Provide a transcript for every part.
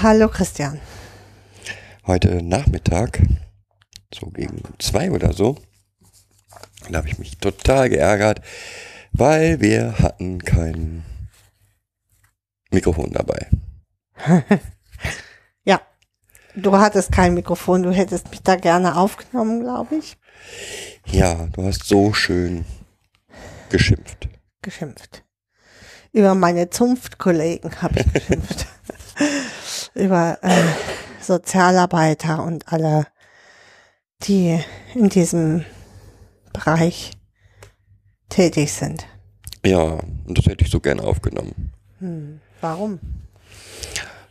Hallo Christian. Heute Nachmittag, so gegen zwei oder so, da habe ich mich total geärgert, weil wir hatten kein Mikrofon dabei. Ja, du hattest kein Mikrofon, du hättest mich da gerne aufgenommen, glaube ich. Ja, du hast so schön geschimpft. Geschimpft. Über meine Zunftkollegen habe ich geschimpft. Über äh, Sozialarbeiter und alle, die in diesem Bereich tätig sind. Ja, und das hätte ich so gerne aufgenommen. Hm. Warum?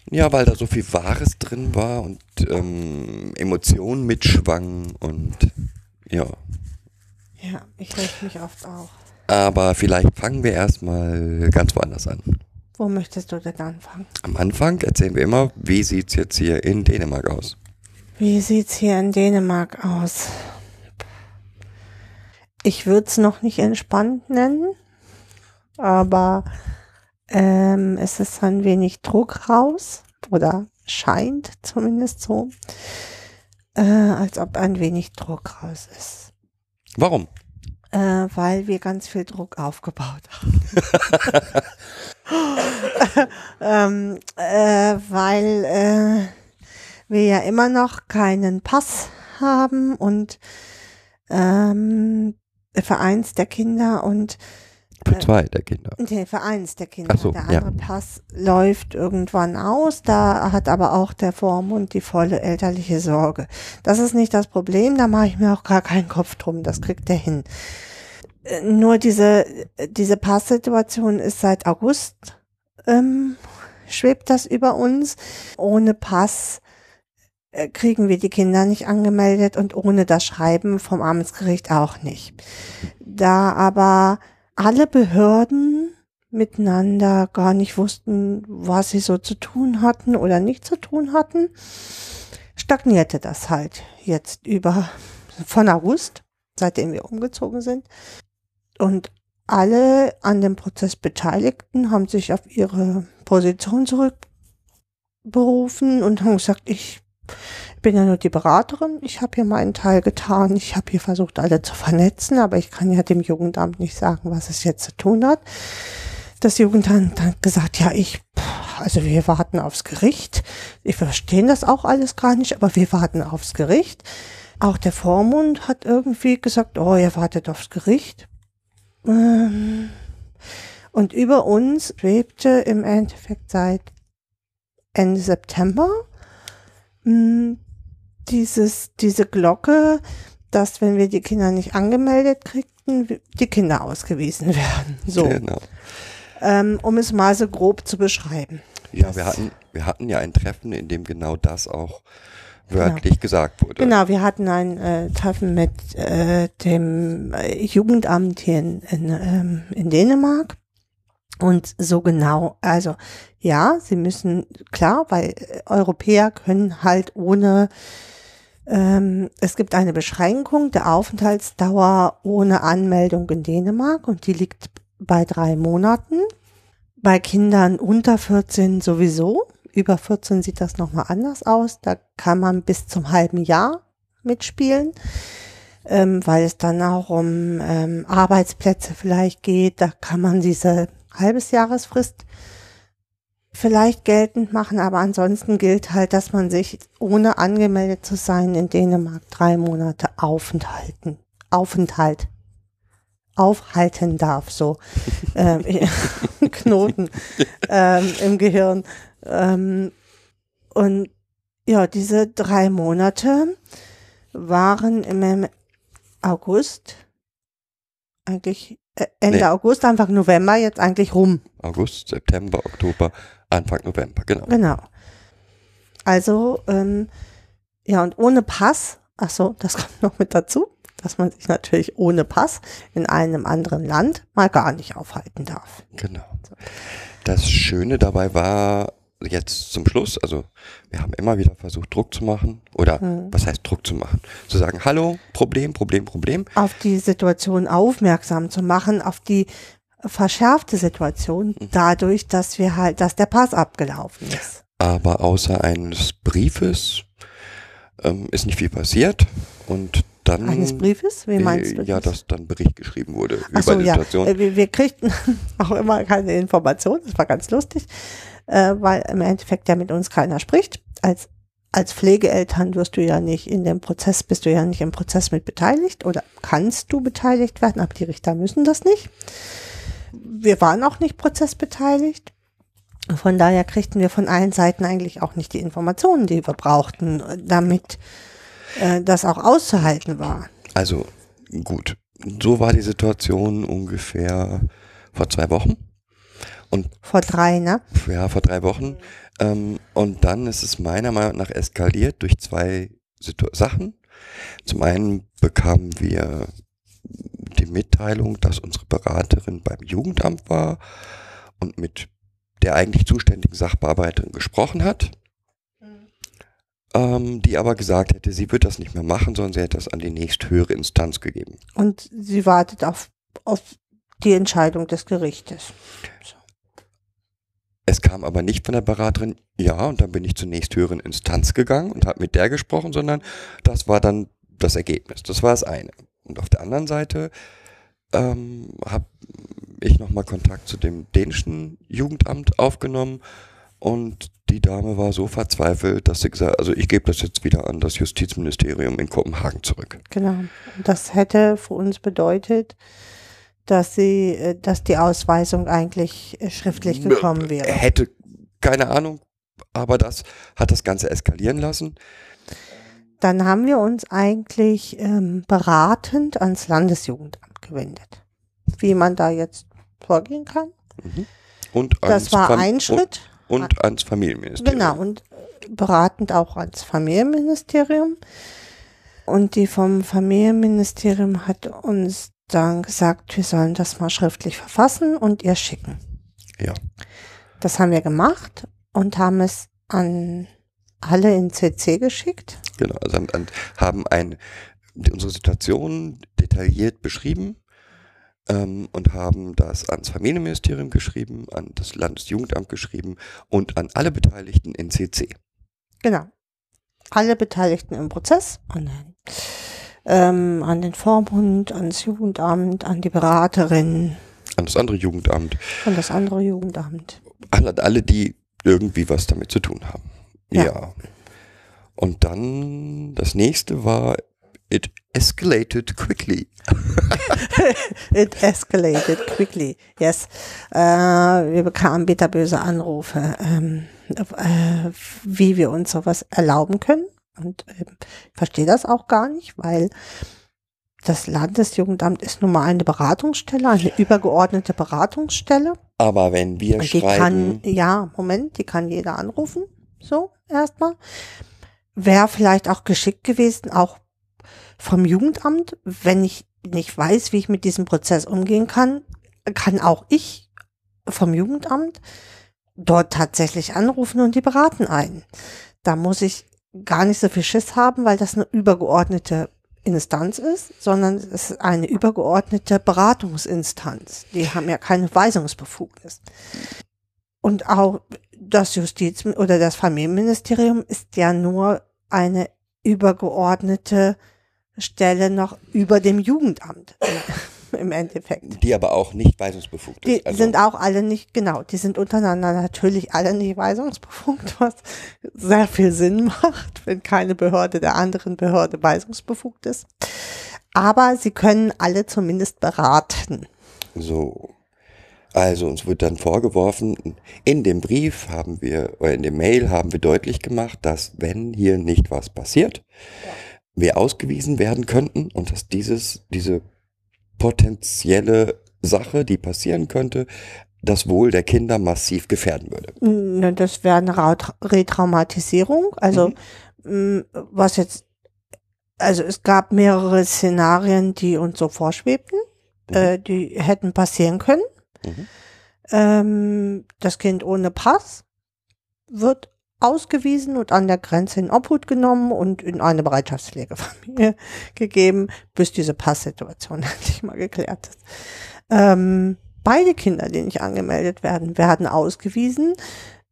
Ja, weil da so viel Wahres drin war und ähm, Emotionen mitschwangen und ja. Ja, ich reg mich oft auf. Aber vielleicht fangen wir erstmal ganz woanders an. Wo möchtest du denn anfangen? Am Anfang erzählen wir immer, wie sieht's jetzt hier in Dänemark aus? Wie sieht's hier in Dänemark aus? Ich würde es noch nicht entspannt nennen, aber ähm, es ist ein wenig Druck raus oder scheint zumindest so, äh, als ob ein wenig Druck raus ist, Warum? äh, weil wir ganz viel Druck aufgebaut haben. ähm, äh, weil äh, wir ja immer noch keinen Pass haben und ähm, Vereins der Kinder und Für zwei der Kinder. Nee, für eins der Kinder. Ach so, der ja. andere Pass läuft irgendwann aus. Da hat aber auch der Vormund die volle elterliche Sorge. Das ist nicht das Problem. Da mache ich mir auch gar keinen Kopf drum. Das kriegt er hin. Nur diese, diese Passsituation ist seit August, ähm, schwebt das über uns. Ohne Pass äh, kriegen wir die Kinder nicht angemeldet und ohne das Schreiben vom Amtsgericht auch nicht. Da aber alle Behörden miteinander gar nicht wussten, was sie so zu tun hatten oder nicht zu tun hatten, stagnierte das halt jetzt über von August, seitdem wir umgezogen sind. Und alle an dem Prozess Beteiligten haben sich auf ihre Position zurückberufen und haben gesagt, ich bin ja nur die Beraterin, ich habe hier meinen Teil getan, ich habe hier versucht, alle zu vernetzen, aber ich kann ja dem Jugendamt nicht sagen, was es jetzt zu tun hat. Das Jugendamt hat gesagt, ja, ich, also wir warten aufs Gericht. Wir verstehen das auch alles gar nicht, aber wir warten aufs Gericht. Auch der Vormund hat irgendwie gesagt, oh, ihr wartet aufs Gericht. Und über uns schwebte im Endeffekt seit Ende September mh, dieses, diese Glocke, dass wenn wir die Kinder nicht angemeldet kriegten, die Kinder ausgewiesen werden. So, Genau. ähm, um es mal so grob zu beschreiben. Ja, wir hatten, wir hatten ja ein Treffen, in dem genau das auch wörtlich gesagt wurde. Genau, wir hatten ein äh, Treffen mit äh, dem äh, Jugendamt hier in, in, ähm, in Dänemark. Und so genau, also ja, sie müssen, klar, weil äh, Europäer können halt ohne, ähm, es gibt eine Beschränkung der Aufenthaltsdauer ohne Anmeldung in Dänemark und die liegt bei drei Monaten. Bei Kindern unter 14 sowieso. Über 14 sieht das nochmal anders aus. Da kann man bis zum halben Jahr mitspielen, ähm, weil es dann auch um ähm, Arbeitsplätze vielleicht geht. Da kann man diese halbes Jahresfrist vielleicht geltend machen, aber ansonsten gilt halt, dass man sich ohne angemeldet zu sein in Dänemark drei Monate aufenthalten, Aufenthalt aufhalten darf, so ähm, Knoten ähm, im Gehirn. Ähm, und ja, diese drei Monate waren im August eigentlich äh, Ende Nee. August, Anfang November jetzt eigentlich rum. August, September, Oktober, Anfang November, genau. Genau. Also, ähm, ja, und ohne Pass, ach so, das kommt noch mit dazu, dass man sich natürlich ohne Pass in einem anderen Land mal gar nicht aufhalten darf. Genau. Das Schöne dabei war jetzt zum Schluss, also wir haben immer wieder versucht, Druck zu machen. Oder Mhm. was heißt Druck zu machen? Zu sagen, hallo, Problem, Problem, Problem. Auf die Situation aufmerksam zu machen, auf die verschärfte Situation, dadurch, dass wir halt, dass der Pass abgelaufen ist. Aber außer eines Briefes ähm, ist nicht viel passiert. Und dann. Eines Briefes? Wie meinst du äh, Ja, das? dass dann Bericht geschrieben wurde Ach über so, die ja. Situation. Äh, Wir, wir kriegten auch immer keine Informationen. Das war ganz lustig, äh, weil im Endeffekt ja mit uns keiner spricht. Als, als Pflegeeltern wirst du ja nicht in dem Prozess, bist du ja nicht im Prozess mit beteiligt oder kannst du beteiligt werden, aber die Richter müssen das nicht. Wir waren auch nicht prozessbeteiligt. Von daher kriegten wir von allen Seiten eigentlich auch nicht die Informationen, die wir brauchten, damit äh, das auch auszuhalten war. Also gut, so war die Situation ungefähr vor zwei Wochen. Und Vor drei, ne? ja, vor drei Wochen. Ähm, und dann ist es meiner Meinung nach eskaliert durch zwei Situ Sachen. Zum einen bekamen wir die Mitteilung, dass unsere Beraterin beim Jugendamt war und mit der eigentlich zuständigen Sachbearbeiterin gesprochen hat, ähm, die aber gesagt hätte, sie wird das nicht mehr machen, sondern sie hätte das an die nächsthöhere Instanz gegeben. Und sie wartet auf, auf die Entscheidung des Gerichtes. Es kam aber nicht von der Beraterin, ja, und dann bin ich zur nächsthöheren Instanz gegangen und habe mit der gesprochen, sondern das war dann das Ergebnis. Das war das eine. Und auf der anderen Seite ähm, habe ich nochmal Kontakt zu dem dänischen Jugendamt aufgenommen und die Dame war so verzweifelt, dass sie gesagt hat, also ich gebe das jetzt wieder an das Justizministerium in Kopenhagen zurück. Genau. Das hätte für uns bedeutet, dass sie, äh, dass die Ausweisung eigentlich äh, schriftlich gekommen wäre. Hätte, keine Ahnung, aber das hat das Ganze eskalieren lassen. Dann haben wir uns eigentlich ähm, beratend ans Landesjugendamt gewendet. Wie man da jetzt vorgehen kann. Und ans Das war Fam- ein Schritt. Und, und ans Familienministerium. Genau, und beratend auch ans Familienministerium. Und die vom Familienministerium hat uns dann gesagt, wir sollen das mal schriftlich verfassen und ihr schicken. Ja. Das haben wir gemacht und haben es an alle in CC geschickt. Genau, also an, haben ein, unsere Situation detailliert beschrieben ähm, und haben das ans Familienministerium geschrieben, an das Landesjugendamt geschrieben und an alle Beteiligten in CC. Genau. Alle Beteiligten im Prozess, an den, ähm, an den Vormund, ans Jugendamt, an die Beraterin An das andere Jugendamt, und das andere Jugendamt. alle, alle, die irgendwie was damit zu tun haben. Ja. ja. Und dann das nächste war, it escalated quickly. It escalated quickly. Yes. Äh, wir bekamen bitterböse Anrufe, ähm, äh, wie wir uns sowas erlauben können. Und ähm, ich verstehe das auch gar nicht, weil das Landesjugendamt ist nun mal eine Beratungsstelle, eine übergeordnete Beratungsstelle. Aber wenn wir die schreiben, kann, ja, Moment, die kann jeder anrufen. So, erstmal. Wäre vielleicht auch geschickt gewesen, auch vom Jugendamt, wenn ich nicht weiß, wie ich mit diesem Prozess umgehen kann, kann auch ich vom Jugendamt dort tatsächlich anrufen und die beraten einen. Da muss ich gar nicht so viel Schiss haben, weil das eine übergeordnete Instanz ist, sondern es ist eine übergeordnete Beratungsinstanz. Die haben ja keine Weisungsbefugnis. Und auch das Justiz- oder das Familienministerium ist ja nur eine übergeordnete Stelle noch über dem Jugendamt im Endeffekt. die aber auch nicht weisungsbefugt Die ist. Also, sind auch alle nicht, genau, die sind untereinander natürlich alle nicht weisungsbefugt, was sehr viel Sinn macht, wenn keine Behörde der anderen Behörde weisungsbefugt ist. Aber sie können alle zumindest beraten. So. Also uns wird dann vorgeworfen, in dem Brief haben wir, oder in dem Mail haben wir deutlich gemacht, dass wenn hier nicht was passiert, wir ausgewiesen werden könnten und dass dieses, diese potenzielle Sache, die passieren könnte, das Wohl der Kinder massiv gefährden würde. Ne, Das wäre eine Retraumatisierung. Also mh, was jetzt, also es gab mehrere Szenarien, die uns so vorschwebten, äh, die hätten passieren können. Mhm. Ähm, das Kind ohne Pass wird ausgewiesen und an der Grenze in Obhut genommen und in eine Bereitschaftspflegefamilie gegeben, bis diese Passsituation endlich mal geklärt ist. Ähm, beide Kinder, die nicht angemeldet werden, werden ausgewiesen,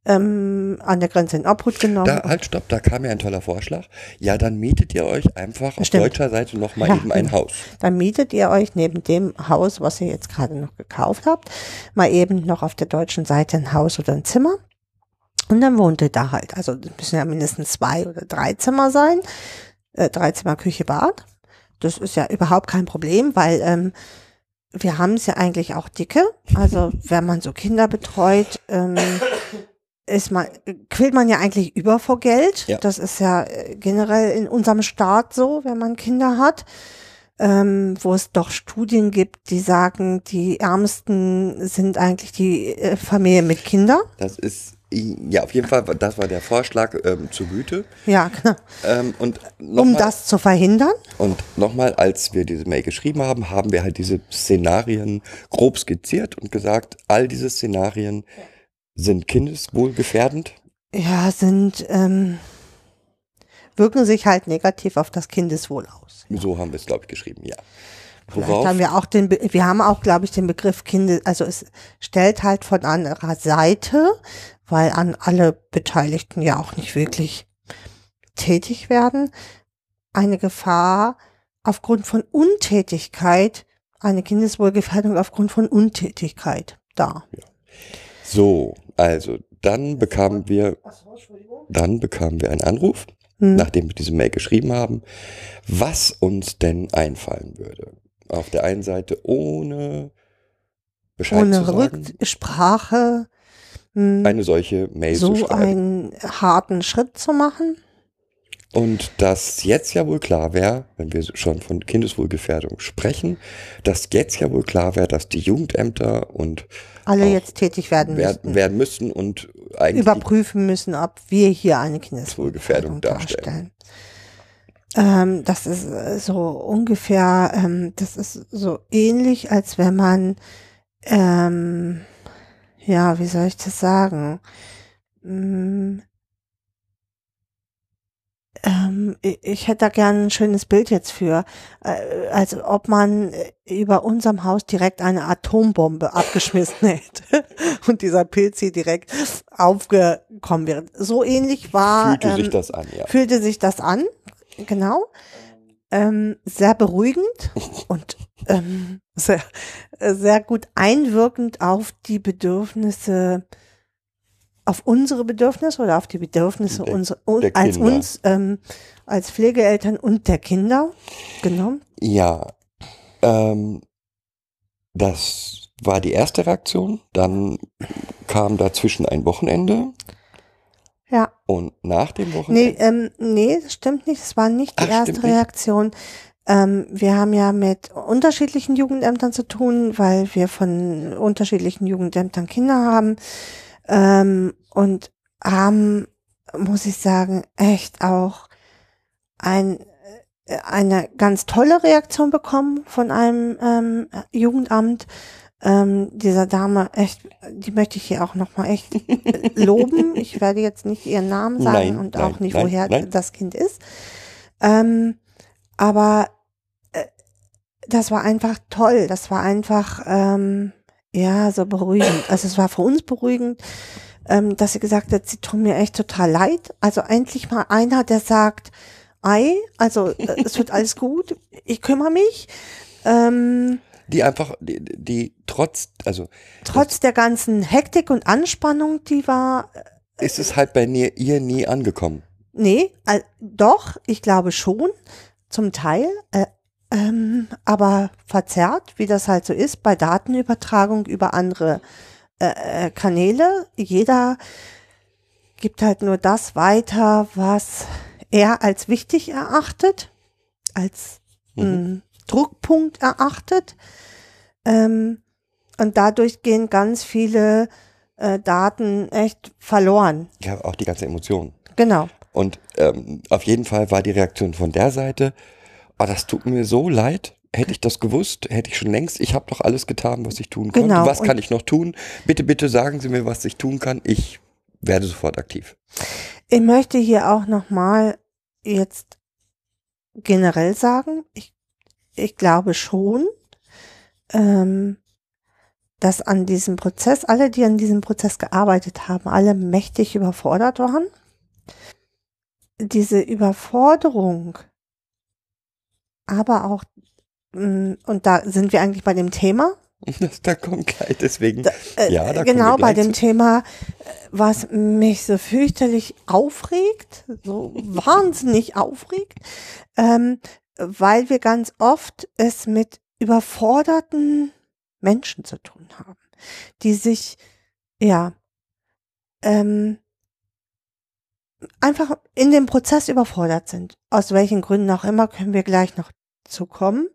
ähm, an der Grenze in Obhut genommen. Da, halt, stopp, da kam ja ein toller Vorschlag. Ja, dann mietet ihr euch einfach auf Stimmt. deutscher Seite nochmal Ja, eben ein genau. Haus. Dann mietet ihr euch neben dem Haus, was ihr jetzt gerade noch gekauft habt, mal eben noch auf der deutschen Seite ein Haus oder ein Zimmer. Und dann wohnt ihr da halt. Also es müssen ja mindestens zwei oder drei Zimmer sein. Äh, drei Zimmer, Küche, Bad. Das ist ja überhaupt kein Problem, weil ähm, wir haben es ja eigentlich auch dicke. Also wenn man so Kinder betreut, ähm, ist man, quillt man ja eigentlich über vor Geld. Ja. Das ist ja äh, generell in unserem Staat so, wenn man Kinder hat. Ähm, wo es doch Studien gibt, die sagen, die Ärmsten sind eigentlich die äh, Familien mit Kindern. Das ist, ja, auf jeden Fall, das war der Vorschlag ähm, zur Güte. Ja, genau. Ähm, und Um mal- das zu verhindern. Und nochmal, als wir diese Mail geschrieben haben, haben wir halt diese Szenarien grob skizziert und gesagt, all diese Szenarien sind kindeswohlgefährdend. Ja, sind, ähm, wirken sich halt negativ auf das Kindeswohl aus. So haben wir es, glaube ich, geschrieben, ja. Vielleicht Worauf, haben wir auch den, Be wir haben auch, glaube ich, den Begriff Kinder, also es stellt halt von anderer Seite, weil an alle Beteiligten ja auch nicht wirklich tätig werden, eine Gefahr aufgrund von Untätigkeit, eine Kindeswohlgefährdung aufgrund von Untätigkeit da. so, also, dann bekamen wir, dann bekamen wir einen Anruf, Hm. nachdem wir diese Mail geschrieben haben, was uns denn einfallen würde. Auf der einen Seite ohne Bescheid Ohne zu sagen, Rücksprache hm, eine solche Mail zu so schreiben. einen harten Schritt zu machen. Und dass jetzt ja wohl klar wäre, wenn wir schon von Kindeswohlgefährdung sprechen, dass jetzt ja wohl klar wäre, dass die Jugendämter und Alle jetzt tätig werden werden, müssten. werden müssten und eigentlich überprüfen müssen, ob wir hier eine Kindeswohlgefährdung Kindeswohlgefährdung darstellen. Ähm, das ist äh, so ungefähr, ähm, das ist so ähnlich, als wenn man, ähm, ja, wie soll ich das sagen? Mm, ähm, ich, hätte da gerne ein schönes Bild jetzt für, äh, als ob man äh, über unserem Haus direkt eine Atombombe abgeschmissen hätte und dieser Pilz hier direkt aufgekommen wäre. So ähnlich war, fühlte sich ähm, das an, ja. fühlte sich das an, genau. Ähm, sehr beruhigend und ähm, sehr, sehr gut einwirkend auf die Bedürfnisse, auf unsere Bedürfnisse oder auf die Bedürfnisse Der- unserer, der als Kinder. uns, ähm, als Pflegeeltern und der Kinder. Genau. Ja, ähm, das war die erste Reaktion. Dann kam dazwischen ein Wochenende Ja. und nach dem Nee, Wochenende. ähm, nee, das stimmt nicht. Das war nicht die Ach, erste? Reaktion. Ähm, wir haben ja mit unterschiedlichen Jugendämtern zu tun, weil wir von unterschiedlichen Jugendämtern Kinder haben. Ähm, und haben, muss ich sagen, echt auch ein, äh, eine ganz tolle Reaktion bekommen von einem ähm, Jugendamt. Ähm, dieser Dame, echt, die möchte ich hier auch nochmal echt loben. Ich werde jetzt nicht ihren Namen sagen Nein, und nein, auch nicht, nein, woher das Kind ist. Ähm, aber äh, das war einfach toll. Das war einfach, ähm, ja, so beruhigend. Also es war für uns beruhigend, ähm, dass sie gesagt hat, sie tun mir echt total leid. Also endlich mal einer, der sagt, ei, also äh, es wird alles gut, ich kümmere mich. Ähm, Die einfach, die, die trotz, also trotz der ganzen Hektik und Anspannung, die war, ist es halt bei ihr nie angekommen. nee, äh, doch, ich glaube schon, zum Teil, äh, ähm, aber verzerrt, wie das halt so ist, bei Datenübertragung über andere äh, äh, Kanäle. Jeder gibt halt nur das weiter, was er als wichtig erachtet, als Mhm. mh, Druckpunkt erachtet. Ähm, und dadurch gehen ganz viele äh, Daten echt verloren. Ja, auch die ganze Emotion. Genau. Und ähm, auf jeden Fall war die Reaktion von der Seite, oh, das tut mir so leid. Hätte ich das gewusst, hätte ich schon längst, ich habe doch alles getan, was ich tun konnte. Genau, Was kann ich noch tun? Bitte, bitte sagen Sie mir, was ich tun kann. Ich werde sofort aktiv. Ich möchte hier auch nochmal jetzt generell sagen, ich, ich glaube schon, ähm, dass an diesem Prozess, alle, die an diesem Prozess gearbeitet haben, alle mächtig überfordert waren. Diese Überforderung, aber auch, mh, und da sind wir eigentlich bei dem Thema, da kommt gleich, deswegen. Da- äh, ja, da genau bei dem zu. Thema, äh, was mich so fürchterlich aufregt, so wahnsinnig aufregt, ähm, weil wir ganz oft es mit überforderten Menschen zu tun haben, die sich ja ähm, einfach in dem Prozess überfordert sind. Aus welchen Gründen auch immer können wir gleich noch zu kommen.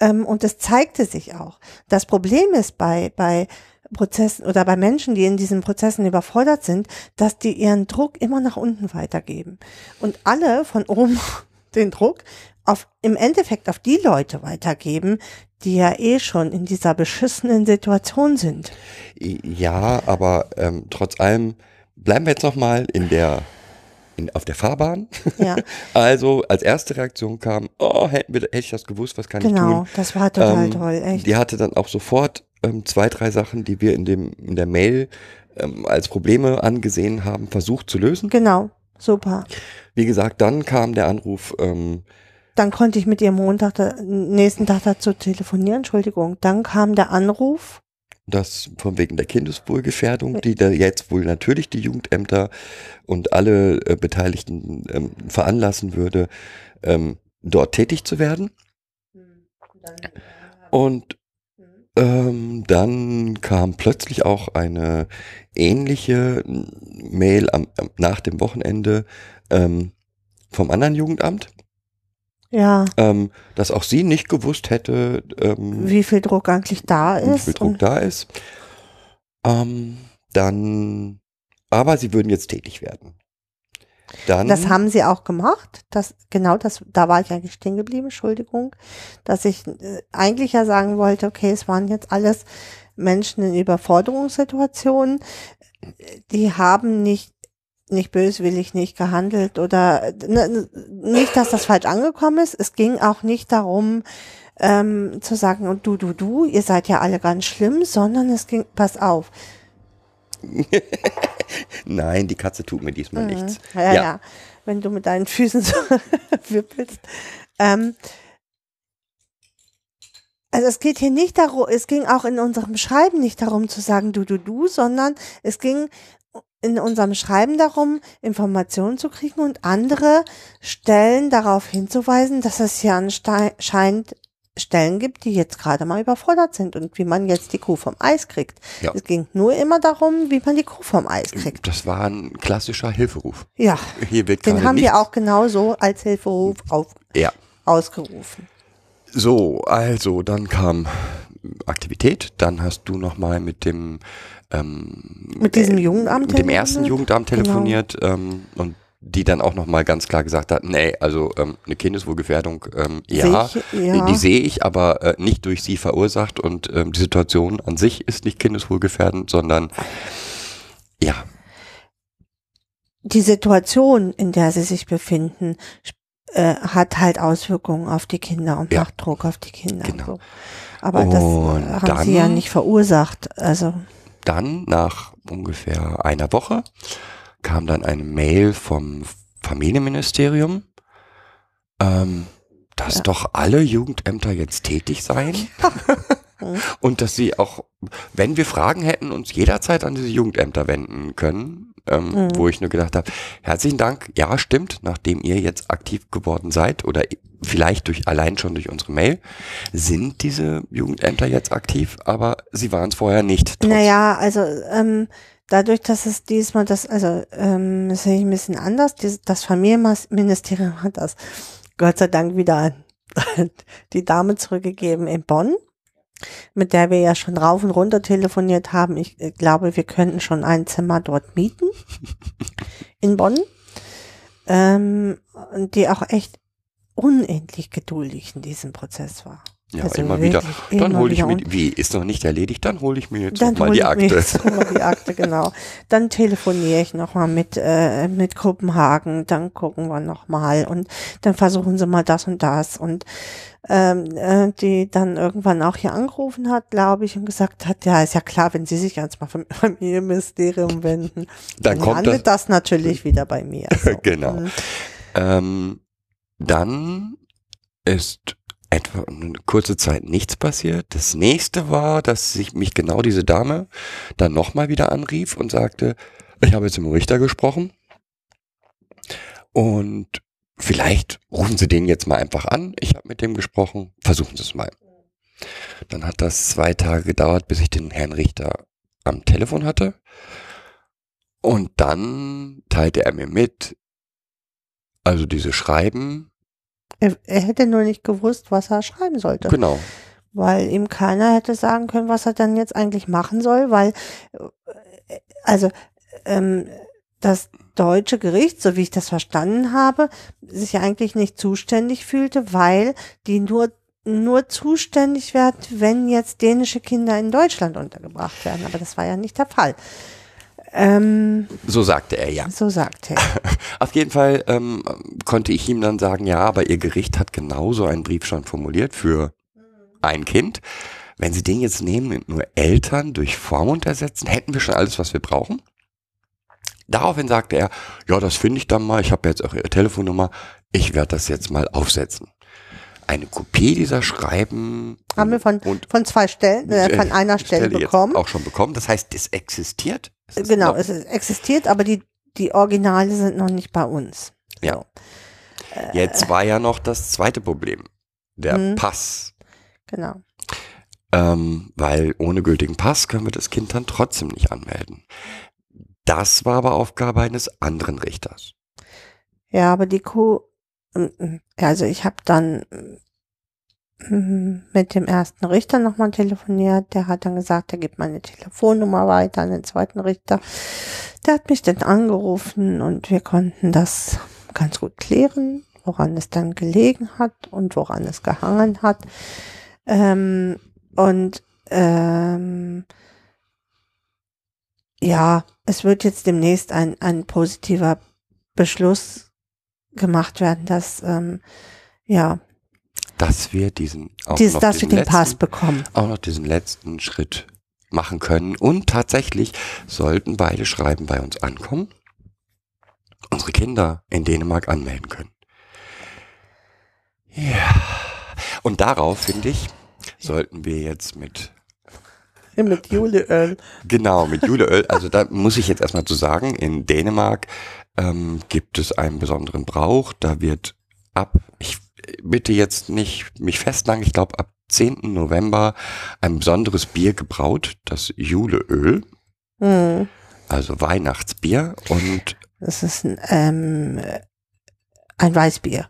Ähm, und das zeigte sich auch. Das Problem ist bei, bei Prozessen oder bei Menschen, die in diesen Prozessen überfordert sind, dass die ihren Druck immer nach unten weitergeben. Und alle von oben den Druck auf, im Endeffekt auf die Leute weitergeben, die ja eh schon in dieser beschissenen Situation sind. Ja, aber ähm, trotz allem bleiben wir jetzt nochmal in der in, auf der Fahrbahn. Ja, Also als erste Reaktion kam, oh, hätten wir, hätte ich das gewusst, was kann ich genau. tun? Das war total Ähm, toll, echt. Die hatte dann auch sofort ähm, zwei, drei Sachen, die wir in dem in der Mail ähm, als Probleme angesehen haben, versucht zu lösen. Genau, super. Wie gesagt, dann kam der Anruf, ähm, Dann konnte ich mit ihr Montag, nächsten Tag dazu telefonieren, Entschuldigung. Dann kam der Anruf. Das von wegen der Kindeswohlgefährdung, die da jetzt wohl natürlich die Jugendämter und alle äh, Beteiligten ähm, veranlassen würde, ähm, dort tätig zu werden. Und ähm, dann kam plötzlich auch eine ähnliche Mail am, nach dem Wochenende ähm, vom anderen Jugendamt, Ja, ähm, dass auch sie nicht gewusst hätte, ähm, wie viel Druck eigentlich da wie ist. viel Druck da ist. Ähm, dann, aber sie würden jetzt tätig werden. Dann, Das haben sie auch gemacht. Das, genau das, da war ich eigentlich stehen geblieben, Entschuldigung, dass ich äh, eigentlich ja sagen wollte, okay, es waren jetzt alles Menschen in Überforderungssituationen, die haben nicht, nicht böswillig nicht gehandelt oder ne, nicht, dass das falsch angekommen ist. Es ging auch nicht darum, ähm, zu sagen, und du, du, du, ihr seid ja alle ganz schlimm, sondern es ging, pass auf. nein, die Katze tut mir diesmal nichts. Mhm. Ja, ja, Wenn du mit deinen Füßen so wippelst. Ähm, also es geht hier nicht darum, es ging auch in unserem Schreiben nicht darum zu sagen du, du, du, sondern es ging in unserem Schreiben darum, Informationen zu kriegen und andere Stellen darauf hinzuweisen, dass es hier anscheinend Stellen gibt, die jetzt gerade mal überfordert sind und wie man jetzt die Kuh vom Eis kriegt. Ja. Es ging nur immer darum, wie man die Kuh vom Eis kriegt. Das war ein klassischer Hilferuf. Ja, Hier wird den haben nichts, wir auch genauso als Hilferuf auf, Ja. ausgerufen. So, also dann kam Aktivität, dann hast du nochmal mit dem ähm, Mit diesem Jugendamt mit dem ersten telefoniert? Jugendamt Genau. telefoniert ähm, und die dann auch nochmal ganz klar gesagt hat, nee, also ähm, eine Kindeswohlgefährdung, ähm, ja, Sehe ich, ja. die sehe ich, aber äh, nicht durch sie verursacht und ähm, die Situation an sich ist nicht kindeswohlgefährdend, sondern ja, Die Situation, in der sie sich befinden, äh, hat halt Auswirkungen auf die Kinder und Ja. macht Druck auf die Kinder. Genau. So. Aber das Und äh, haben sie ja dann- nicht verursacht. Also dann nach ungefähr einer Woche kam dann eine Mail vom Familienministerium, ähm, dass Ja. doch alle Jugendämter jetzt tätig seien und dass sie auch, wenn wir Fragen hätten, uns jederzeit an diese Jugendämter wenden können, ähm, Mhm. wo ich nur gedacht habe, herzlichen Dank, ja stimmt, nachdem ihr jetzt aktiv geworden seid oder vielleicht durch allein schon durch unsere Mail, sind diese Jugendämter jetzt aktiv, aber sie waren es vorher nicht. trotz- Naja, also ähm, dadurch, dass es diesmal das, also ähm, das sehe ich ein bisschen anders, das Familienministerium hat das Gott sei Dank wieder an die Dame zurückgegeben in Bonn. Mit der wir ja schon rauf und runter telefoniert haben. Ich äh, glaube, wir könnten schon ein Zimmer dort mieten in Bonn. Ähm, die auch echt unendlich geduldig in diesem Prozess war. Ja, Also immer wieder. Dann hole ich mir, wie, ist noch nicht erledigt, dann hole ich mir jetzt Dann mal die Akte. jetzt mal die Akte, genau. Dann telefoniere ich nochmal mit, äh, mit Kopenhagen, dann gucken wir nochmal und dann versuchen sie mal das und das und ähm, äh, die dann irgendwann auch hier angerufen hat, glaube ich, und gesagt hat, ja, ist ja klar, wenn Sie sich jetzt mal vom Familienministerium wenden, Dann kommt landet das, natürlich wieder bei mir. So. Genau. Mhm. Ähm, dann ist etwa eine kurze Zeit nichts passiert. Das nächste war, dass sich mich genau diese Dame dann nochmal wieder anrief und sagte, ich habe jetzt mit dem Richter gesprochen und vielleicht rufen Sie den jetzt mal einfach an. Ich habe mit dem gesprochen. Versuchen Sie es mal. Dann hat das zwei Tage gedauert, bis ich den Herrn Richter am Telefon hatte. Und dann teilte er mir mit, also diese Schreiben, Er, er hätte nur nicht gewusst, was er schreiben sollte. genau, weil ihm keiner hätte sagen können, was er dann jetzt eigentlich machen soll, weil äh, also ähm, das deutsche Gericht, so wie ich das verstanden habe, sich ja eigentlich nicht zuständig fühlte, weil die nur nur zuständig werden, wenn jetzt dänische Kinder in Deutschland untergebracht werden. Aber das war ja nicht der Fall. Ähm, so sagte er ja. so sagt er. Auf jeden Fall ähm, konnte ich ihm dann sagen, ja, aber Ihr Gericht hat genauso einen Brief schon formuliert für ein Kind. Wenn Sie den jetzt nehmen und nur Eltern durch Vormund ersetzen, hätten wir schon alles, was wir brauchen. Daraufhin sagte er, ja, das finde ich dann mal, ich habe jetzt auch Ihre Telefonnummer, ich werde das jetzt mal aufsetzen. Eine Kopie dieser Schreiben Haben wir von, von zwei Stellen, äh, von einer Stelle, jetzt bekommen. auch schon bekommen. Das heißt, es existiert. Es Genau, es ist- existiert, aber die, die Originale sind noch nicht bei uns. Ja. So, Jetzt war ja noch das zweite Problem. Der Mhm. Pass. genau. Ähm, weil ohne gültigen Pass können wir das Kind dann trotzdem nicht anmelden. Das war aber Aufgabe eines anderen Richters. Ja, aber die Kuh, ähm, ähm, also ich habe dann mit dem ersten Richter nochmal telefoniert. Der hat dann gesagt, er gibt meine Telefonnummer weiter an den zweiten Richter. Der hat mich dann angerufen und wir konnten das ganz gut klären, woran es dann gelegen hat und woran es gehangen hat. Ähm, und ähm, ja, es wird jetzt demnächst ein, ein positiver Beschluss gemacht werden, dass ähm, ja, Dass wir diesen, auch dies, noch dass wir diesen den Pass letzten, bekommen. auch noch diesen letzten Schritt machen können. Und tatsächlich sollten beide Schreiben bei uns ankommen, unsere Kinder in Dänemark anmelden können. Ja. Und darauf, finde ich, sollten wir jetzt mit Mit Juleöl. Genau, mit Juleöl. Also da muss ich jetzt erstmal zu sagen, in Dänemark ähm, gibt es einen besonderen Brauch. Da wird ab, ich bitte jetzt nicht mich festnageln, ich glaube ab 10. November ein besonderes Bier gebraut, das Juleöl, Hm. also Weihnachtsbier. Und Das ist ein, ähm, ein Weißbier.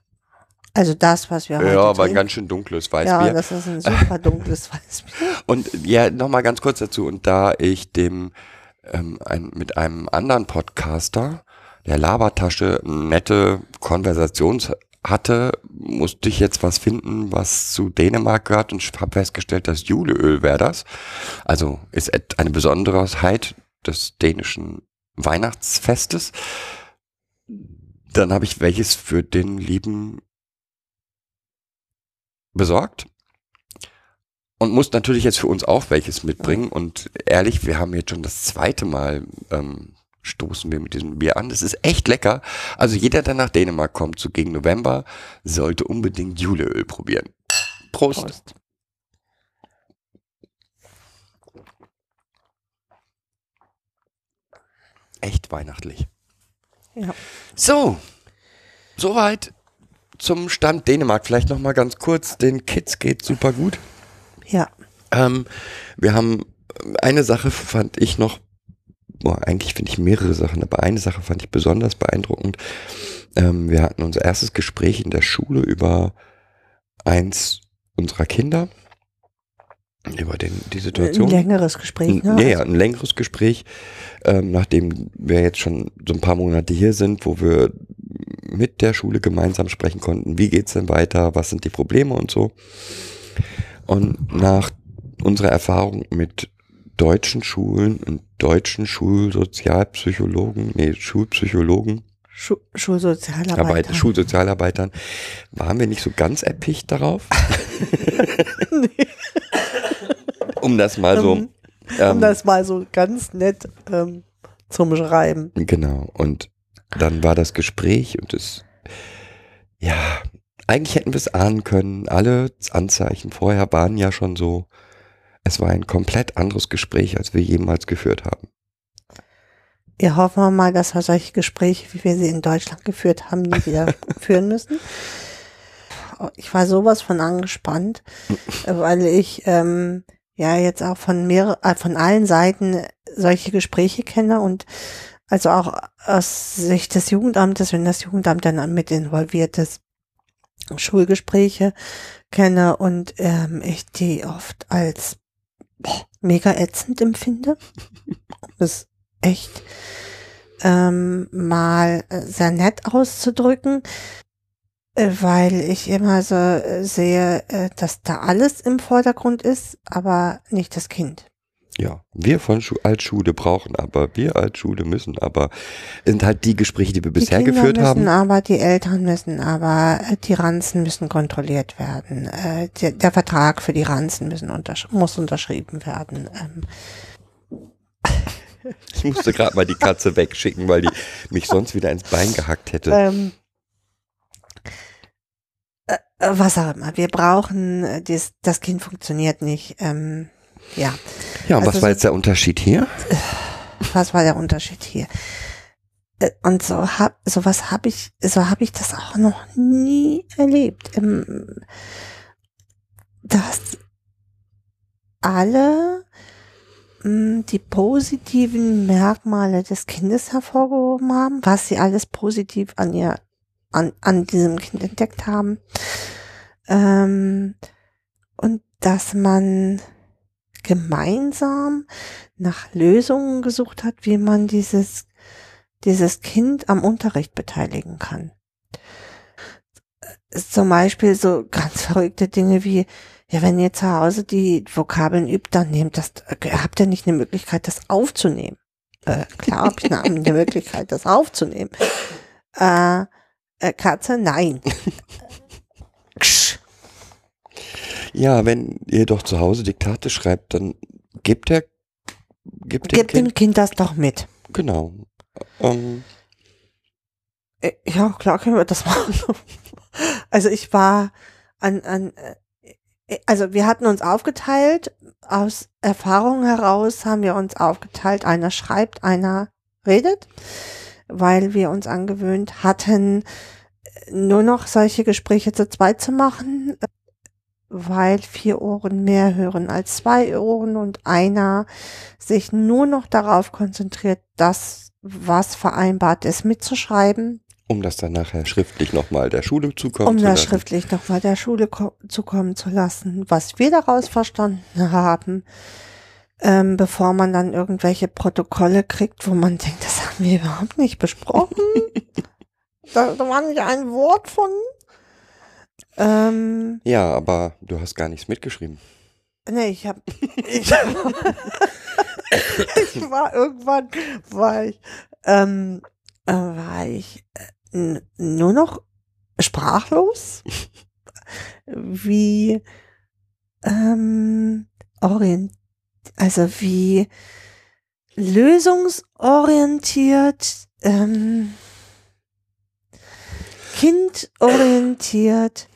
Also das, was wir heute ja, aber ein ganz schön dunkles Ja, Weißbier. das ist ein super dunkles Weißbier. Und ja, nochmal ganz kurz dazu. Und da ich dem ähm, ein, mit einem anderen Podcaster, der Labertasche, nette Konversation hatte, musste ich jetzt was finden, was zu Dänemark gehört und habe festgestellt, dass Juleöl wäre das. Also ist eine Besonderheit des dänischen Weihnachtsfestes. Dann habe ich welches für den lieben besorgt und muss natürlich jetzt für uns auch welches mitbringen. Und ehrlich, wir haben jetzt schon das zweite Mal ähm, stoßen wir mit diesem Bier an. Das ist echt lecker. Also jeder, der nach Dänemark kommt, so gegen November, sollte unbedingt Juleöl probieren. Prost. Prost. Echt weihnachtlich. Ja. So, soweit zum Stand Dänemark. Vielleicht noch mal ganz kurz. Den Kids geht super gut. Ja. Ähm, wir haben äh, eine Sache fand ich noch, boah, eigentlich finde ich mehrere Sachen, aber eine Sache fand ich besonders beeindruckend. Ähm, wir hatten unser erstes Gespräch in der Schule über eins unserer Kinder. Über den, die Ein Situation. längeres Gespräch, ne? Ja, ja, ein längeres Gespräch, ähm, nachdem wir jetzt schon so ein paar Monate hier sind, wo wir mit der Schule gemeinsam sprechen konnten, wie geht's denn weiter, was sind die Probleme und so. Und nach unserer Erfahrung mit deutschen Schulen und deutschen Schulsozialpsychologen, nee, Schulpsychologen, Schu Schulsozialarbeiter. Arbeit, Schulsozialarbeitern, waren wir nicht so ganz erpicht darauf. um das mal so. Um, ähm, um das mal so ganz nett ähm, zum Schreiben. Genau. Und dann war das Gespräch und es, ja, eigentlich hätten wir es ahnen können. Alle Anzeichen vorher waren ja schon so. Es war ein komplett anderes Gespräch, als wir jemals geführt haben. Ja, hoffen wir mal, dass wir solche Gespräche, wie wir sie in Deutschland geführt haben, nie wieder führen müssen. Ich war sowas von angespannt, weil ich ähm, ja jetzt auch von mehrere, äh, von allen Seiten solche Gespräche kenne und also auch aus Sicht des Jugendamtes, wenn das Jugendamt dann mit involviert ist, Schulgespräche kenne und ähm, ich die oft als boah, mega ätzend empfinde. Um es echt ähm, mal sehr nett auszudrücken, äh, weil ich immer so äh, sehe, äh, dass da alles im Vordergrund ist, aber nicht das Kind. Ja, wir von Schu als Schule brauchen aber, wir als Schule müssen aber, sind halt die Gespräche, die wir bisher die Kinder geführt müssen haben. aber, die Eltern müssen aber, äh, die Ranzen müssen kontrolliert werden. Äh, der, der Vertrag für die Ranzen müssen untersch muss unterschrieben werden. Ähm, Ich musste gerade mal die Katze wegschicken, weil die mich sonst wieder ins Bein gehackt hätte. ähm, äh, äh, was auch immer. Wir brauchen, dies, das Kind funktioniert nicht. Ähm, ja, Ja, und was also war so- jetzt der Unterschied hier? was war der Unterschied hier? Äh, Und so hab, sowas habe ich, so habe ich das auch noch nie erlebt. Dass alle mh, die positiven Merkmale des Kindes hervorgehoben haben, was sie alles positiv an ihr, an, an diesem Kind entdeckt haben. Ähm, und dass man gemeinsam nach Lösungen gesucht hat, wie man dieses, dieses Kind am Unterricht beteiligen kann. Zum Beispiel so ganz verrückte Dinge wie, ja, wenn ihr zu Hause die Vokabeln übt, dann nehmt das, äh, habt ihr nicht eine Möglichkeit, das aufzunehmen. Äh, klar hab ich eine, eine Möglichkeit, das aufzunehmen. Äh, äh, Katze, nein. Ja, wenn ihr doch zu Hause Diktate schreibt, dann gebt der, gebt dem Gib dem Kind, Kind das doch mit. genau. Ähm, Äh, Ja, klar können wir das machen. Also ich war an, an, äh, also wir hatten uns aufgeteilt, aus Erfahrung heraus haben wir uns aufgeteilt, einer schreibt, einer redet, weil wir uns angewöhnt hatten, nur noch solche Gespräche zu zweit zu machen, weil vier Ohren mehr hören als zwei Ohren und einer sich nur noch darauf konzentriert, das, was vereinbart ist, mitzuschreiben um das dann nachher schriftlich nochmal der Schule zukommen um zu das lassen. schriftlich nochmal der Schule ko zukommen zu lassen, was wir daraus verstanden haben, ähm, bevor man dann irgendwelche Protokolle kriegt, wo man denkt, das haben wir überhaupt nicht besprochen. da, da war nicht ein Wort von. Ähm, Ja, aber du hast gar nichts mitgeschrieben. nee, ich hab, ich, ich war irgendwann, war ich, ähm, äh, war ich äh, nur noch sprachlos, wie ähm, orient, also wie lösungsorientiert, ähm, kindorientiert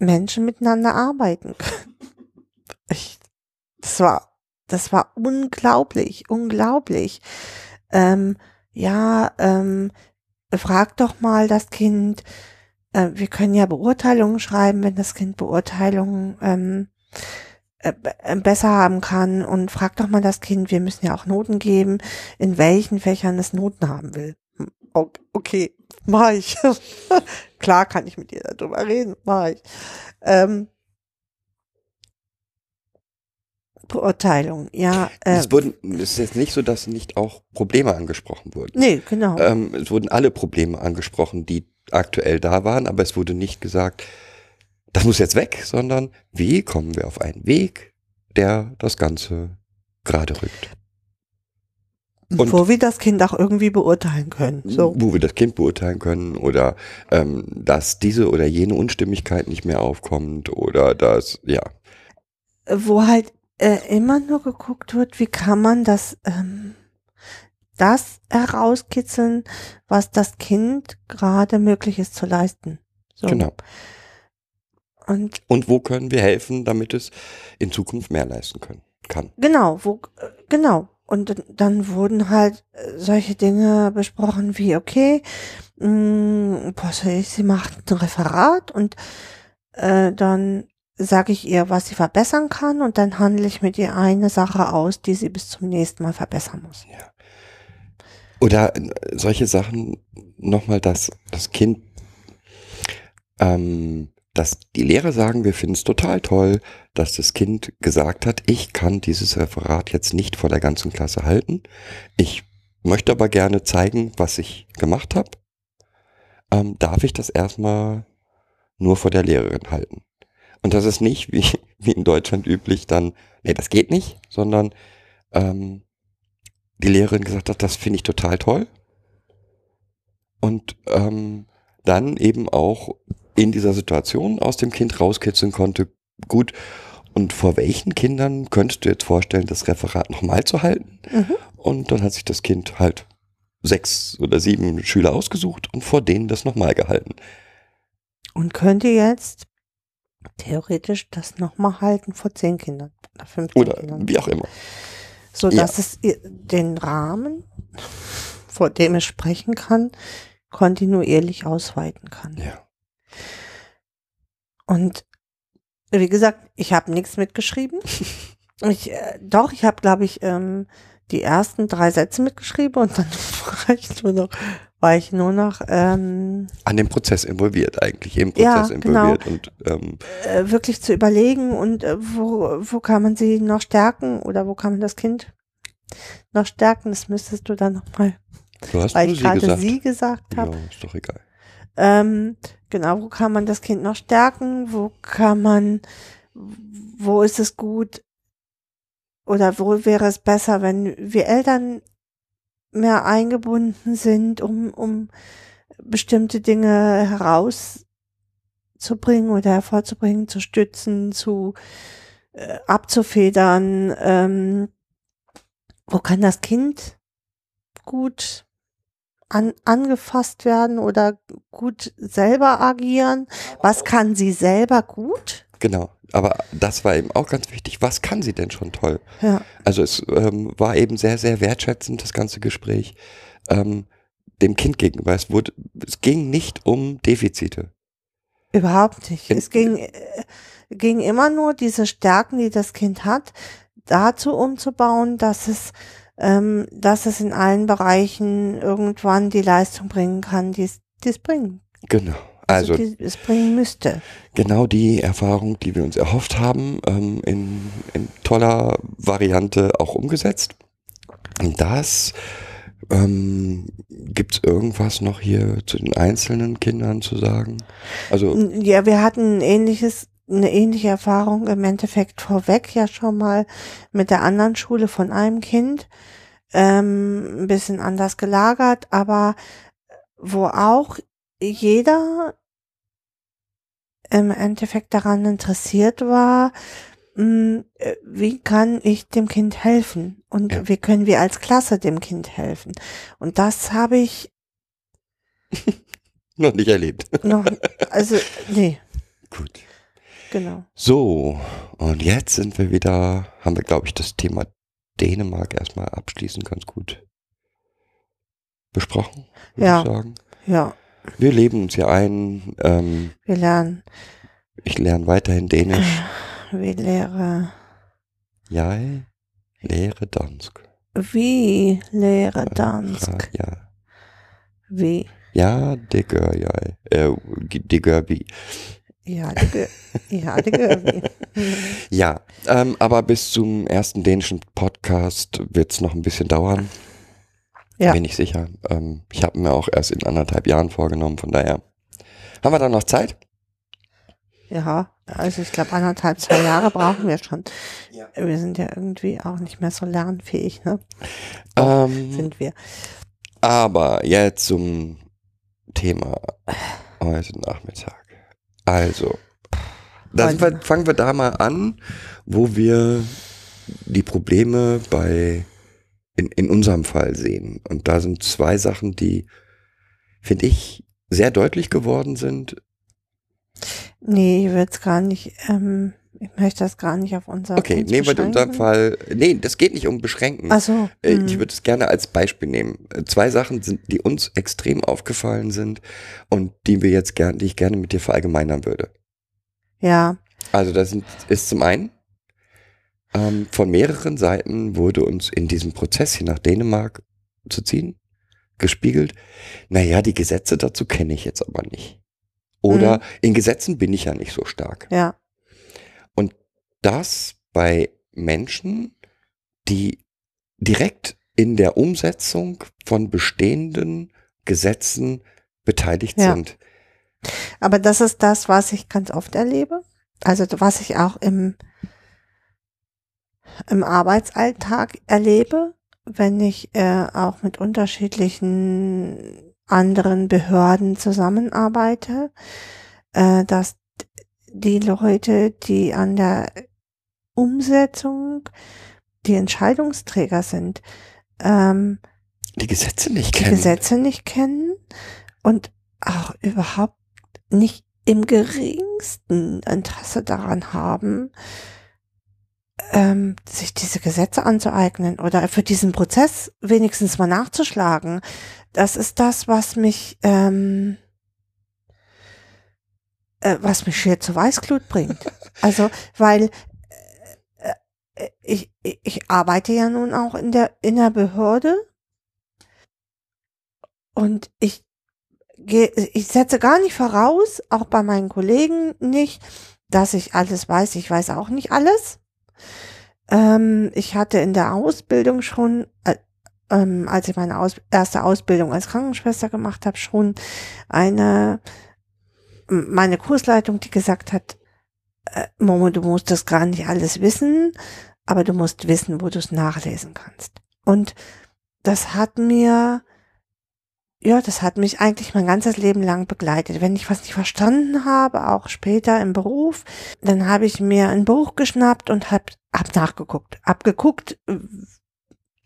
Menschen miteinander arbeiten können. Ich, das war, das war unglaublich, unglaublich. Ähm, ja, ähm, frag doch mal das Kind. Äh, wir können ja Beurteilungen schreiben, wenn das Kind Beurteilungen ähm, äh, äh, besser haben kann. Und frag doch mal das Kind, wir müssen ja auch Noten geben, in welchen Fächern es Noten haben will. Hm, Okay, mach ich. Klar kann ich mit dir darüber reden, mach ich. Ähm, Beurteilung, ja. Äh, es, wurden, es ist jetzt nicht so, dass nicht auch Probleme angesprochen wurden. nee, genau. Ähm, es wurden alle Probleme angesprochen, die aktuell da waren, aber es wurde nicht gesagt, das muss jetzt weg, sondern wie kommen wir auf einen Weg, der das Ganze gerade rückt. Und- wo wir das Kind auch irgendwie beurteilen können. So. Wo wir das Kind beurteilen können oder ähm, dass diese oder jene Unstimmigkeit nicht mehr aufkommt oder dass, ja, wo halt äh, immer nur geguckt wird, wie kann man das, ähm, das herauskitzeln, was das Kind gerade möglich ist zu leisten. So. genau. Und Und wo können wir helfen, damit es in Zukunft mehr leisten können kann. genau, wo, äh, genau. Und dann- wurden halt äh, solche Dinge besprochen wie, okay, mh, ich, sie macht ein Referat und äh, dann sage ich ihr, was sie verbessern kann und dann handle ich mit ihr eine Sache aus, die sie bis zum nächsten Mal verbessern muss. Ja. Oder äh, solche Sachen, nochmal, dass das Kind, ähm, dass die Lehrer sagen, wir finden es total toll, dass das Kind gesagt hat, ich kann dieses Referat jetzt nicht vor der ganzen Klasse halten. Ich möchte aber gerne zeigen, was ich gemacht habe. Ähm, darf ich das erstmal nur vor der Lehrerin halten? Und das ist nicht wie, wie in Deutschland üblich dann, nee, das geht nicht, sondern ähm, die Lehrerin gesagt hat, das finde ich total toll. Und ähm, dann eben auch in dieser Situation aus dem Kind rauskitzeln konnte, gut, und vor welchen Kindern könntest du jetzt vorstellen, das Referat nochmal zu halten? Mhm. Und dann hat sich das Kind halt sechs oder sieben Schüler ausgesucht und vor denen das nochmal gehalten. Und könnte jetzt theoretisch das nochmal halten vor zehn Kindern oder 15 Oder Kindern. wie auch immer. So Ja. dass es ihr- den Rahmen, vor dem es sprechen kann, kontinuierlich ausweiten kann. Ja. Und wie gesagt, ich habe nichts mitgeschrieben. Ich, äh, doch, ich habe, glaube ich, ähm, die ersten drei Sätze mitgeschrieben und dann war ich nur noch, war ich nur noch ähm, An dem Prozess involviert eigentlich, im Ja, Prozess genau. involviert. Und ähm, äh, wirklich zu überlegen und äh, wo, wo kann man sie noch stärken oder wo kann man das Kind noch stärken, das müsstest du dann nochmal, du hast weil ich sie gerade gesagt. sie gesagt habe. Ja, ist doch egal. Ähm, genau, wo kann man das Kind noch stärken? Wo kann man, wo ist es gut oder wo wäre es besser, wenn wir Eltern mehr eingebunden sind, um, um bestimmte Dinge herauszubringen oder hervorzubringen, zu stützen, zu äh, abzufedern. Ähm, wo kann das Kind gut an, angefasst werden oder gut selber agieren? Was kann sie selber gut? Genau. Aber das war eben auch ganz wichtig. Was kann sie denn schon toll? Ja, Also es ähm, war eben sehr, sehr wertschätzend, das ganze Gespräch ähm, dem Kind gegenüber. Es, wurde, es ging nicht um Defizite. überhaupt nicht. In- Es ging, äh, ging immer nur diese Stärken, die das Kind hat, dazu umzubauen, dass es, ähm, dass es in allen Bereichen irgendwann die Leistung bringen kann, die es, bringen. Genau. Also die es bringen müsste. genau die Erfahrung, die wir uns erhofft haben, ähm, in, in toller Variante auch umgesetzt. Und das ähm, gibt es irgendwas noch hier zu den einzelnen Kindern zu sagen? Also Ja, wir hatten ein ähnliches, eine ähnliche Erfahrung im Endeffekt vorweg ja schon mal mit der anderen Schule von einem Kind. Ähm, ein bisschen anders gelagert, aber wo auch jeder im Endeffekt daran interessiert war, mh, äh, wie kann ich dem Kind helfen und Ja. wie können wir als Klasse dem Kind helfen. Und das habe ich noch nicht erlebt. noch, also nee, Gut. Genau. So, und jetzt sind wir wieder, haben wir, glaube ich, das Thema Dänemark erstmal abschließend ganz gut besprochen, würde Ja. ich sagen. Ja, Wir leben uns hier ein. Ähm, wir lernen. ich lerne weiterhin Dänisch. Wie lehre, Jeg lære dansk. wie lehre Dansk. Ja. Wie, ja, det gør jeg. Øh, det gør vi. Ja, die, Ge ja, Göbi. Ja, ähm, aber bis zum ersten dänischen Podcast wird es noch ein bisschen dauern. Ja. Bin ich sicher. Ähm, ich habe mir auch erst in anderthalb Jahren vorgenommen, von daher. Haben wir dann noch Zeit? Ja, also ich glaube anderthalb, zwei Jahre brauchen wir schon. Ja. Wir sind ja irgendwie auch nicht mehr so lernfähig, ne? Ähm, Sind wir. aber jetzt zum Thema heute Nachmittag. Also, wir, fangen wir da mal an, wo wir die Probleme bei in, in unserem Fall sehen. Und da sind zwei Sachen, die, finde ich, sehr deutlich geworden sind. Nee, ich würde es gar nicht, ähm, ich möchte das gar nicht auf unser Okay, nehmen wir in unserem. Fall, nee, das geht nicht um Beschränken. Ach so. Äh, hm. Ich würde es gerne als Beispiel nehmen. Äh, Zwei Sachen sind, die uns extrem aufgefallen sind und die wir jetzt gern, die ich gerne mit dir verallgemeinern würde. Ja, Also das sind, ist zum einen, ähm, von mehreren Seiten wurde uns in diesem Prozess hier nach Dänemark zu ziehen, gespiegelt, naja, die Gesetze dazu kenne ich jetzt aber nicht. Oder Mhm. in Gesetzen bin ich ja nicht so stark. ja, Das bei Menschen, die direkt in der Umsetzung von bestehenden Gesetzen beteiligt Ja. sind. aber das ist das, was ich ganz oft erlebe. Also was ich auch im, im Arbeitsalltag erlebe, wenn ich äh, auch mit unterschiedlichen anderen Behörden zusammenarbeite, äh, dass die Leute, die an der Umsetzung die Entscheidungsträger sind, ähm, Die Gesetze nicht die kennen. Gesetze nicht kennen und auch überhaupt nicht im geringsten Interesse daran haben, ähm, sich diese Gesetze anzueignen oder für diesen Prozess wenigstens mal nachzuschlagen. Das ist das, was mich, ähm, äh, was mich schier zu Weißglut bringt. Also, weil ich, ich, arbeite ja nun auch in der, in der Behörde und ich ich setze gar nicht voraus, auch bei meinen Kollegen nicht, dass ich alles weiß. Ich weiß auch nicht alles. Ähm, ich hatte in der Ausbildung schon, äh, ähm, als ich meine Aus erste Ausbildung als Krankenschwester gemacht habe, schon eine, meine Kursleitung, die gesagt hat, äh, Momo, du musst das gar nicht alles wissen, aber du musst wissen, wo du es nachlesen kannst. Und das hat mir, ja, das hat mich eigentlich mein ganzes Leben lang begleitet. Wenn ich was nicht verstanden habe, auch später im Beruf, dann habe ich mir ein Buch geschnappt und hab, hab nachgeguckt, hab geguckt,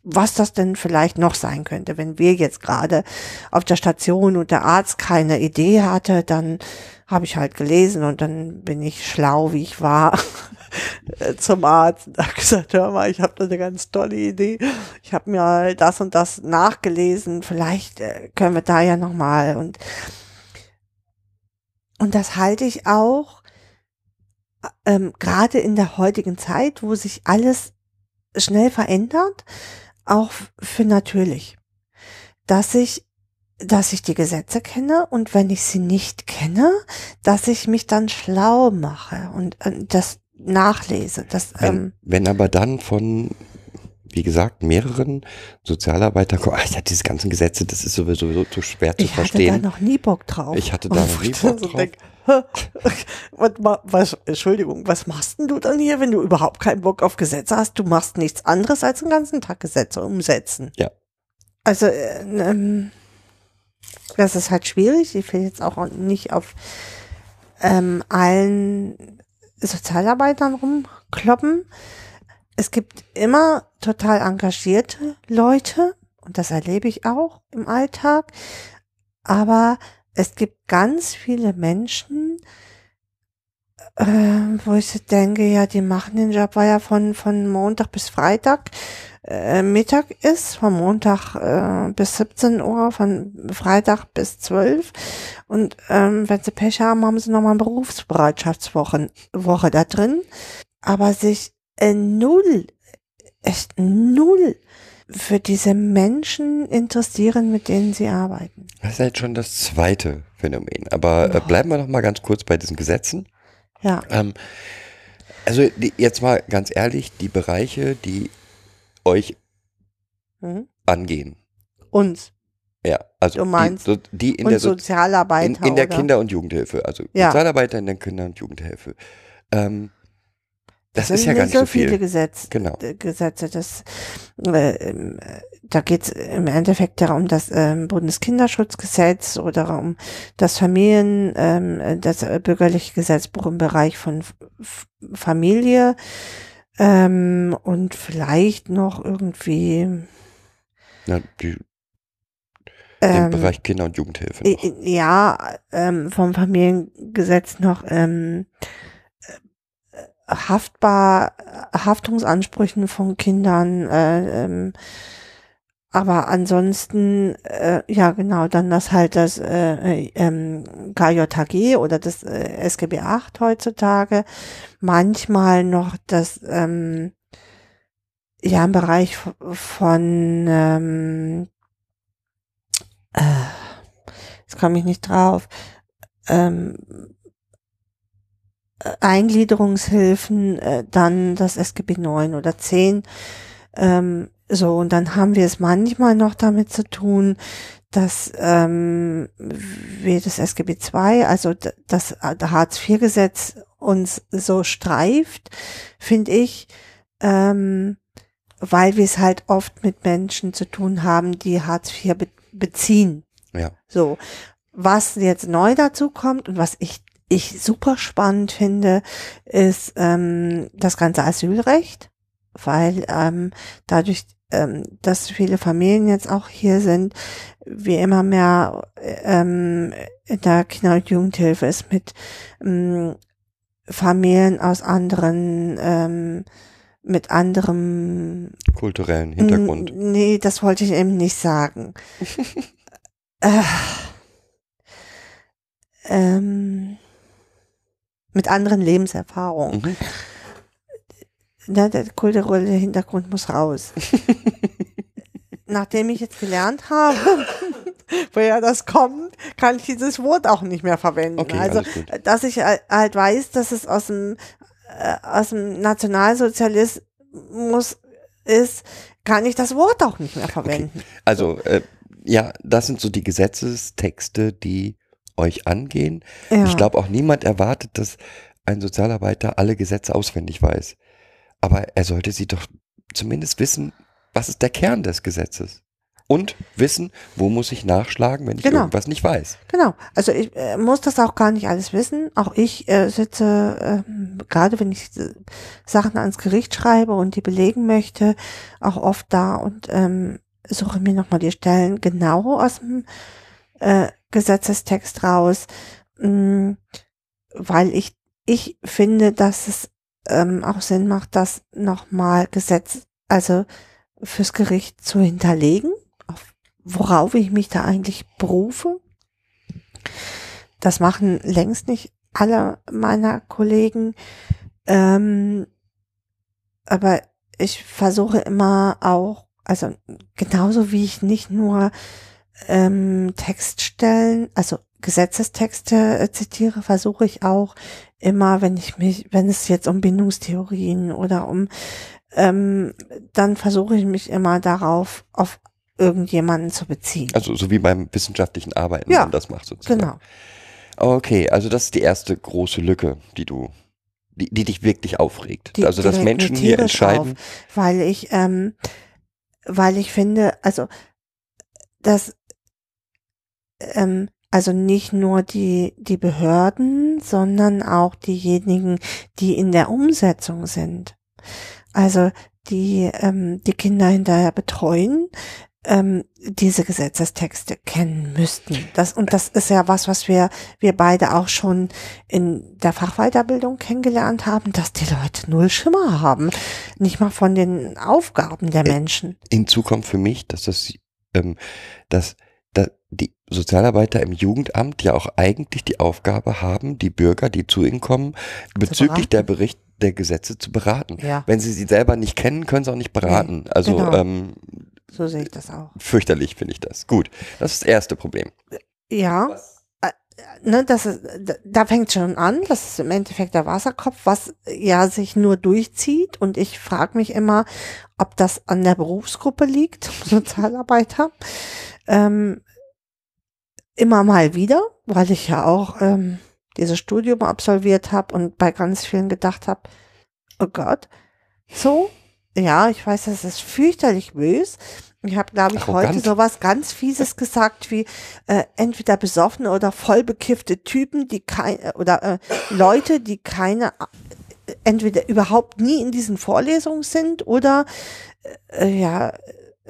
was das denn vielleicht noch sein könnte. Wenn wir jetzt gerade auf der Station und der Arzt keine Idee hatte, dann habe ich halt gelesen und dann bin ich schlau, wie ich war, zum Arzt und habe gesagt, hör mal, ich habe da eine ganz tolle Idee. Ich habe mir das und das nachgelesen. Vielleicht äh, können wir da ja noch mal und und das halte ich auch ähm, gerade in der heutigen Zeit, wo sich alles schnell verändert, auch für natürlich, dass ich dass ich die Gesetze kenne und wenn ich sie nicht kenne, dass ich mich dann schlau mache und äh, das nachlese. Das, Wenn, ähm, wenn aber dann von, wie gesagt, mehreren Sozialarbeitern kommen, ach ja, diese ganzen Gesetze, das ist sowieso so, so schwer zu ich hatte da verstehen. noch nie Bock drauf. Ich hatte da noch nie ich Bock drauf. denk, was, was, Entschuldigung, was machst denn du dann hier, wenn du überhaupt keinen Bock auf Gesetze hast? Du machst nichts anderes als den ganzen Tag Gesetze umsetzen. Ja. Also, äh, ähm, das ist halt schwierig. Ich will jetzt auch nicht auf ähm, allen Sozialarbeitern rumkloppen. Es gibt immer total engagierte Leute und das erlebe ich auch im Alltag. Aber es gibt ganz viele Menschen, äh, wo ich denke, ja, die machen den Job, weil er von, von Montag bis Freitag äh, Mittag ist, von Montag äh, bis 17 Uhr, von Freitag bis 12. Und ähm, wenn sie Pech haben, haben sie nochmal eine Berufsbereitschaftswoche Woche da drin. Aber sich äh, null, echt null für diese Menschen interessieren, mit denen sie arbeiten. Das ist halt schon das zweite Phänomen. Aber äh, bleiben wir noch mal ganz kurz bei diesen Gesetzen. Ja. Ähm, also die, jetzt mal ganz ehrlich, die Bereiche, die euch Mhm. angehen. Uns Ja, also Du meinst die, die in der, so, Sozialarbeiter. in, in der oder? Kinder- und Jugendhilfe, also Ja. Sozialarbeiter in der Kinder- und Jugendhilfe. Ähm, das sind ist ja gar nicht so viele viel. Gesetz, Genau. äh, Gesetze. Das, äh, ähm, da geht es im Endeffekt ja um das ähm, Bundeskinderschutzgesetz oder um das Familien, ähm, das äh, bürgerliche Gesetzbuch im Bereich von F Familie ähm, und vielleicht noch irgendwie Ja, die, den ähm, Bereich Kinder- und Jugendhilfe. Noch. Ja, ähm, vom Familiengesetz noch ähm, äh, haftbar, äh, Haftungsansprüchen von Kindern, äh, ähm, aber ansonsten, äh, ja genau, dann das halt das äh, äh, ähm, KJHG oder das äh, SGB 8 heutzutage, manchmal noch das, ähm, ja, im Bereich von, ähm, äh, jetzt komme ich nicht drauf, ähm, äh, Eingliederungshilfen, äh, dann das SGB 9 oder 10. Ähm, so, und dann haben wir es manchmal noch damit zu tun, dass ähm, wir das SGB 2, also das äh, Hartz-IV-Gesetz uns so streift, finde ich, ähm, weil wir es halt oft mit Menschen zu tun haben, die Hartz IV be beziehen. Ja. So, was jetzt neu dazu kommt und was ich ich super spannend finde, ist ähm, das ganze Asylrecht, weil ähm, dadurch, ähm, dass viele Familien jetzt auch hier sind, wir immer mehr ähm, in der Kinder- und Jugendhilfe ist mit ähm, Familien aus anderen ähm, mit anderem Kulturellen Hintergrund. Nee, das wollte ich eben nicht sagen. äh, ähm, mit anderen Lebenserfahrungen. Mhm. Ne, der kulturelle Hintergrund muss raus. Nachdem ich jetzt gelernt habe, woher das kommt, kann ich dieses Wort auch nicht mehr verwenden. Okay, also, dass ich halt weiß, dass es aus dem, äh, aus dem Nationalsozialismus ist, kann ich das Wort auch nicht mehr verwenden. Also, äh, ja, das sind so die Gesetzestexte, die euch angehen. Ja. Ich glaube auch niemand erwartet, dass ein Sozialarbeiter alle Gesetze auswendig weiß. Aber er sollte sie doch zumindest wissen, was ist der Kern des Gesetzes. Und wissen, wo muss ich nachschlagen, wenn ich Genau. irgendwas nicht weiß. Genau, also ich äh, muss das auch gar nicht alles wissen. Auch ich äh, sitze, ähm, gerade wenn ich äh, Sachen ans Gericht schreibe und die belegen möchte, auch oft da und ähm, suche mir nochmal die Stellen genau aus dem äh, Gesetzestext raus, mh, weil ich, ich finde, dass es ähm, auch Sinn macht, das nochmal Gesetz, also fürs Gericht zu hinterlegen, auf, worauf ich mich da eigentlich berufe. Das machen längst nicht alle meiner Kollegen. Ähm, aber ich versuche immer auch, also genauso wie ich nicht nur ähm, Textstellen, also Gesetzestexte äh, zitiere, versuche ich auch immer, wenn ich mich, wenn es jetzt um Bindungstheorien oder um, ähm, dann versuche ich mich immer darauf, auf irgendjemanden zu beziehen. Also so wie beim wissenschaftlichen Arbeiten, Ja, wenn man das macht sozusagen. genau. Okay, also das ist die erste große Lücke, die du, die, die dich wirklich aufregt. Die- also dass Menschen hier entscheiden, auf, weil ich, ähm, weil ich finde, also dass ähm, also nicht nur die die Behörden, sondern auch diejenigen, die in der Umsetzung sind. Also die ähm, die Kinder hinterher betreuen, ähm, diese Gesetzestexte kennen müssten. Das und das ist ja was, was wir wir beide auch schon in der Fachweiterbildung kennengelernt haben, dass die Leute null Schimmer haben, nicht mal von den Aufgaben der Äh, Menschen. hinzu kommt für mich, dass das, ähm, dass, Sozialarbeiter im Jugendamt ja auch eigentlich die Aufgabe haben, die Bürger, die zu ihnen kommen, bezüglich der Bericht der Gesetze zu beraten. Ja. Wenn sie sie selber nicht kennen, können sie auch nicht beraten. also genau. ähm, So sehe ich das auch. fürchterlich finde ich das. Gut, das ist das erste Problem. Ja, äh, ne, das ist, da- da fängt schon an, das ist im Endeffekt der Wasserkopf, was ja sich nur durchzieht und ich frage mich immer, ob das an der Berufsgruppe liegt, Sozialarbeiter, ähm, immer mal wieder, weil ich ja auch ähm, dieses Studium absolviert habe und bei ganz vielen gedacht habe, oh Gott, so, ja, ich weiß, das ist fürchterlich bös. Ich habe, glaube ich, heute Arrogant. sowas ganz Fieses gesagt wie äh, entweder besoffene oder vollbekiffte Typen, die kein oder äh, Leute, die keine äh, entweder überhaupt nie in diesen Vorlesungen sind oder äh, ja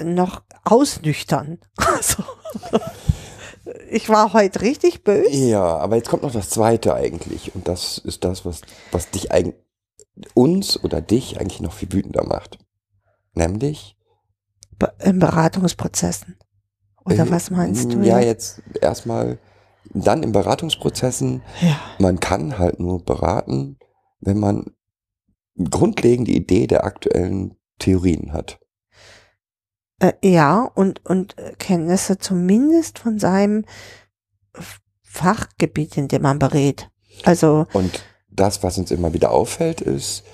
noch ausnüchtern. Also ich war heute richtig böse. Ja, aber jetzt kommt noch das Zweite eigentlich. Und das ist das, was, was dich eigentlich, uns oder dich eigentlich noch viel wütender macht. Nämlich. In Beratungsprozessen. Oder äh, was meinst du? Ja, jetzt erstmal, dann in Beratungsprozessen, ja. man kann halt nur beraten, wenn man grundlegende Idee der aktuellen Theorien hat. Äh, ja, und, und äh, Kenntnisse zumindest von seinem Fachgebiet, in dem man berät. Also, Und das, was uns immer wieder auffällt, ist,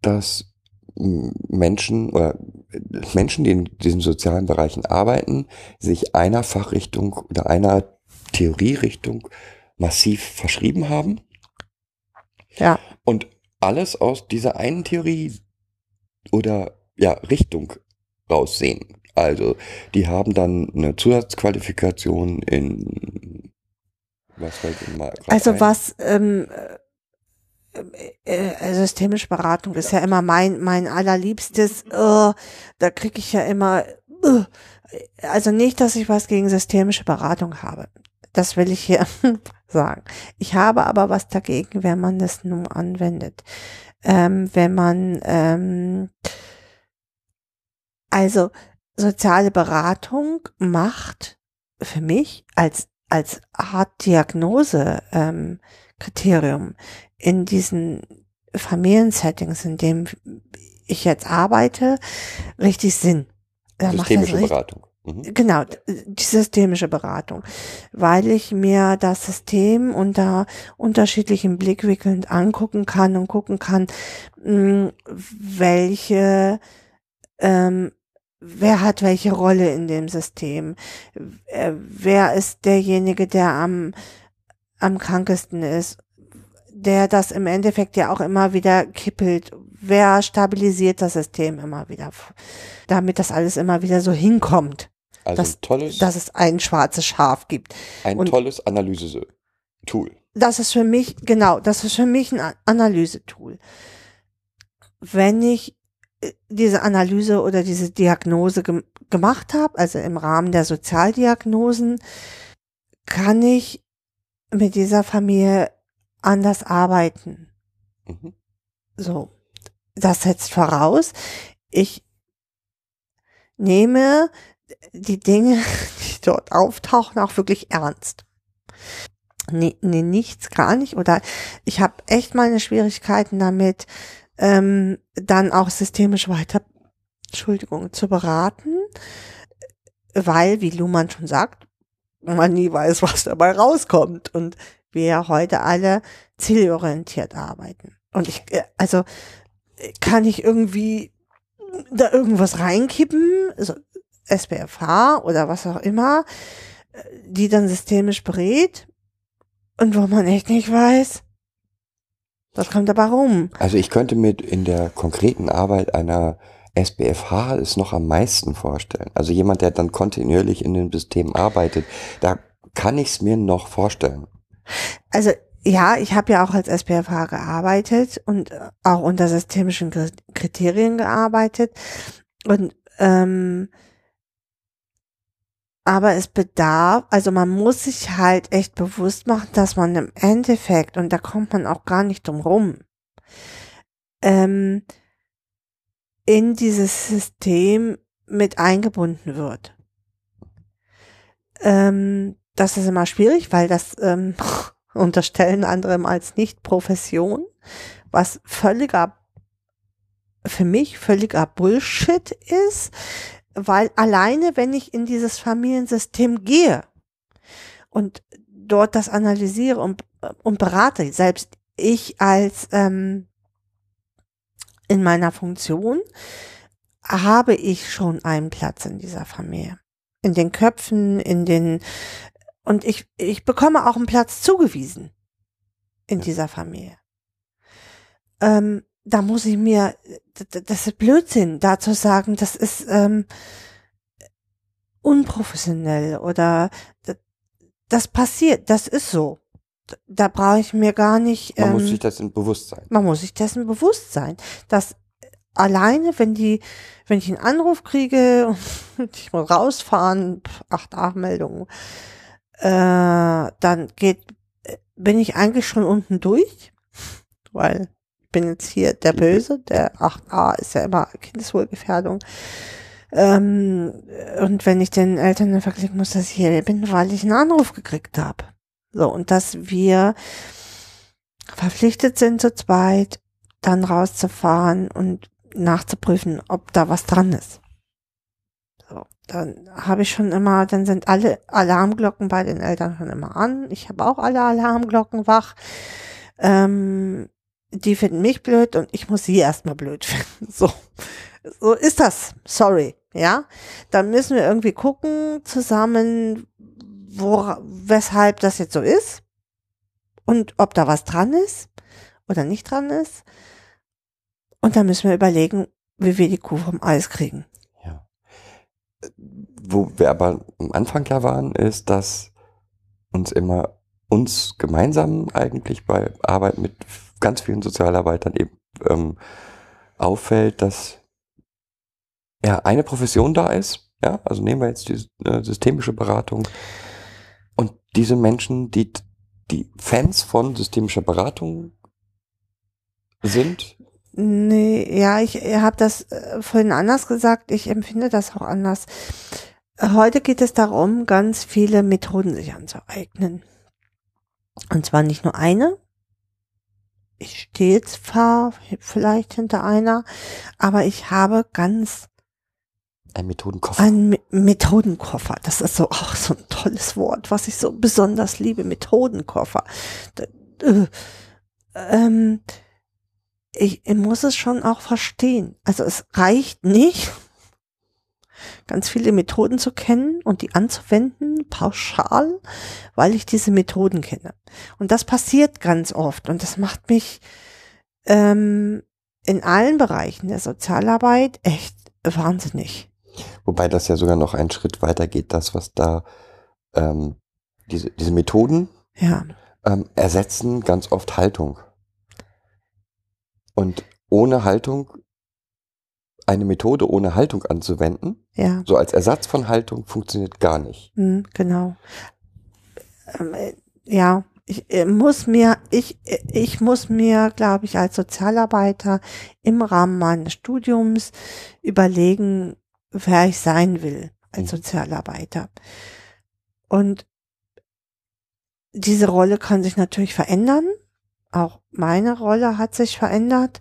dass Menschen oder äh, Menschen, die in diesen sozialen Bereichen arbeiten, sich einer Fachrichtung oder einer Theorierichtung massiv verschrieben haben ja, und alles aus dieser einen Theorie oder ja, Richtung raussehen. Also, die haben dann eine Zusatzqualifikation in was fällt Ihnen mal also ein? was, ähm, äh, äh, systemische Beratung ist ja immer mein, mein allerliebstes, äh, da kriege ich ja immer, äh, also nicht, dass ich was gegen systemische Beratung habe. Das will ich hier sagen. Ich habe aber was dagegen, wenn man das nun anwendet. Ähm, wenn man, ähm, also soziale Beratung macht für mich als, als Art Diagnose, ähm, Kriterium in diesen Familiensettings, in dem ich jetzt arbeite, richtig Sinn. Da Systemische richtig- Beratung. Mhm. Genau, die systemische Beratung, weil ich mir das System unter unterschiedlichen Blickwinkeln angucken kann und gucken kann, mh, welche, ähm, wer hat welche Rolle in dem System, äh, wer ist derjenige, der am, am krankesten ist, der das im Endeffekt ja auch immer wieder kippelt, wer stabilisiert das System immer wieder, damit das alles immer wieder so hinkommt Also Das- ein tolles, dass es ein schwarzes Schaf gibt. ein und- tolles Analyse-Tool. Das ist für mich, genau, das ist für mich ein Analysetool. Wenn ich diese Analyse oder diese Diagnose gem gemacht habe, also im Rahmen der Sozialdiagnosen, kann ich mit dieser Familie anders arbeiten. Mhm. So, das setzt voraus, ich nehme die Dinge, die dort auftauchen, auch wirklich ernst. Nee, nee, nichts, gar nicht. Oder ich habe echt meine Schwierigkeiten damit, ähm, dann auch systemisch weiter, Entschuldigung, zu beraten, weil, wie Luhmann schon sagt, man nie weiß, was dabei rauskommt. Und wir heute alle zielorientiert arbeiten. Und ich, äh, also, kann ich irgendwie da irgendwas reinkippen, also SPFH oder was auch immer, äh, die dann systemisch berät und wo man echt nicht weiß, was kommt dabei rum. Also ich könnte mir in der konkreten Arbeit einer SBFH es noch am meisten vorstellen. Also jemand, der dann kontinuierlich in dem System arbeitet, da kann ich es mir noch vorstellen. Also ja, ich habe ja auch als SPFH gearbeitet und auch unter systemischen Kri- Kriterien gearbeitet. Und ähm, aber es bedarf, also man muss sich halt echt bewusst machen, dass man im Endeffekt, und da kommt man auch gar nicht drum rum, ähm, in dieses System mit eingebunden wird. Ähm, das ist immer schwierig, weil das ähm, unterstellen anderem als Nicht-Profession, was völliger, für mich völliger Bullshit ist, weil alleine, wenn ich in dieses Familiensystem gehe und dort das analysiere und, und berate. Selbst ich als ähm, in meiner Funktion habe ich schon einen Platz in dieser Familie. In den Köpfen, in den, und ich, ich bekomme auch einen Platz zugewiesen in dieser Familie. Ähm, da muss ich mir, das ist Blödsinn, da zu sagen, das ist ähm, unprofessionell oder das passiert, das ist so. Da brauche ich mir gar nicht. Man ähm, muss sich dessen bewusst sein. man muss sich dessen bewusst sein, dass alleine, wenn die, wenn ich einen Anruf kriege und ich muss rausfahren, acht A-Meldungen, äh, dann geht, bin ich eigentlich schon unten durch, weil bin jetzt hier der Böse, der 8a ist ja immer Kindeswohlgefährdung. Ähm, und wenn ich den Eltern dann verklicken muss, dass ich hier bin, weil ich einen Anruf gekriegt habe. So, und dass wir verpflichtet sind zu zweit, dann rauszufahren und nachzuprüfen, ob da was dran ist. So, dann habe ich schon immer, dann sind alle Alarmglocken bei den Eltern schon immer an. Ich habe auch alle Alarmglocken wach. Ähm, die finden mich blöd und ich muss sie erstmal blöd finden. So, so ist das. Sorry, ja. Dann müssen wir irgendwie gucken zusammen, wo, weshalb das jetzt so ist und ob da was dran ist oder nicht dran ist. Und dann müssen wir überlegen, wie wir die Kuh vom Eis kriegen. Ja. Wo wir aber am Anfang ja waren, ist, dass uns immer uns gemeinsam eigentlich bei Arbeit mit ganz vielen Sozialarbeitern eben ähm, auffällt, dass ja eine Profession da ist. Ja, also nehmen wir jetzt die äh, systemische Beratung und diese Menschen, die die Fans von systemischer Beratung sind, Nee, ja, ich habe das äh, vorhin anders gesagt. Ich empfinde das auch anders. Heute geht es darum, ganz viele Methoden sich anzueignen. Und zwar nicht nur eine. Ich stehe zwar vielleicht hinter einer, aber ich habe ganz ein Methodenkoffer. Me- Methodenkoffer. Das ist so auch so ein tolles Wort, was ich so besonders liebe. Methodenkoffer. Da, äh, ähm, ich, ich muss es schon auch verstehen. Also es reicht nicht, ganz viele Methoden zu kennen und die anzuwenden, pauschal, weil ich diese Methoden kenne. Und das passiert ganz oft und das macht mich ähm, in allen Bereichen der Sozialarbeit echt wahnsinnig. Wobei das ja sogar noch einen Schritt weiter geht, das, was da ähm, diese, diese Methoden Ja, ähm, ersetzen ganz oft Haltung. Und ohne Haltung, eine Methode ohne Haltung anzuwenden, ja. so als Ersatz von Haltung, funktioniert gar nicht. Mhm, genau. Ähm, äh, ja, ich äh, muss mir, ich, äh, ich muss mir, glaube ich, als Sozialarbeiter im Rahmen meines Studiums überlegen, wer ich sein will als Mhm. Sozialarbeiter. Und diese Rolle kann sich natürlich verändern. Auch meine Rolle hat sich verändert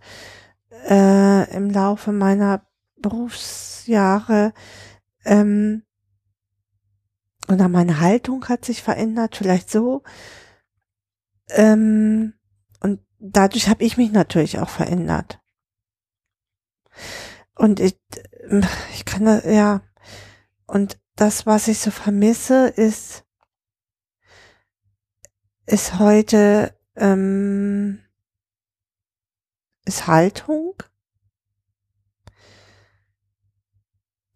äh, im Laufe meiner Berufsjahre. Ähm, oder meine Haltung hat sich verändert, vielleicht so. Ähm, und dadurch habe ich mich natürlich auch verändert. Und ich, ich kann das, ja, und das, was ich so vermisse, ist, ist heute, ähm, ist Haltung.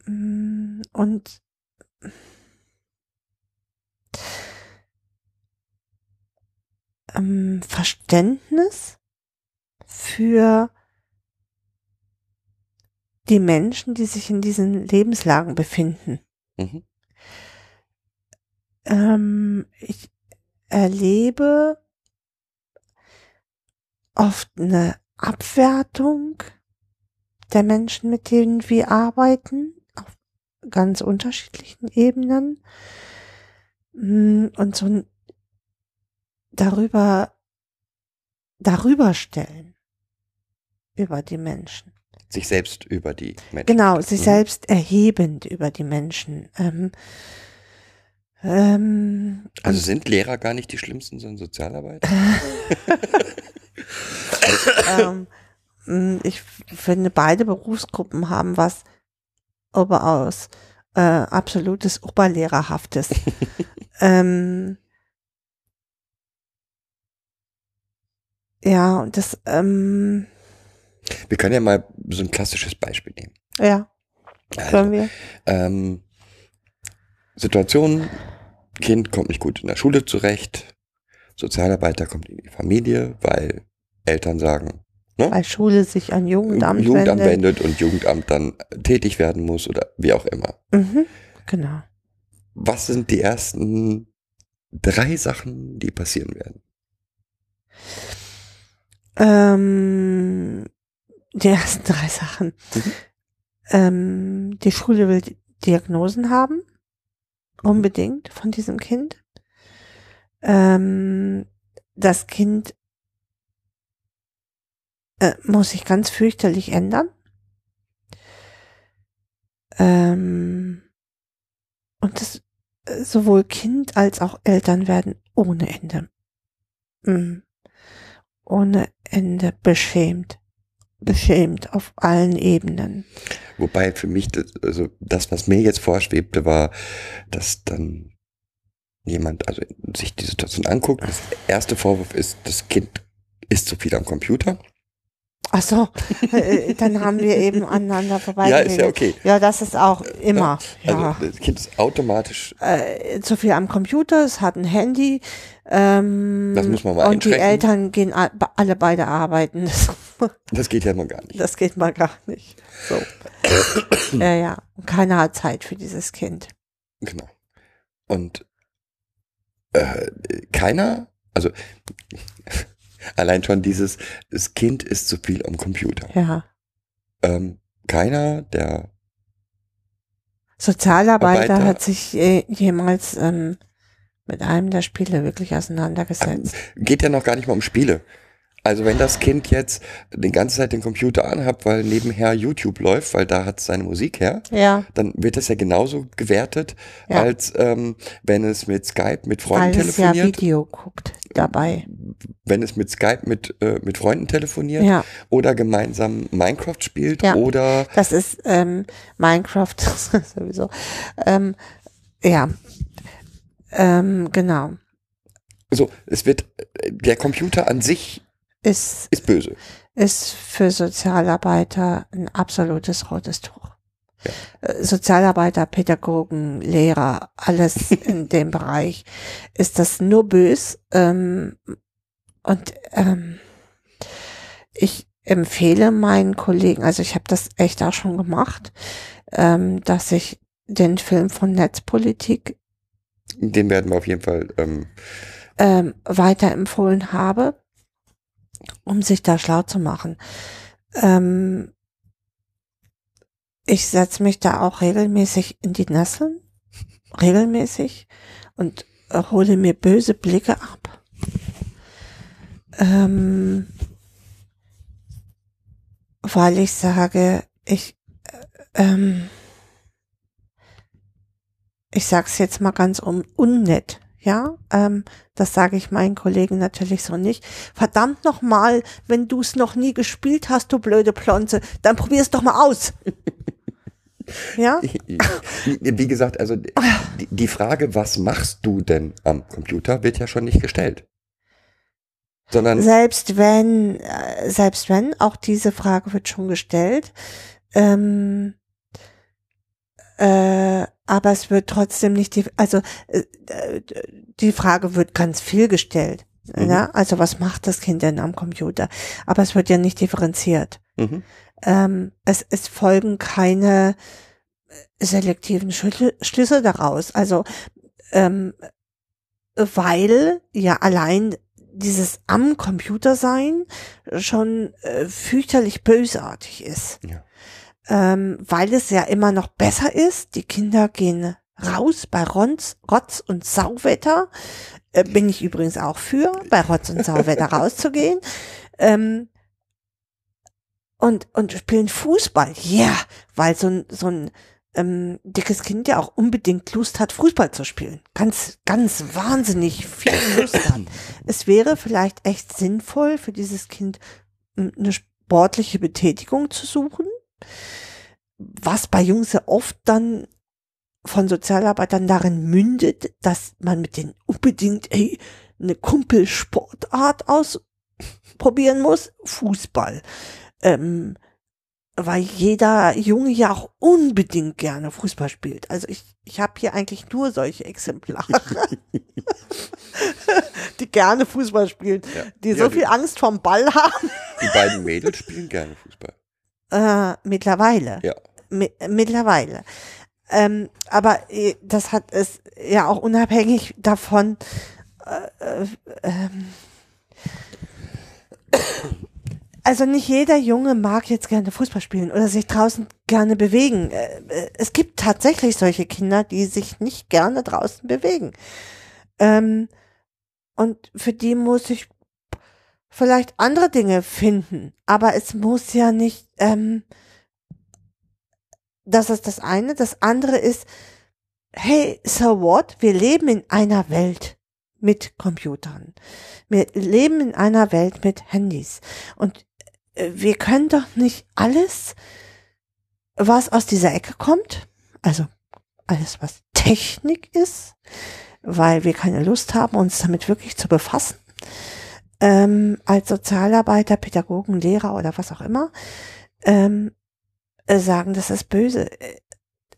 Mm, Und ähm, Verständnis für die Menschen, die sich in diesen Lebenslagen befinden. Mhm. Ähm, ich erlebe oft eine Abwertung der Menschen, mit denen wir arbeiten, auf ganz unterschiedlichen Ebenen. Mm, Und so ein darüber, darüber stellen über die Menschen. Sich selbst über die Menschen. Genau, sich Mhm. selbst erhebend über die Menschen. Ähm, Ähm, Also sind Lehrer gar nicht die schlimmsten, sondern Sozialarbeiter? ähm, ich finde, beide Berufsgruppen haben was überaus äh, absolutes Oberlehrerhaftes. ähm, ja, und das, ähm, Wir können ja mal so ein klassisches Beispiel nehmen. ja, Also, können wir. ähm, Situation, Kind kommt nicht gut in der Schule zurecht, Sozialarbeiter kommt in die Familie, weil Eltern sagen, ne? Weil Schule sich an Jugendamt, Jugendamt wendet. wendet und Jugendamt dann tätig werden muss oder wie auch immer. Mhm, genau. Was sind die ersten drei Sachen, die passieren werden? Ähm, die ersten drei Sachen. Mhm. Ähm, die Schule will Di- Diagnosen haben. Unbedingt von diesem Kind. Ähm, das Kind äh, muss sich ganz fürchterlich ändern. Ähm, und das, äh, sowohl Kind als auch Eltern werden ohne Ende. Mm ohne Ende beschämt. Beschämt auf allen Ebenen. Wobei für mich, das, also das, was mir jetzt vorschwebte, war, dass dann jemand, also sich die Situation anguckt. Das erste Vorwurf ist, das Kind ist zu viel am Computer. Ach so, äh, dann haben wir eben aneinander vorbei. ja, ist ja okay. Ja, das ist auch immer. Ja. Also das Kind ist automatisch, äh, zu viel am Computer, es hat ein Handy. Ähm, Das muss man mal Und die. Eltern gehen alle beide arbeiten. Das, das geht ja mal gar nicht. das geht mal gar nicht. So. ja, ja. Und keiner hat Zeit für dieses Kind. Genau. Und äh, keiner, also allein schon dieses, das Kind ist zu viel am Computer. Ja. Ähm, keiner, der Sozialarbeiter Arbeiter. hat sich äh, jemals ähm, mit einem der Spiele wirklich auseinandergesetzt. geht ja noch gar nicht mal um Spiele. Also wenn das Kind jetzt die ganze Zeit den Computer anhat, weil nebenher YouTube läuft, weil da hat es seine Musik her, Ja, dann wird das ja genauso gewertet, Ja. als ähm, wenn es mit Skype mit Freunden weil es ja telefoniert, Video guckt dabei. wenn es mit Skype mit, äh, mit Freunden telefoniert Ja, oder gemeinsam Minecraft spielt Ja. oder das ist ähm, Minecraft sowieso. Ähm, ja, ähm, genau. so, es wird, äh, der Computer an sich Ist, ist böse. ist für Sozialarbeiter ein absolutes rotes Tuch. Äh, Sozialarbeiter, Pädagogen, Lehrer, alles in dem Bereich ist das nur bös. Ähm, und ähm, ich empfehle meinen Kollegen, also ich habe das echt auch schon gemacht, ähm, dass ich den Film von Netzpolitik Den werden wir auf jeden Fall, ähm, ähm, weiterempfohlen habe, um sich da schlau zu machen. Ähm, ich setze mich da auch regelmäßig in die Nesseln, regelmäßig, und hole mir böse Blicke ab. Ähm, weil ich sage, ich, äh, ähm, ich sag's jetzt mal ganz un unnett, ja, ähm, das sage ich meinen Kollegen natürlich so nicht. Verdammt noch mal, wenn du es noch nie gespielt hast, du blöde Plonze, dann probier's doch mal aus. ja, wie gesagt, also die, die Frage, was machst du denn am Computer, wird ja schon nicht gestellt. Sondern selbst wenn, äh, selbst wenn, auch diese Frage wird schon gestellt, ähm, äh, aber es wird trotzdem nicht die, also äh, die Frage wird ganz viel gestellt. Mhm. Ja? Also was macht das Kind denn am Computer? Aber es wird ja nicht differenziert. mhm. ähm, es, es folgen keine äh, selektiven Schlü Schlüsse daraus. Also, ähm, weil ja allein dieses am Computer sein schon äh, fürchterlich bösartig ist. Ja. Ähm, weil es ja immer noch besser ist. Die Kinder gehen raus bei Rotz, Rotz und Sauwetter. Äh, bin ich übrigens auch für, bei Rotz und Sauwetter rauszugehen. Ähm, und, und spielen Fußball. Ja, weil so ein, so ein ähm, dickes Kind ja auch unbedingt Lust hat, Fußball zu spielen. Ganz, ganz wahnsinnig viel Lust hat. Es wäre vielleicht echt sinnvoll für dieses Kind eine sportliche Betätigung zu suchen, was bei Jungs ja oft dann von Sozialarbeitern darin mündet, dass man mit denen unbedingt ey, eine Kumpelsportart ausprobieren muss, Fußball. Ähm, weil jeder Junge ja auch unbedingt gerne Fußball spielt. Also ich, ich habe hier eigentlich nur solche Exemplare, die gerne Fußball spielen, Ja. die Ja, so die- viel Angst vom Ball haben. Die beiden Mädels spielen gerne Fußball. Äh, mittlerweile. Ja. Mi mittlerweile. Ähm, aber äh, das hat es ja auch unabhängig davon, äh, äh, ähm, also nicht jeder Junge mag jetzt gerne Fußball spielen oder sich draußen gerne bewegen. Es gibt tatsächlich solche Kinder, die sich nicht gerne draußen bewegen. Ähm, und für die muss ich vielleicht andere Dinge finden. Aber es muss ja nicht, ähm, das ist das eine. Das andere ist, hey, so what? Wir leben in einer Welt mit Computern. Wir leben in einer Welt mit Handys. Und äh, wir können doch nicht alles, was aus dieser Ecke kommt, also alles, was Technik ist, weil wir keine Lust haben, uns damit wirklich zu befassen, ähm, als Sozialarbeiter, Pädagogen, Lehrer oder was auch immer, ähm, äh, sagen, das ist böse. Äh,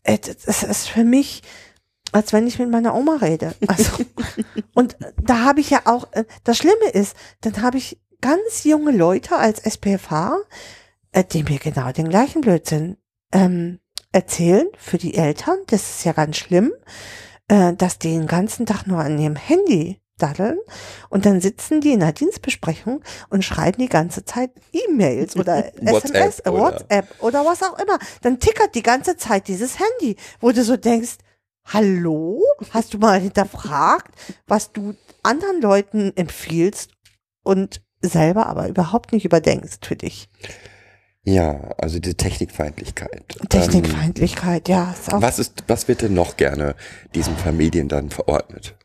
äh, Das ist für mich, als wenn ich mit meiner Oma rede. Also, und da habe ich ja auch, äh, das Schlimme ist, dann habe ich ganz junge Leute als SPFH, äh, die mir genau den gleichen Blödsinn ähm, erzählen für die Eltern. Das ist ja ganz schlimm, äh, dass die den ganzen Tag nur an ihrem Handy daddeln und dann sitzen die in einer Dienstbesprechung und schreiben die ganze Zeit E-Mails oder WhatsApp SMS, oder- WhatsApp oder was auch immer. Dann tickert die ganze Zeit dieses Handy, wo du so denkst, hallo, hast du mal hinterfragt, was du anderen Leuten empfiehlst und selber aber überhaupt nicht überdenkst für dich. Ja, also diese Technikfeindlichkeit. Ähm, Technikfeindlichkeit, ja, ist was ist, was wird denn noch gerne diesen Familien dann verordnet?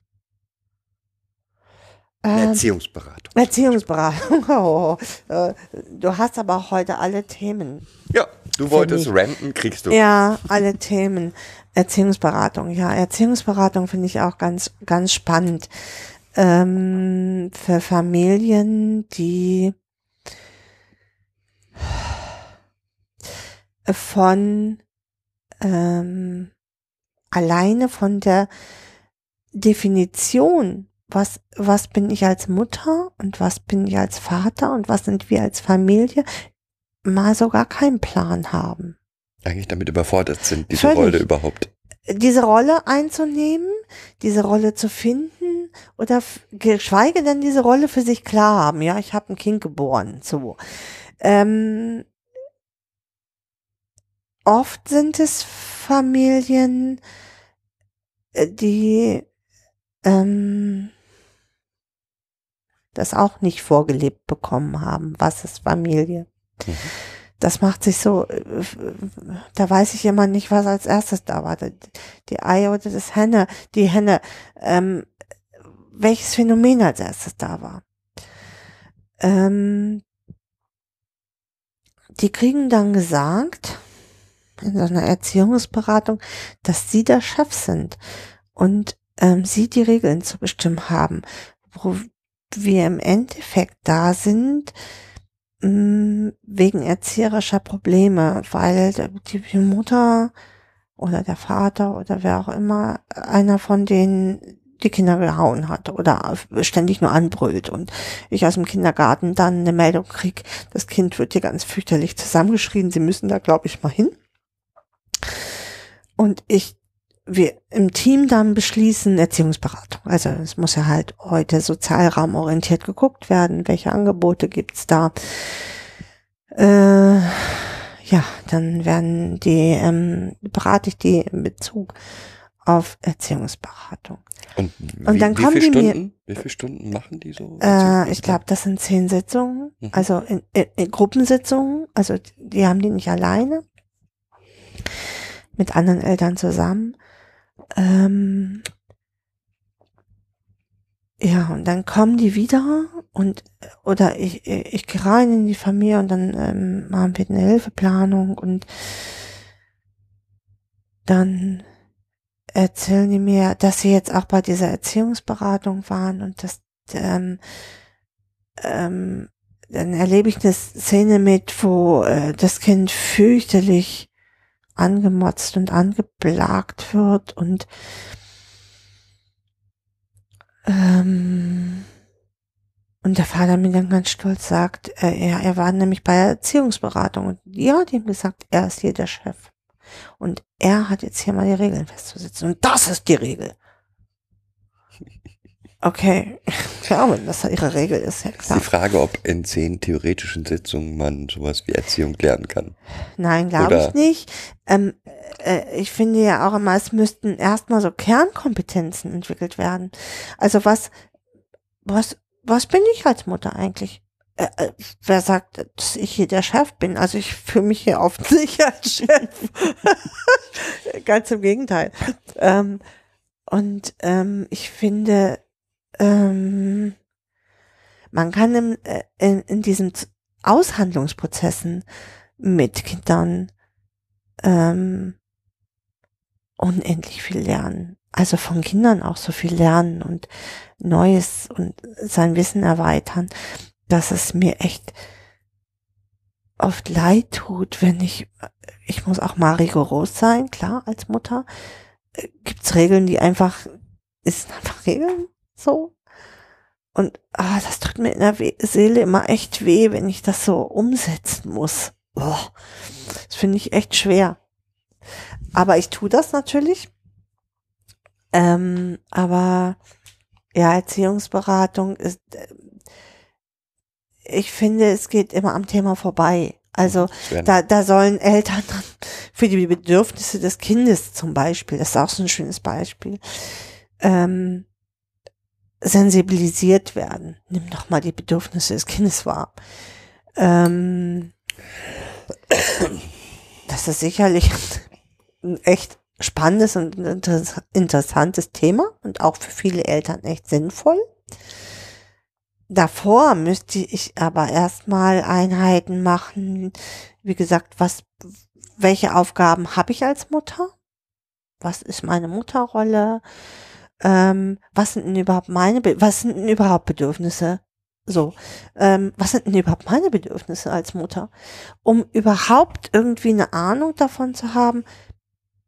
Ähm, Erziehungsberatung. Erziehungsberatung. Oh, äh, du hast aber auch heute alle Themen. Ja, du wolltest ranten, kriegst du. Ja, alle Themen. Erziehungsberatung, ja, Erziehungsberatung finde ich auch ganz, ganz spannend. Ähm, für Familien, die von ähm, alleine von der Definition, was, was bin ich als Mutter und was bin ich als Vater und was sind wir als Familie, mal sogar keinen Plan haben. Eigentlich damit überfordert sind, diese Völlig. Rolle überhaupt. diese Rolle einzunehmen, diese Rolle zu finden oder geschweige denn diese Rolle für sich klar haben. Ja, ich habe ein Kind geboren. So. Ähm, oft sind es Familien, äh, die ähm, das auch nicht vorgelebt bekommen haben. Was ist Familie? Mhm. Das macht sich so, äh, da weiß ich immer nicht, was als erstes da war. Die- Ei oder das Henne, die Henne, ähm, welches Phänomen als erstes da war. Ähm, die kriegen dann gesagt, in so einer Erziehungsberatung, dass sie der Chef sind und ähm, sie die Regeln zu bestimmen haben, wir im Endeffekt da sind, mh, wegen erzieherischer Probleme, weil die Mutter oder der Vater oder wer auch immer einer von denen die Kinder gehauen hat oder ständig nur anbrüllt und ich aus dem Kindergarten dann eine Meldung krieg, das Kind wird hier ganz fürchterlich zusammengeschrien, sie müssen da glaube ich mal hin. Und ich wir im Team dann beschließen Erziehungsberatung. Also es muss ja halt heute sozialraumorientiert geguckt werden, welche Angebote gibt's da. Äh, ja, dann werden die, ähm, berate ich die in Bezug auf Erziehungsberatung. Und, wie, Und dann wie kommen viele die mir- Stunden, wie viele Stunden machen die so? Äh, ich glaube, das sind zehn Sitzungen, Mhm. also in, in, in Gruppensitzungen, also die haben die nicht alleine. mit anderen Eltern zusammen. Ähm, ja, und dann kommen die wieder und oder ich, ich, gehe rein in die Familie und dann ähm, machen wir eine Hilfeplanung und dann erzählen die mir, dass sie jetzt auch bei dieser Erziehungsberatung waren und dass ähm, ähm, dann erlebe ich eine Szene mit, wo äh, das Kind fürchterlich angemotzt und angeplagt wird und ähm, und der Vater mir dann ganz stolz sagt, äh, er, er war nämlich bei der Erziehungsberatung und die haben gesagt, er ist hier der Chef. Und er hat jetzt hier mal die Regeln festzusetzen. Und das ist die Regel. Okay, ich glaube, dass das ihre Regel ist, ja klar. die Frage, ob in zehn theoretischen Sitzungen man sowas wie Erziehung lernen kann. Nein, glaube ich nicht. Ähm, äh, ich finde ja auch immer, es müssten erstmal so Kernkompetenzen entwickelt werden. Also was, was, was bin ich als Mutter eigentlich? Äh, äh, wer sagt, dass ich hier der Chef bin? Also ich fühle mich hier oft nicht als Chef. Ganz im Gegenteil. Ähm, und ähm, ich finde, ähm, man kann im, äh, in, in diesen Aushandlungsprozessen mit Kindern ähm, unendlich viel lernen. Also von Kindern auch so viel lernen und Neues und sein Wissen erweitern, dass es mir echt oft leid tut, wenn ich, ich muss auch mal rigoros sein, klar, als Mutter. Äh, Gibt's Regeln, die einfach, ist einfach Regeln, so. Und ah, das tut mir in der We Seele immer echt weh, wenn ich das so umsetzen muss. Oh, das finde ich echt schwer. Aber ich tue das natürlich. Ähm, aber ja, Erziehungsberatung ist, äh, ich finde, es geht immer am Thema vorbei. Also da, da sollen Eltern dann für die Bedürfnisse des Kindes zum Beispiel, das ist auch so ein schönes Beispiel, ähm, sensibilisiert werden. Nimm doch mal die Bedürfnisse des Kindes wahr. Ähm, das ist sicherlich ein echt spannendes und inter interessantes Thema und auch für viele Eltern echt sinnvoll. Davor müsste ich aber erstmal Einheiten machen. Wie gesagt, was, welche Aufgaben habe ich als Mutter? Was ist meine Mutterrolle? Ähm, was sind denn überhaupt meine, Be was sind denn überhaupt Bedürfnisse? So, ähm, was sind denn überhaupt meine Bedürfnisse als Mutter? Um überhaupt irgendwie eine Ahnung davon zu haben,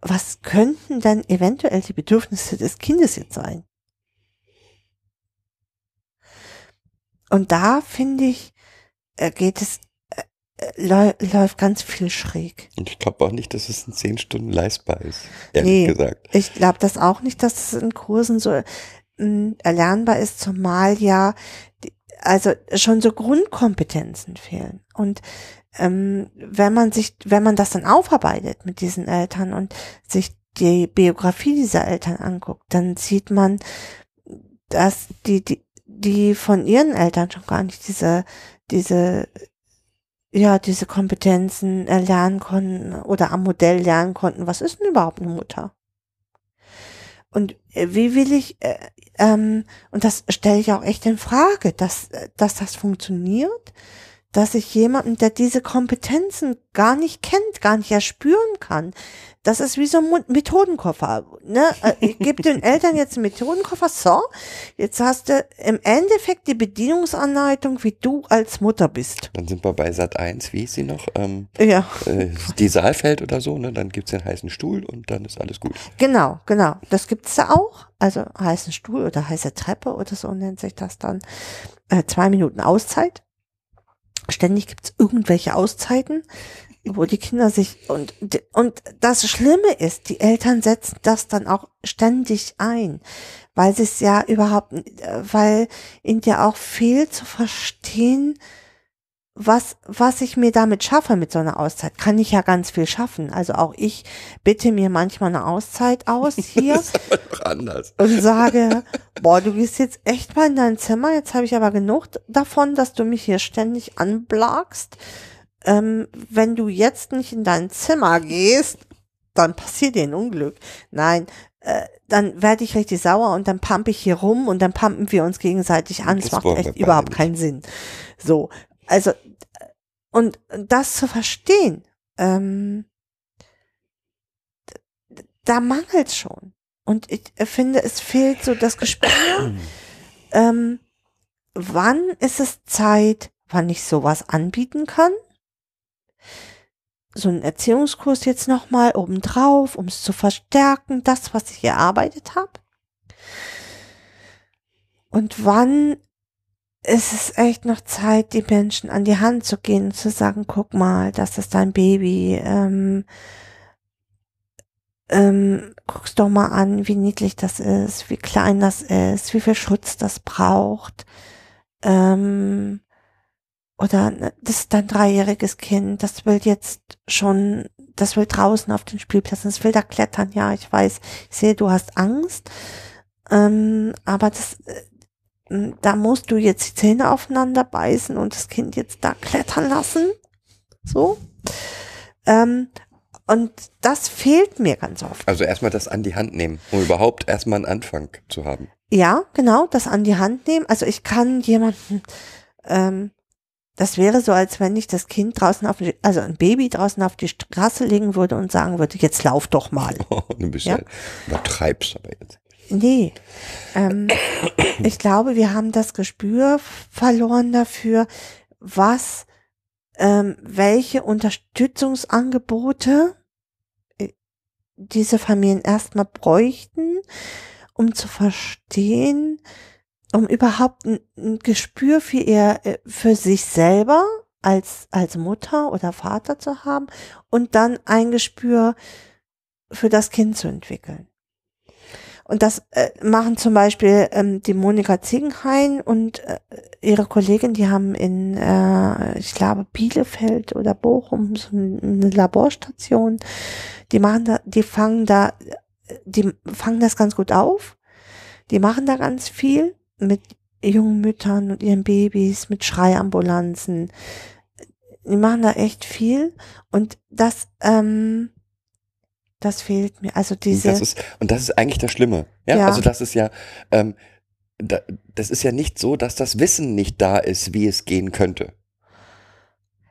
was könnten denn eventuell die Bedürfnisse des Kindes jetzt sein? Und da finde ich, äh, geht es, läuft ganz viel schräg. Und ich glaube auch nicht, dass es in zehn Stunden leistbar ist. Ehrlich Nee. gesagt. Ich glaube das auch nicht, dass es in Kursen so mh, erlernbar ist, zumal ja die, also schon so Grundkompetenzen fehlen. Und ähm, wenn man sich, wenn man das dann aufarbeitet mit diesen Eltern und sich die Biografie dieser Eltern anguckt, dann sieht man, dass die, die, die von ihren Eltern schon gar nicht diese, diese, ja, diese Kompetenzen erlernen konnten oder am Modell lernen konnten. Was ist denn überhaupt eine Mutter? Und äh, wie will ich, äh, ähm, und das stelle ich auch echt in Frage, dass, äh, dass das funktioniert, dass ich jemanden, der diese Kompetenzen gar nicht kennt, gar nicht erspüren kann, das ist wie so ein Methodenkoffer. Ne? Äh, Ich gebe den Eltern jetzt einen Methodenkoffer, so, jetzt hast du im Endeffekt die Bedienungsanleitung, wie du als Mutter bist. Dann sind wir bei Sat 1, wie ist sie noch? Ähm, Ja. äh, die Saalfeld oder so, ne? Dann gibt's den heißen Stuhl und dann ist alles gut. Genau, genau. Das gibt's da auch. Also heißen Stuhl oder heiße Treppe oder so nennt sich das dann. Äh, zwei Minuten Auszeit. Ständig gibt's irgendwelche Auszeiten, wo die Kinder sich und und das Schlimme ist, die Eltern setzen das dann auch ständig ein, weil sie es ja überhaupt, äh, weil ihnen ja auch fehlt zu verstehen, was, was ich mir damit schaffe mit so einer Auszeit, kann ich ja ganz viel schaffen. Also auch ich bitte mir manchmal eine Auszeit aus hier anders. und sage, boah, du gehst jetzt echt mal in dein Zimmer, jetzt habe ich aber genug davon, dass du mich hier ständig anblagst. Ähm, wenn du jetzt nicht in dein Zimmer gehst, dann passiert dir ein Unglück. Nein, äh, dann werde ich richtig sauer und dann pump ich hier rum und dann pumpen wir uns gegenseitig an. Das, Das macht echt überhaupt nicht. keinen Sinn. So, also und das zu verstehen, ähm, da mangelt schon. Und ich äh, finde, es fehlt so das Gespür. ähm, wann ist es Zeit, wann ich sowas anbieten kann? So ein Erziehungskurs jetzt nochmal obendrauf, um es zu verstärken, das, was ich erarbeitet habe. Und wann ist es echt noch Zeit, die Menschen an die Hand zu gehen und zu sagen, guck mal, das ist dein Baby. Ähm, ähm, guck's doch mal an, wie niedlich das ist, wie klein das ist, wie viel Schutz das braucht. Ähm, oder ne, das ist dein dreijähriges Kind, das will jetzt schon, das will draußen auf den Spielplatz, das will da klettern. Ja, ich weiß, ich sehe, du hast Angst. Ähm, aber das, äh, da musst du jetzt die Zähne aufeinander beißen und das Kind jetzt da klettern lassen. So. Ähm, und das fehlt mir ganz oft. Also erstmal das an die Hand nehmen, um überhaupt erstmal einen Anfang zu haben. Ja, genau, das an die Hand nehmen. Also ich kann jemanden, ähm, das wäre so, als wenn ich das Kind draußen auf, die, also ein Baby draußen auf die Straße legen würde und sagen würde, jetzt lauf doch mal. du bist Ja. ja. übertreibst aber jetzt. Nee. Ähm, ich glaube, wir haben das Gespür verloren dafür, was, ähm, welche Unterstützungsangebote äh, diese Familien erstmal bräuchten, um zu verstehen, um überhaupt ein, ein Gespür für ihr, äh, für sich selber als, als Mutter oder Vater zu haben und dann ein Gespür für das Kind zu entwickeln. Und das äh, machen zum Beispiel ähm, die Monika Ziegenhain und äh, ihre Kollegin, die haben in, äh, ich glaube, Bielefeld oder Bochum so eine Laborstation. Die machen da, die fangen da, die fangen das ganz gut auf. Die machen da ganz viel mit jungen Müttern und ihren Babys, mit Schreiambulanzen. Die machen da echt viel und das, ähm, das fehlt mir. Also diese. Das ist, und das ist eigentlich das Schlimme. Ja, Ja. also das ist ja, ähm, da, das ist ja nicht so, dass das Wissen nicht da ist, wie es gehen könnte.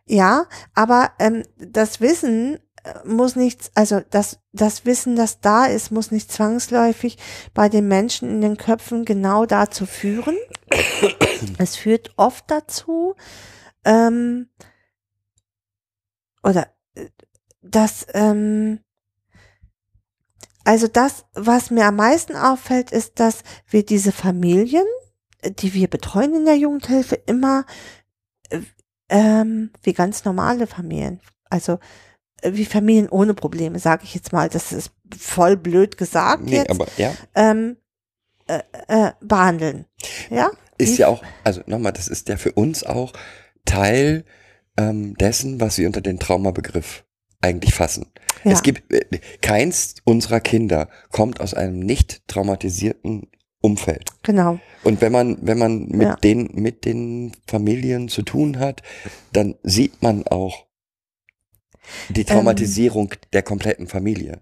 Ja, aber ähm, das Wissen muss nicht, also das, das Wissen, das da ist, muss nicht zwangsläufig bei den Menschen in den Köpfen genau dazu führen. es führt oft dazu, ähm, oder äh, dass, ähm, also das, was mir am meisten auffällt, ist, dass wir diese Familien, die wir betreuen in der Jugendhilfe, immer äh, ähm, wie ganz normale Familien. Also wie Familien ohne Probleme, sage ich jetzt mal. Das ist voll blöd gesagt Nee, jetzt. aber ja, ähm, äh, äh, behandeln. Ja? ist Wie- ja auch, also nochmal, das ist ja für uns auch Teil ähm, dessen, was wir unter den Traumabegriff eigentlich fassen. Ja. Es gibt, äh, keins unserer Kinder kommt aus einem nicht traumatisierten Umfeld. Genau. Und wenn man, wenn man mit Ja. den, mit den Familien zu tun hat, dann sieht man auch. Die Traumatisierung der kompletten Familie.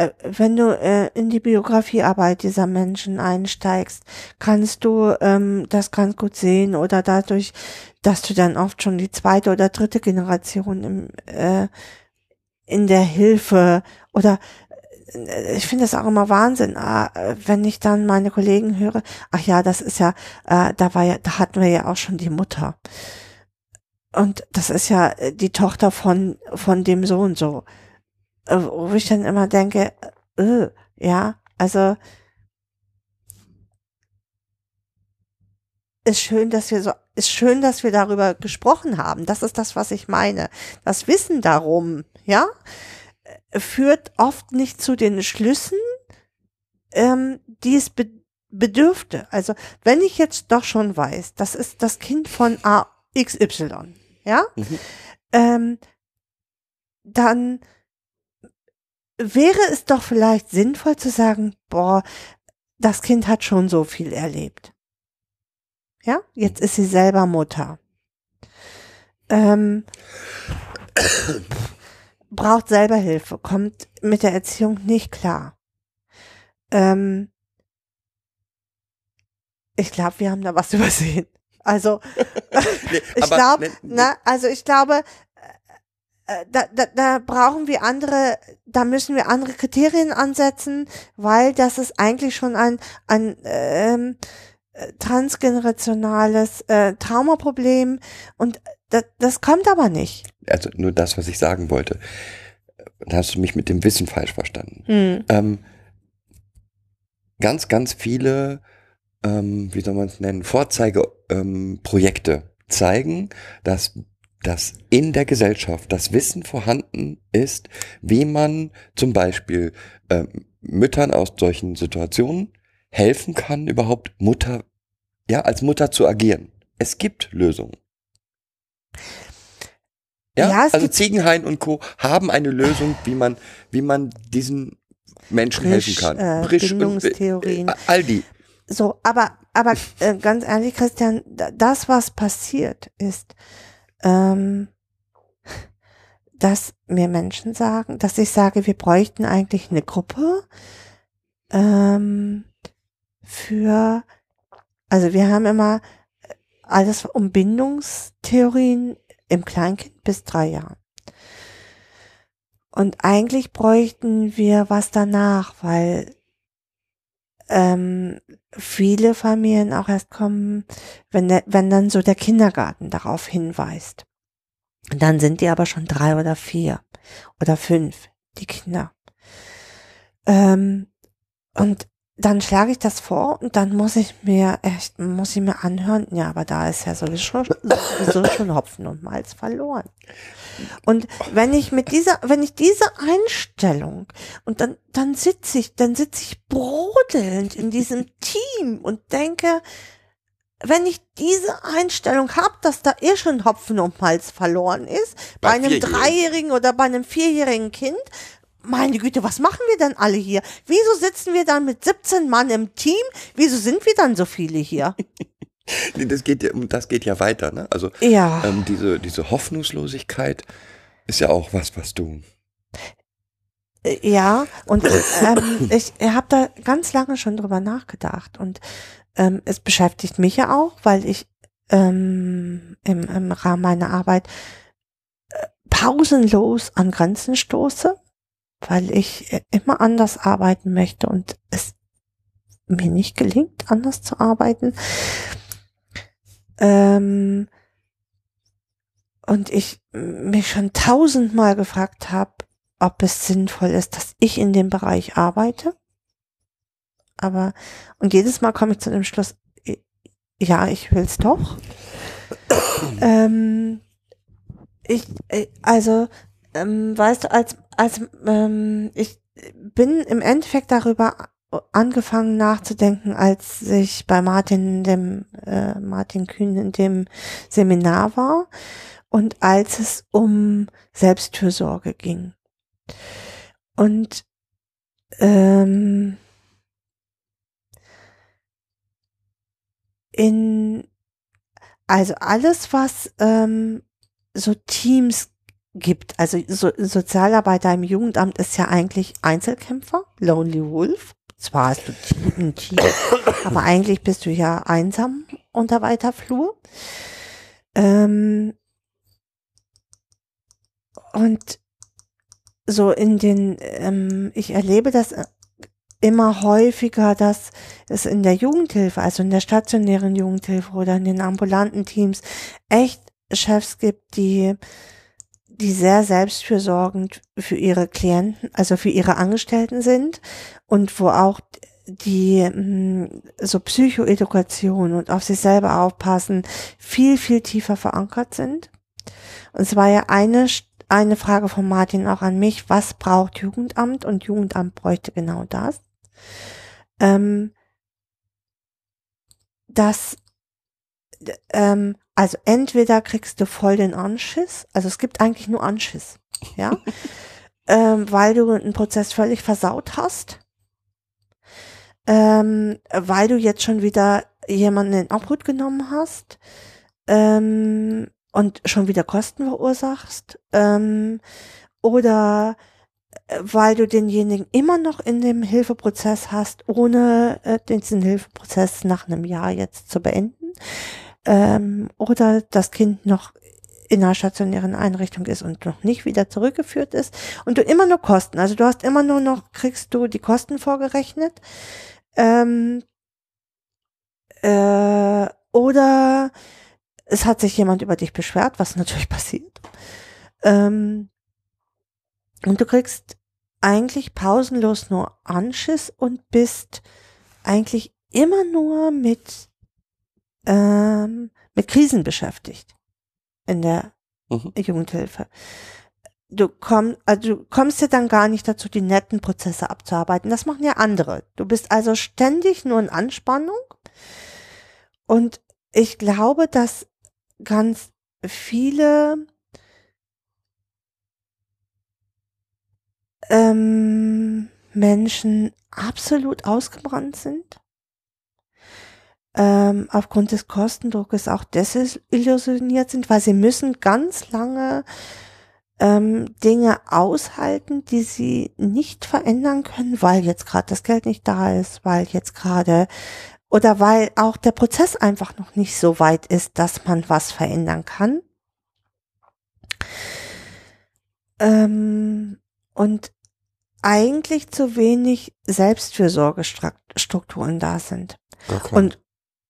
Äh, wenn du äh, in die Biografiearbeit dieser Menschen einsteigst, kannst du ähm, das ganz gut sehen oder dadurch, dass du dann oft schon die zweite oder dritte Generation im, äh, in der Hilfe oder äh, ich finde das auch immer Wahnsinn, ah, äh, wenn ich dann meine Kollegen höre, ach ja, das ist ja, da war ja, da hatten wir ja auch schon die Mutter. Und das ist ja äh, die Tochter von, von dem so und so. Äh, Wo ich dann immer denke, äh, ja, also ist schön, dass wir so, ist schön, dass wir darüber gesprochen haben. Das ist das, was ich meine. Das Wissen darum, ja, äh, führt oft nicht zu den Schlüssen, ähm, die es be bedürfte. Also, wenn ich jetzt doch schon weiß, das ist das Kind von AXY, ja, Mhm. ähm, dann wäre es doch vielleicht sinnvoll zu sagen, boah, das Kind hat schon so viel erlebt. Ja, jetzt ist sie selber Mutter. Ähm, braucht selber Hilfe, kommt mit der Erziehung nicht klar. Ähm, ich glaube, wir haben da was übersehen. Also, Nee, ich glaube, ne, na, also ich glaube, äh, da, da, da brauchen wir andere, da müssen wir andere Kriterien ansetzen, weil das ist eigentlich schon ein, ein ähm, äh, transgenerationales äh, Traumaproblem und das, das kommt aber nicht. Also nur das, was ich sagen wollte. Da hast du mich mit dem Wissen falsch verstanden. Hm. Ähm, ganz, ganz viele, ähm, wie soll man es nennen, Vorzeigeprojekte ähm, zeigen, dass, dass in der Gesellschaft das Wissen vorhanden ist, wie man zum Beispiel ähm, Müttern aus solchen Situationen helfen kann, überhaupt Mutter, ja, als Mutter zu agieren. Es gibt Lösungen. Ja, Ja, also Ziegenhain und Co. haben eine Lösung, wie man, wie man diesen Menschen Brisch, helfen kann. äh, Brisch und, Bindungstheorien. äh, all die. So, aber, aber äh, ganz ehrlich, Christian, da- das, was passiert, ist, ähm, dass mir Menschen sagen, dass ich sage, wir bräuchten eigentlich eine Gruppe ähm, für, also wir haben immer alles um Bindungstheorien im Kleinkind bis drei Jahren. Und eigentlich bräuchten wir was danach, weil ähm, viele Familien auch erst kommen, wenn, der, wenn dann so der Kindergarten darauf hinweist. Und dann sind die aber schon drei oder vier oder fünf, die Kinder. Ähm, und dann schlage ich das vor und dann muss ich mir echt, muss ich mir anhören, ja, aber da ist ja sowieso, sowieso schon Hopfen und Malz verloren. Und wenn ich mit dieser, wenn ich diese Einstellung und dann, dann sitze ich, dann sitze ich brodelnd in diesem Team und denke, wenn ich diese Einstellung habe, dass da eh schon Hopfen und Malz verloren ist, bei, Bei einem. Dreijährigen oder bei einem Vierjährigen Kind, meine Güte, was machen wir denn alle hier? Wieso sitzen wir dann mit 17 Mann im Team? Wieso sind wir dann so viele hier? Nee, das geht ja, das geht ja weiter, ne? Also Ja. ähm, diese, diese Hoffnungslosigkeit ist ja auch was, was du. Äh, Ja, und ähm, ich habe da ganz lange schon drüber nachgedacht und ähm, es beschäftigt mich ja auch, weil ich ähm, im, im Rahmen meiner Arbeit äh, pausenlos an Grenzen stoße, weil ich äh, immer anders arbeiten möchte und es mir nicht gelingt, anders zu arbeiten. Ähm, und ich mich schon tausendmal gefragt habe, ob es sinnvoll ist, dass ich in dem Bereich arbeite. Aber, und jedes Mal komme ich zu dem Schluss, ja, ich will's doch. ähm, ich, äh, also, ähm, weißt du, als, als, ähm, ich bin im Endeffekt darüber angefangen nachzudenken, als ich bei Martin, dem, äh, Martin Kühn in dem Seminar war und als es um Selbstfürsorge ging. Und ähm, in also alles, was ähm, so Teams gibt, also so, Sozialarbeiter im Jugendamt ist ja eigentlich Einzelkämpfer, Lonely Wolf. Zwar hast du ein Team, aber eigentlich bist du ja einsam unter weiter Flur. Ähm, und so in den, ähm, ich erlebe das äh, immer häufiger, dass es in der Jugendhilfe, also in der stationären Jugendhilfe oder in den ambulanten Teams echt Chefs gibt, die, die sehr selbstfürsorgend für ihre Klienten, also für ihre Angestellten sind und wo auch die mh, so Psychoedukation und auf sich selber aufpassen viel, viel tiefer verankert sind. Und es war ja eine, eine Frage von Martin auch an mich, was braucht Jugendamt? Und Jugendamt bräuchte genau das. Ähm, dass, ähm, also entweder kriegst du voll den Anschiss, also es gibt eigentlich nur Anschiss, ja, ähm, weil du einen Prozess völlig versaut hast, ähm, weil du jetzt schon wieder jemanden in Obhut genommen hast, ähm, und schon wieder Kosten verursachst, ähm, oder äh, weil du denjenigen immer noch in dem Hilfeprozess hast, ohne äh, diesen Hilfeprozess nach einem Jahr jetzt zu beenden. Ähm, oder das Kind noch in einer stationären Einrichtung ist und noch nicht wieder zurückgeführt ist und du immer nur Kosten, also du hast immer nur noch, kriegst du die Kosten vorgerechnet. Ähm, äh, oder es hat sich jemand über dich beschwert, was natürlich passiert. Ähm, und du kriegst eigentlich pausenlos nur Anschiss und bist eigentlich immer nur mit, ähm, mit Krisen beschäftigt in der Mhm. Jugendhilfe. Du komm, also du kommst ja dann gar nicht dazu, die netten Prozesse abzuarbeiten. Das machen ja andere. Du bist also ständig nur in Anspannung. Und ich glaube, dass ganz viele ähm, Menschen absolut ausgebrannt sind. Ähm, aufgrund des Kostendruckes auch desillusioniert sind, weil sie müssen ganz lange ähm, Dinge aushalten, die sie nicht verändern können, weil jetzt gerade das Geld nicht da ist, weil jetzt gerade oder weil auch der Prozess einfach noch nicht so weit ist, dass man was verändern kann. Ähm, und eigentlich zu wenig Selbstfürsorgestrukturen da sind. Keine. Und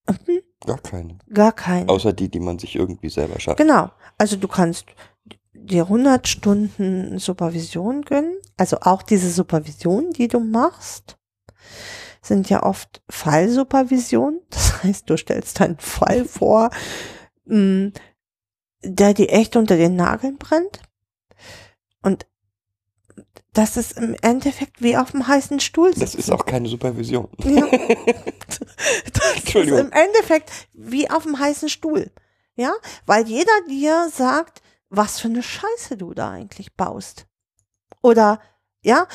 mhm, gar keine. gar keine. Außer die, die man sich irgendwie selber schafft. Genau. Also du kannst dir 100 Stunden Supervision gönnen. Also auch diese Supervision, die du machst, sind ja oft Fallsupervision. Das heißt, du stellst einen Fall vor, mh, der dir echt unter den Nageln brennt. Das ist im Endeffekt wie auf dem heißen Stuhl Das ist auch keine Supervision. ja. Das ist Entschuldigung. im Endeffekt wie auf dem heißen Stuhl. Ja, weil jeder dir sagt, was für eine Scheiße du da eigentlich baust. Oder, ja,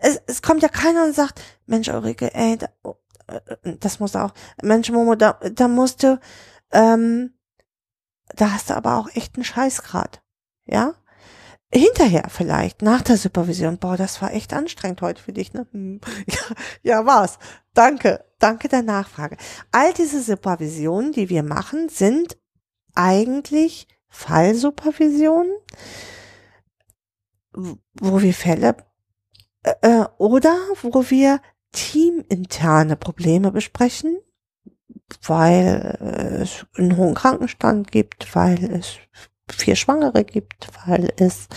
es, es kommt ja keiner und sagt, Mensch, Ulrike, ey, da, oh, äh, das muss auch, Mensch, Momo, da, da musst du, ähm, da hast du aber auch echt einen Scheißgrad. Ja? Hinterher vielleicht, nach der Supervision, boah, das war echt anstrengend heute für dich, ne? Hm. Ja, ja, war's. Danke, danke der Nachfrage. All diese Supervisionen, die wir machen, sind eigentlich Fallsupervisionen, wo wir Fälle äh, äh, oder wo wir teaminterne Probleme besprechen, weil es einen hohen Krankenstand gibt, weil es vier Schwangere gibt, weil es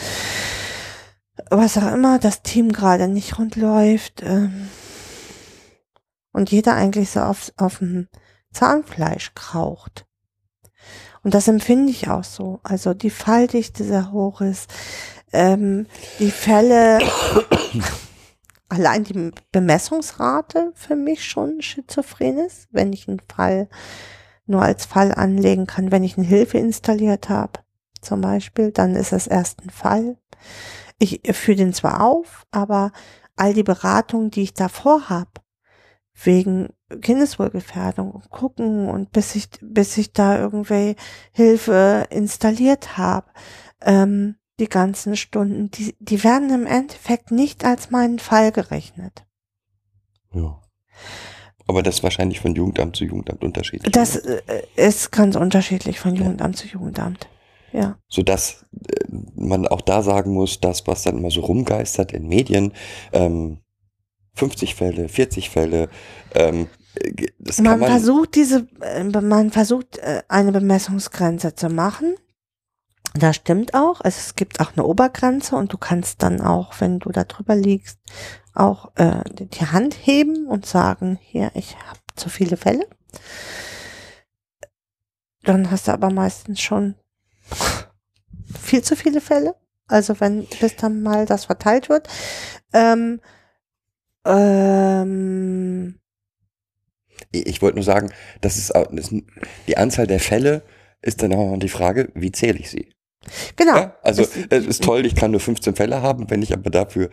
was auch immer das Team gerade nicht rund läuft ähm, und jeder eigentlich so auf, auf dem Zahnfleisch kraucht. Und das empfinde ich auch so. Also die Falldichte sehr hoch ist, ähm, die Fälle, allein die Bemessungsrate für mich schon schizophren ist, wenn ich einen Fall nur als Fall anlegen kann, wenn ich eine Hilfe installiert habe, zum Beispiel, dann ist das erst ein Fall. Ich führe den zwar auf, aber all die Beratungen, die ich davor habe, wegen Kindeswohlgefährdung und gucken und bis ich, bis ich da irgendwie Hilfe installiert habe, ähm, die ganzen Stunden, die, die werden im Endeffekt nicht als meinen Fall gerechnet. Ja. Aber das ist wahrscheinlich von Jugendamt zu Jugendamt unterschiedlich. Das äh, ist ganz unterschiedlich von Jugendamt zu Jugendamt. Ja. Sodass äh, man auch da sagen muss, das, was dann immer so rumgeistert in Medien, ähm, 50 Fälle, 40 Fälle, ähm, äh, Man, man, versucht diese, äh, man versucht eine Bemessungsgrenze zu machen. Das stimmt auch. Also es gibt auch eine Obergrenze und du kannst dann auch, wenn du da drüber liegst, auch äh, die Hand heben und sagen, hier, ich habe zu viele Fälle. Dann hast du aber meistens schon viel zu viele Fälle. Also wenn bis dann mal das verteilt wird. Ähm, ähm, ich wollte nur sagen, das ist, das, die Anzahl der Fälle ist dann auch noch die Frage, wie zähle ich sie? genau. Ja, also Das- es ist toll, ich kann nur 15 Fälle haben, wenn ich aber dafür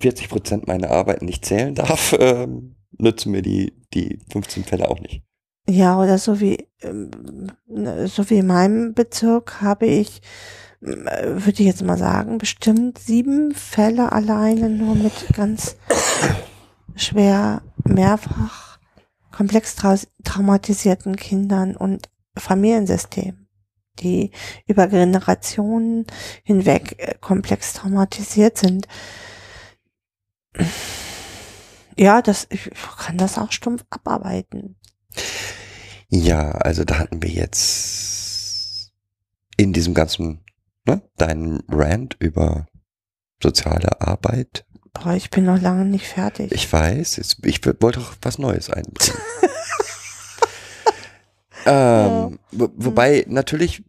40 Prozent meiner Arbeit nicht zählen darf, ähm, nützen mir die, die 15 Fälle auch nicht. Ja, oder so wie, ähm, ne, so wie in meinem Bezirk habe ich äh, würde ich jetzt mal sagen, bestimmt sieben Fälle alleine nur mit ganz schwer mehrfach komplex trau- traumatisierten Kindern und Familiensystemen, die über Generationen hinweg äh, komplex traumatisiert sind. Ja, das, ich kann das auch stumpf abarbeiten. Ja, also da hatten wir jetzt in diesem ganzen, ne, deinen Rant über soziale Arbeit. Boah, ich bin noch lange nicht fertig. Ich weiß, jetzt, ich wollte auch was Neues einbringen. ähm, wo, wobei natürlich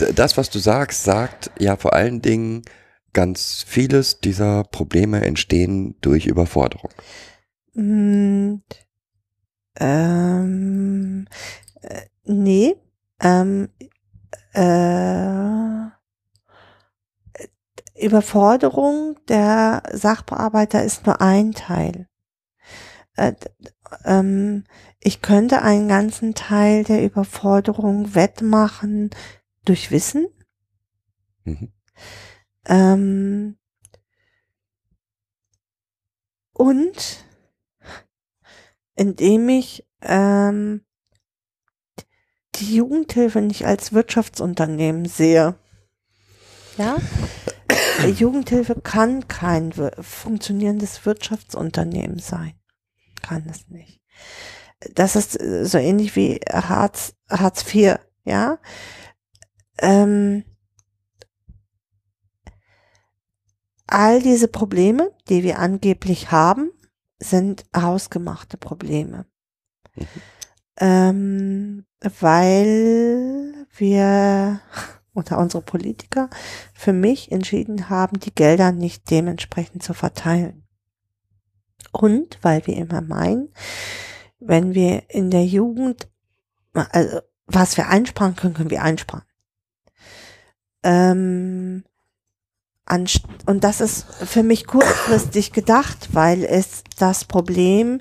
d- das, was du sagst, sagt ja vor allen Dingen ganz vieles dieser Probleme entstehen durch Überforderung. Ähm, äh, nee, ähm, äh, Überforderung der Sachbearbeiter ist nur ein Teil. Äh, ähm, ich könnte einen ganzen Teil der Überforderung wettmachen durch Wissen. Mhm. Ähm, und indem ich ähm, die Jugendhilfe nicht als Wirtschaftsunternehmen sehe. Ja? Die Jugendhilfe kann kein funktionierendes Wirtschaftsunternehmen sein. Kann es nicht. Das ist äh, so ähnlich wie Hartz, Hartz IV, ja? Ähm, all diese Probleme, die wir angeblich haben, sind hausgemachte Probleme. Mhm. Ähm, weil wir oder unsere Politiker für mich entschieden haben, die Gelder nicht dementsprechend zu verteilen. Und weil wir immer meinen, wenn wir in der Jugend, also was wir einsparen können, können wir einsparen. Ähm, und das ist für mich kurzfristig gedacht, weil es das Problem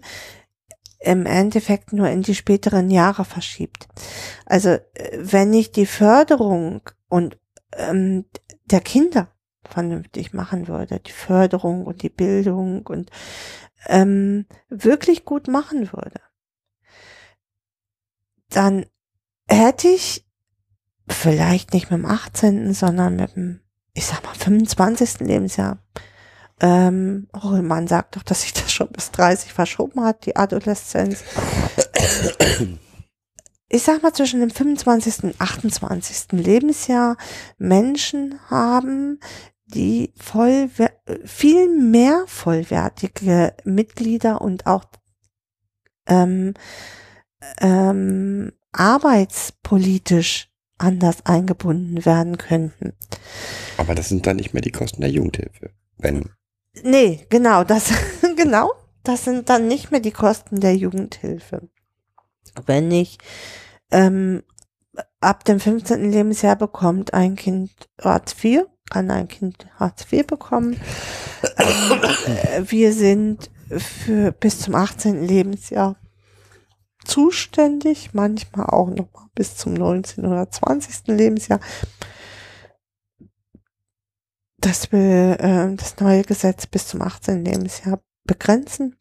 im Endeffekt nur in die späteren Jahre verschiebt. Also äh, wenn ich die Förderung und ähm, der Kinder vernünftig machen würde, die Förderung und die Bildung und ähm, wirklich gut machen würde, dann hätte ich vielleicht nicht mit dem 18., sondern mit dem, ich sag mal, 25. Lebensjahr. Ähm, Rollmann sagt doch, dass sich das schon bis 30 verschoben hat, die Adoleszenz. Ich sag mal, zwischen dem 25. und 28. Lebensjahr Menschen haben, die voll, viel mehr vollwertige Mitglieder und auch ähm, ähm, arbeitspolitisch anders eingebunden werden könnten. Aber das sind dann nicht mehr die Kosten der Jugendhilfe. Wenn, Nee, genau, das, genau, das sind dann nicht mehr die Kosten der Jugendhilfe. Wenn ich ähm, ab dem 15. Lebensjahr bekommt ein Kind Hartz IV, kann ein Kind Hartz IV bekommen. äh, wir sind für bis zum 18. Lebensjahr zuständig, manchmal auch noch mal bis zum 19. oder 20. Lebensjahr. Das will äh, das neue Gesetz bis zum 18. Lebensjahr begrenzen.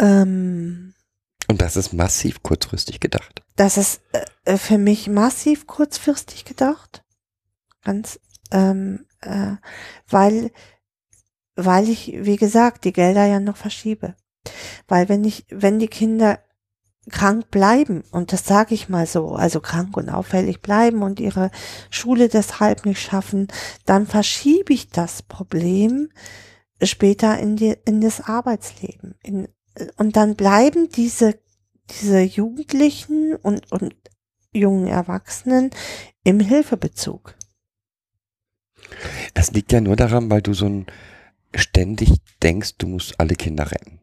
Ähm, und das ist massiv kurzfristig gedacht. das ist äh, für mich massiv kurzfristig gedacht. Ganz, ähm, äh, weil, weil ich, wie gesagt, die Gelder ja noch verschiebe. Weil wenn ich, wenn die Kinder krank bleiben, und das sage ich mal so, also krank und auffällig bleiben und ihre Schule deshalb nicht schaffen, dann verschiebe ich das Problem später in die, in das Arbeitsleben. In, und dann bleiben diese, diese Jugendlichen und, und jungen Erwachsenen im Hilfebezug. Das liegt ja nur daran, weil du so ein ständig denkst, du musst alle Kinder retten.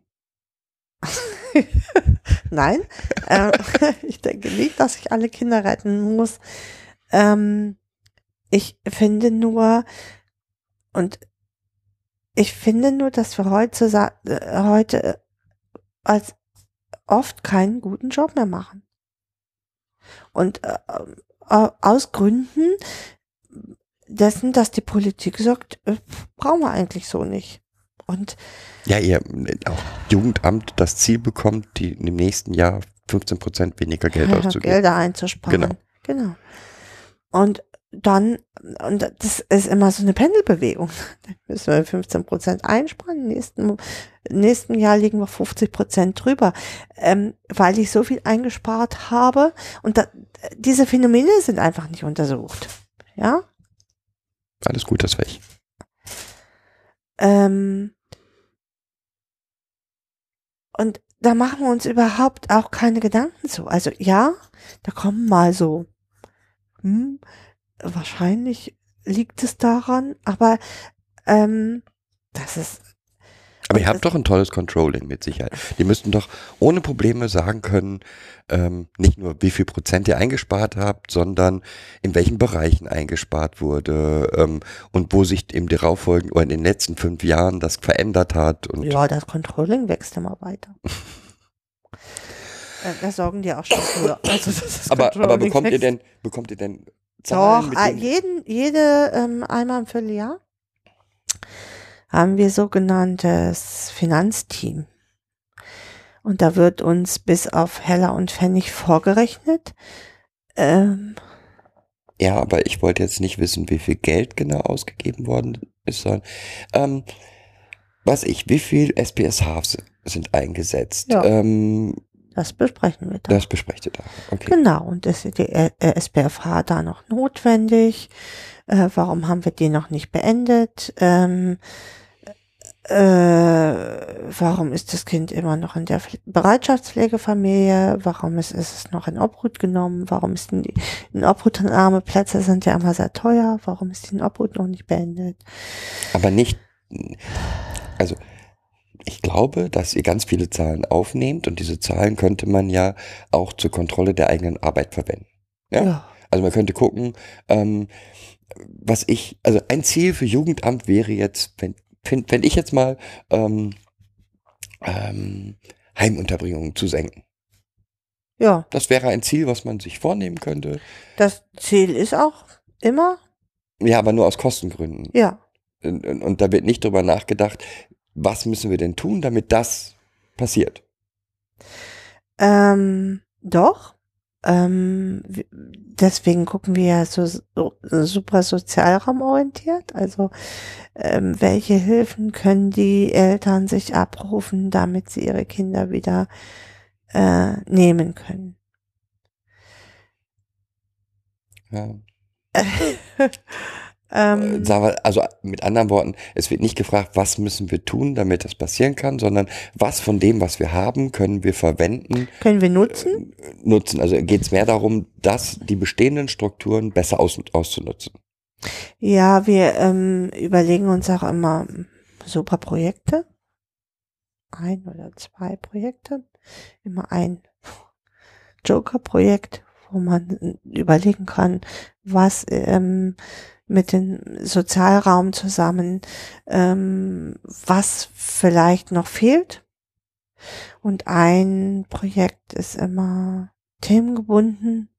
Nein, äh, ich denke nicht, dass ich alle Kinder retten muss. Ähm, ich finde nur, und ich finde nur, dass wir heute, heute als oft keinen guten Job mehr machen. Und äh, äh, aus Gründen dessen, dass die Politik sagt, äh, brauchen wir eigentlich so nicht. Und Ja, ihr auch Jugendamt das Ziel bekommt, die im nächsten Jahr 15 Prozent weniger Geld auszugeben. Gelder einzusparen. Genau. Genau. Und dann, und das ist immer so eine Pendelbewegung. Dann müssen wir 15 Prozent einsparen. Im nächsten, nächsten Jahr liegen wir 50 Prozent drüber, ähm, weil ich so viel eingespart habe. Und da, diese Phänomene sind einfach nicht untersucht. Ja. Alles gut, das ich. Ähm, und da machen wir uns überhaupt auch keine Gedanken zu. Also ja, da kommen mal so, hm, wahrscheinlich liegt es daran, aber ähm, das ist Aber ihr habt doch ein tolles Controlling mit Sicherheit. Die müssten doch ohne Probleme sagen können, ähm, nicht nur wie viel Prozent ihr eingespart habt, sondern in welchen Bereichen eingespart wurde ähm, und wo sich im darauffolgenden oder in den letzten fünf Jahren das verändert hat. Und Ja, das Controlling wächst immer weiter. Äh, das sorgen die auch schon früher. Also aber, aber bekommt ihr denn, bekommt ihr denn Zahlen? Doch, äh, jeden, jede ähm, einmal im Vierteljahr haben wir sogenanntes Finanzteam. Und da wird uns bis auf Heller und Pfennig vorgerechnet. Ähm, Ja, aber ich wollte jetzt nicht wissen, wie viel Geld genau ausgegeben worden ist, sondern ähm, was ich, wie viel SPSHs sind eingesetzt? Ja. Ähm, das besprechen wir dann. das besprecht ihr da. Okay. Genau, und ist die äh, SPFH da noch notwendig? Äh, warum haben wir die noch nicht beendet? Ähm, äh, warum ist das Kind immer noch in der Pfle- Bereitschaftspflegefamilie? Warum ist, ist es noch in Obhut genommen? Warum ist denn die in Obhutnahme Plätze sind ja immer sehr teuer? Warum ist die in Obhut noch nicht beendet? Aber nicht, also ich glaube, dass ihr ganz viele Zahlen aufnehmt und diese Zahlen könnte man ja auch zur Kontrolle der eigenen Arbeit verwenden. Ja. Also man könnte gucken, ähm, was ich, also ein Ziel für Jugendamt wäre jetzt, wenn, wenn, wenn ich jetzt mal ähm, ähm, Heimunterbringungen zu senken. ja, Das wäre ein Ziel, was man sich vornehmen könnte. das Ziel ist auch immer, Ja, aber nur aus Kostengründen. ja, Und, und, und da wird nicht drüber nachgedacht, was müssen wir denn tun, damit das passiert. Ähm, doch. Ähm, deswegen gucken wir ja so, so super sozialraumorientiert. Also ähm, welche Hilfen können die Eltern sich abrufen, damit sie ihre Kinder wieder äh, nehmen können. Ja. ähm, Äh, also mit anderen Worten, es wird nicht gefragt, was müssen wir tun, damit das passieren kann, sondern was von dem, was wir haben, können wir verwenden, können wir nutzen? äh, nutzen. Also geht es mehr darum, dass die bestehenden Strukturen besser aus, auszunutzen. Ja, wir ähm, überlegen uns auch immer super Projekte. Ein oder zwei Projekte. Immer ein Joker-Projekt, wo man überlegen kann, was ähm, mit dem Sozialraum zusammen, ähm, was vielleicht noch fehlt. Und ein Projekt ist immer themengebunden,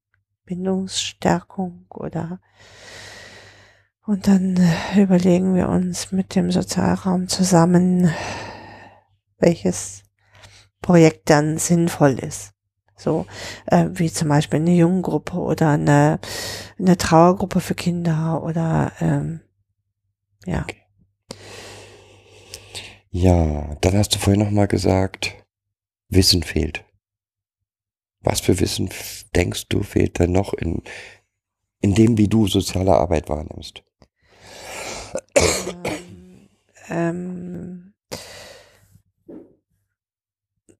Bindungsstärkung oder und dann überlegen wir uns mit dem Sozialraum zusammen, welches Projekt dann sinnvoll ist. So äh, wie zum Beispiel eine Junggruppe oder eine, eine Trauergruppe für Kinder oder ähm, ja. Ja, dann hast du vorhin nochmal gesagt, Wissen fehlt. Was für Wissen denkst du fehlt denn noch in, in dem, wie du soziale Arbeit wahrnimmst? ähm, ähm,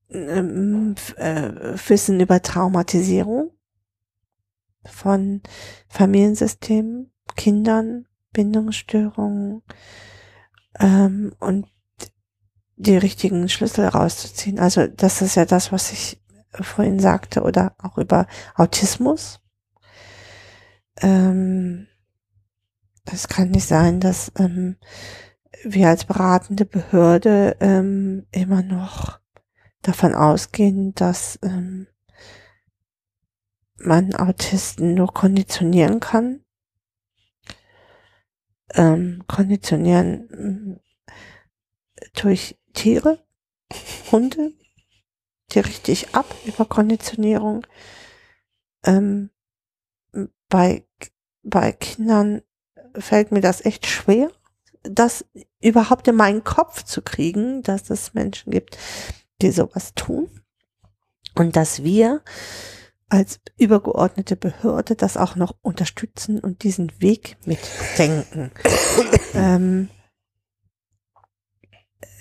f- äh, Wissen über Traumatisierung von Familiensystemen, Kindern, Bindungsstörungen ähm, und die richtigen Schlüssel rauszuziehen. Also das ist ja das, was ich vorhin sagte, oder auch über Autismus. Ähm, es kann nicht sein, dass ähm, wir als beratende Behörde ähm, immer noch davon ausgehen, dass ähm, man Autisten nur konditionieren kann. Ähm, konditionieren mm, durch Tiere, Hunde, die richtig ab über Konditionierung. Ähm, bei, bei Kindern fällt mir das echt schwer, das überhaupt in meinen Kopf zu kriegen, dass es Menschen gibt, die sowas tun. Und dass wir als übergeordnete Behörde das auch noch unterstützen und diesen Weg mitdenken. ähm,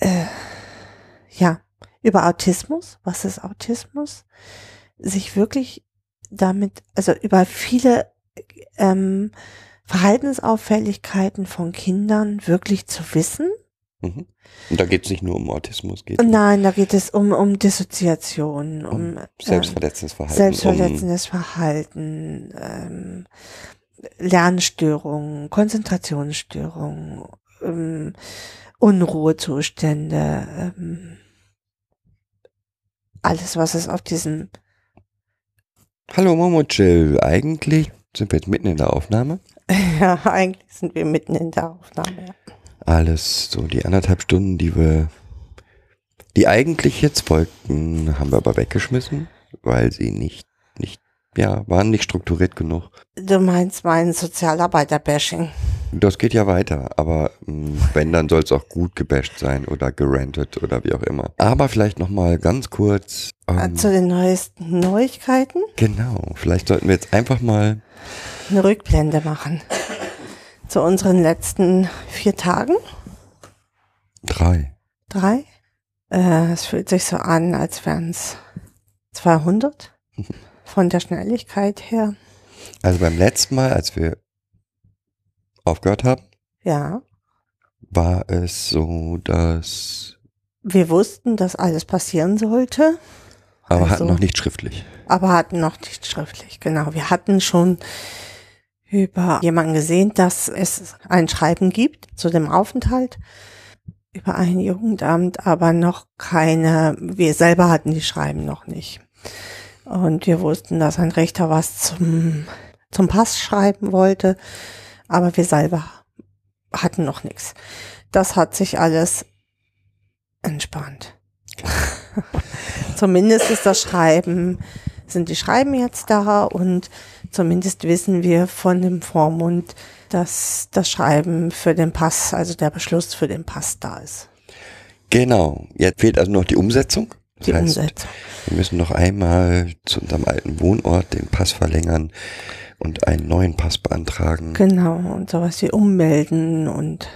äh, ja, über Autismus, was ist Autismus? Sich wirklich damit, also über viele ähm, Verhaltensauffälligkeiten von Kindern wirklich zu wissen. Mhm. Und da geht es nicht nur um Autismus, geht Nein, da geht es um, um Dissoziation, um, um selbstverletzendes Verhalten. Selbstverletzendes um Verhalten, ähm, Lernstörungen, Konzentrationsstörungen, ähm, Unruhezustände, ähm, alles, was es auf diesem Hallo Momochill, eigentlich sind wir jetzt mitten in der Aufnahme. Ja, eigentlich sind wir mitten in der Aufnahme. Ja. Alles, so die anderthalb Stunden, die wir, die eigentlich jetzt wollten, haben wir aber weggeschmissen, weil sie nicht, nicht, ja, waren nicht strukturiert genug. Du meinst mein Sozialarbeiter-Bashing? Das geht ja weiter, aber mh, wenn, dann soll es auch gut gebasht sein oder gerantet oder wie auch immer. Aber vielleicht nochmal ganz kurz. Ähm, Zu den neuesten Neuigkeiten? Genau, vielleicht sollten wir jetzt einfach mal eine Rückblende machen. Zu unseren letzten vier Tagen. Drei. Drei? Äh, es fühlt sich so an, als wären es 200 von der Schnelligkeit her. Also beim letzten Mal, als wir aufgehört haben, ja, war es so, dass wir wussten, dass alles passieren sollte. Aber also, hatten noch nicht schriftlich. Aber hatten noch nicht schriftlich, genau. Wir hatten schon über jemanden gesehen, dass es ein Schreiben gibt zu dem Aufenthalt über ein Jugendamt, aber noch keine, wir selber hatten die Schreiben noch nicht. Und wir wussten, dass ein Richter was zum, zum Pass schreiben wollte, aber wir selber hatten noch nichts. Das hat sich alles entspannt. Zumindest ist das Schreiben, sind die Schreiben jetzt da und zumindest wissen wir von dem Vormund, dass das Schreiben für den Pass, also der Beschluss für den Pass da ist. Genau. Jetzt fehlt also noch die Umsetzung. Das die heißt, Umsetzung. Wir müssen noch einmal zu unserem alten Wohnort den Pass verlängern und einen neuen Pass beantragen. Genau. Und sowas wie ummelden und.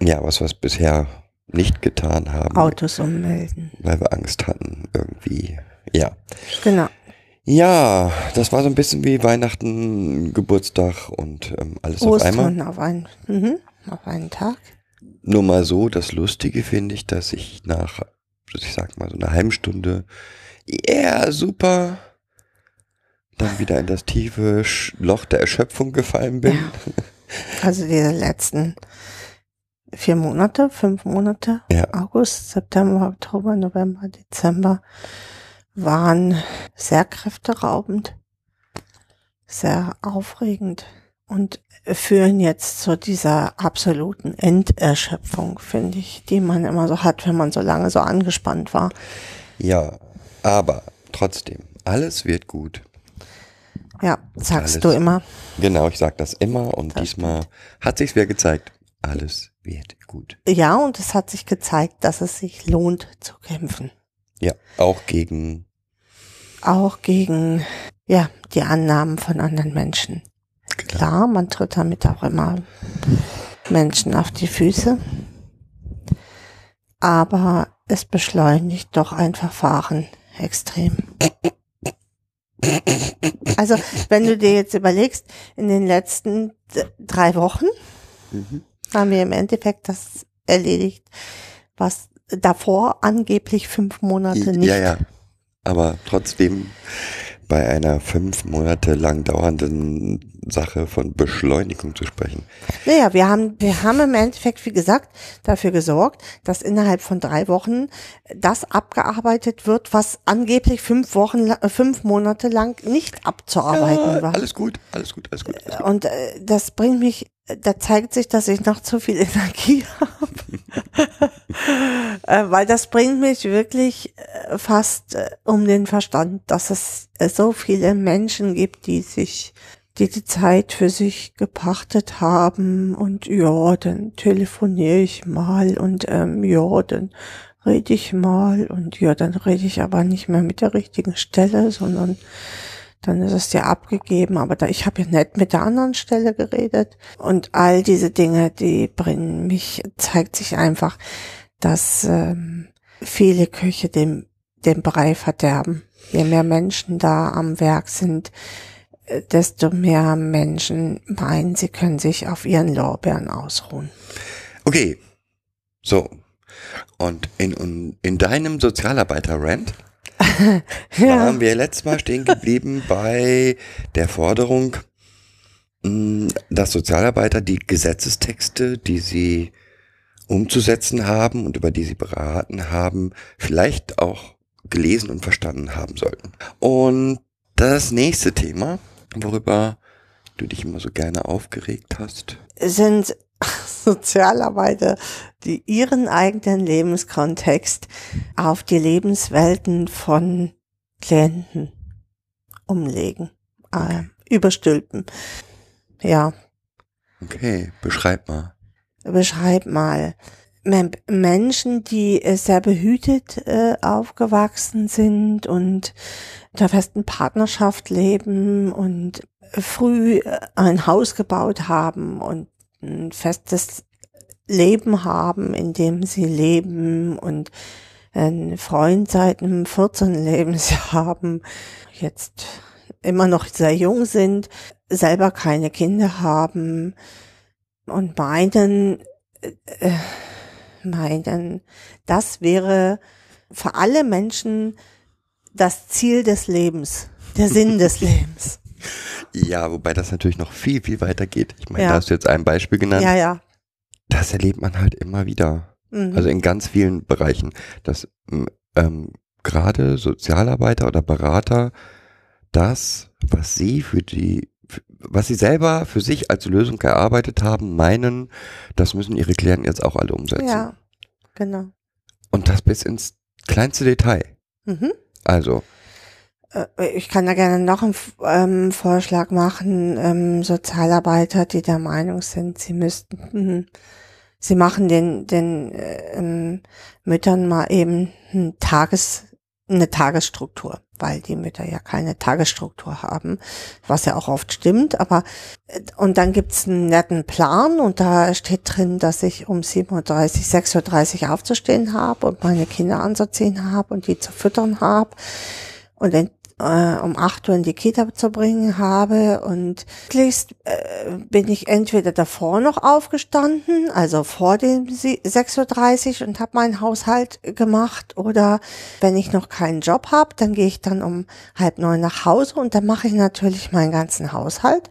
Ja, was wir bisher nicht getan haben. Autos ummelden. Weil wir Angst hatten, irgendwie. Ja. Genau. Ja, das war so ein bisschen wie Weihnachten, Geburtstag und ähm, alles Ostern auf einmal. Auf einen, mhm, auf einen Tag. Nur mal so, das Lustige finde ich, dass ich nach, ich sag mal, so einer halben Stunde, ja, yeah, super, dann wieder in das tiefe Loch der Erschöpfung gefallen bin. Ja. Also diese letzten vier Monate, fünf Monate, ja. August, September, Oktober, November, Dezember, waren sehr kräfteraubend, sehr aufregend und führen jetzt zu dieser absoluten Enderschöpfung, finde ich, die man immer so hat, wenn man so lange so angespannt war. Ja, aber trotzdem, alles wird gut. Ja, sagst alles. du immer. Genau, ich sag das immer und das diesmal stimmt. hat sich's wieder gezeigt. Alles wird gut. Ja, und es hat sich gezeigt, dass es sich lohnt zu kämpfen. Ja, auch gegen auch gegen ja, die Annahmen von anderen Menschen. Klar, man tritt damit auch immer Menschen auf die Füße. Aber es beschleunigt doch ein Verfahren extrem. Also, wenn du dir jetzt überlegst, in den letzten drei Wochen mhm. haben wir im Endeffekt das erledigt, was davor angeblich fünf Monate nicht ja, ja aber trotzdem bei einer fünf Monate lang dauernden Sache von Beschleunigung zu sprechen. Naja, wir haben, wir haben im Endeffekt, wie gesagt, dafür gesorgt, dass innerhalb von drei Wochen das abgearbeitet wird, was angeblich fünf Wochen, äh, fünf Monate lang nicht abzuarbeiten Ja, war. alles gut, alles gut, alles gut. Alles gut. Und äh, das bringt mich, da zeigt sich, dass ich noch zu viel Energie habe. äh, weil das bringt mich wirklich äh, fast äh, um den Verstand, dass es äh, so viele Menschen gibt, die sich, die die Zeit für sich gepachtet haben und ja, dann telefoniere ich mal und ähm, ja, dann rede ich mal und ja, dann rede ich aber nicht mehr mit der richtigen Stelle, sondern dann ist es ja abgegeben, aber da, ich habe ja nicht mit der anderen Stelle geredet. Und all diese Dinge, die bringen mich, zeigt sich einfach, dass ähm, viele Köche den, den Brei verderben. Je mehr Menschen da am Werk sind, desto mehr Menschen meinen, sie können sich auf ihren Lorbeeren ausruhen. Okay, so. Und in, in, in deinem Sozialarbeiter-Rant waren wir letztes Mal stehen geblieben bei der Forderung, mh, dass Sozialarbeiter die Gesetzestexte, die sie umzusetzen haben und über die sie beraten haben, vielleicht auch gelesen und verstanden haben sollten. Und das nächste Thema, worüber du dich immer so gerne aufgeregt hast, sind Sozialarbeiter, die ihren eigenen Lebenskontext auf die Lebenswelten von Klienten umlegen, äh, überstülpen. Ja, okay, beschreib mal. beschreib mal. Men- Menschen, die äh, sehr behütet äh, aufgewachsen sind und in der festen Partnerschaft leben und früh äh, ein Haus gebaut haben und ein festes Leben haben, in dem sie leben und einen Freund seit einem 14. Lebensjahr haben, jetzt immer noch sehr jung sind, selber keine Kinder haben und meinen, äh, meinen, das wäre für alle Menschen das Ziel des Lebens, der Sinn des Lebens. Ja, wobei das natürlich noch viel, viel weiter geht. Ich meine, Ja. da hast du jetzt ein Beispiel genannt. Ja, ja. Das erlebt man halt immer wieder. Mhm. Also in ganz vielen Bereichen, dass ähm, gerade Sozialarbeiter oder Berater das, was sie für die, was sie selber für sich als Lösung erarbeitet haben, meinen, das müssen ihre Klienten jetzt auch alle umsetzen. ja, genau. Und das bis ins kleinste Detail. Mhm. Also, Äh, Ich kann da gerne noch einen ähm, Vorschlag machen. Ähm, Sozialarbeiter, die der Meinung sind, sie müssten, mhm, sie machen den, den äh, ähm, Müttern mal eben ein Tages, eine Tagesstruktur, weil die Mütter ja keine Tagesstruktur haben, was ja auch oft stimmt. Aber und dann gibt's einen netten Plan und da steht drin, dass ich um 7.30 6.30 Uhr aufzustehen habe und meine Kinder anzuziehen habe und die zu füttern habe und dann äh, um 8 Uhr in die Kita zu bringen habe und möglichst äh, bin ich entweder davor noch aufgestanden, also vor dem Sie- 6.30 Uhr und habe meinen Haushalt gemacht oder wenn ich noch keinen Job habe, dann gehe ich dann um halb neun nach Hause und dann mache ich natürlich meinen ganzen Haushalt.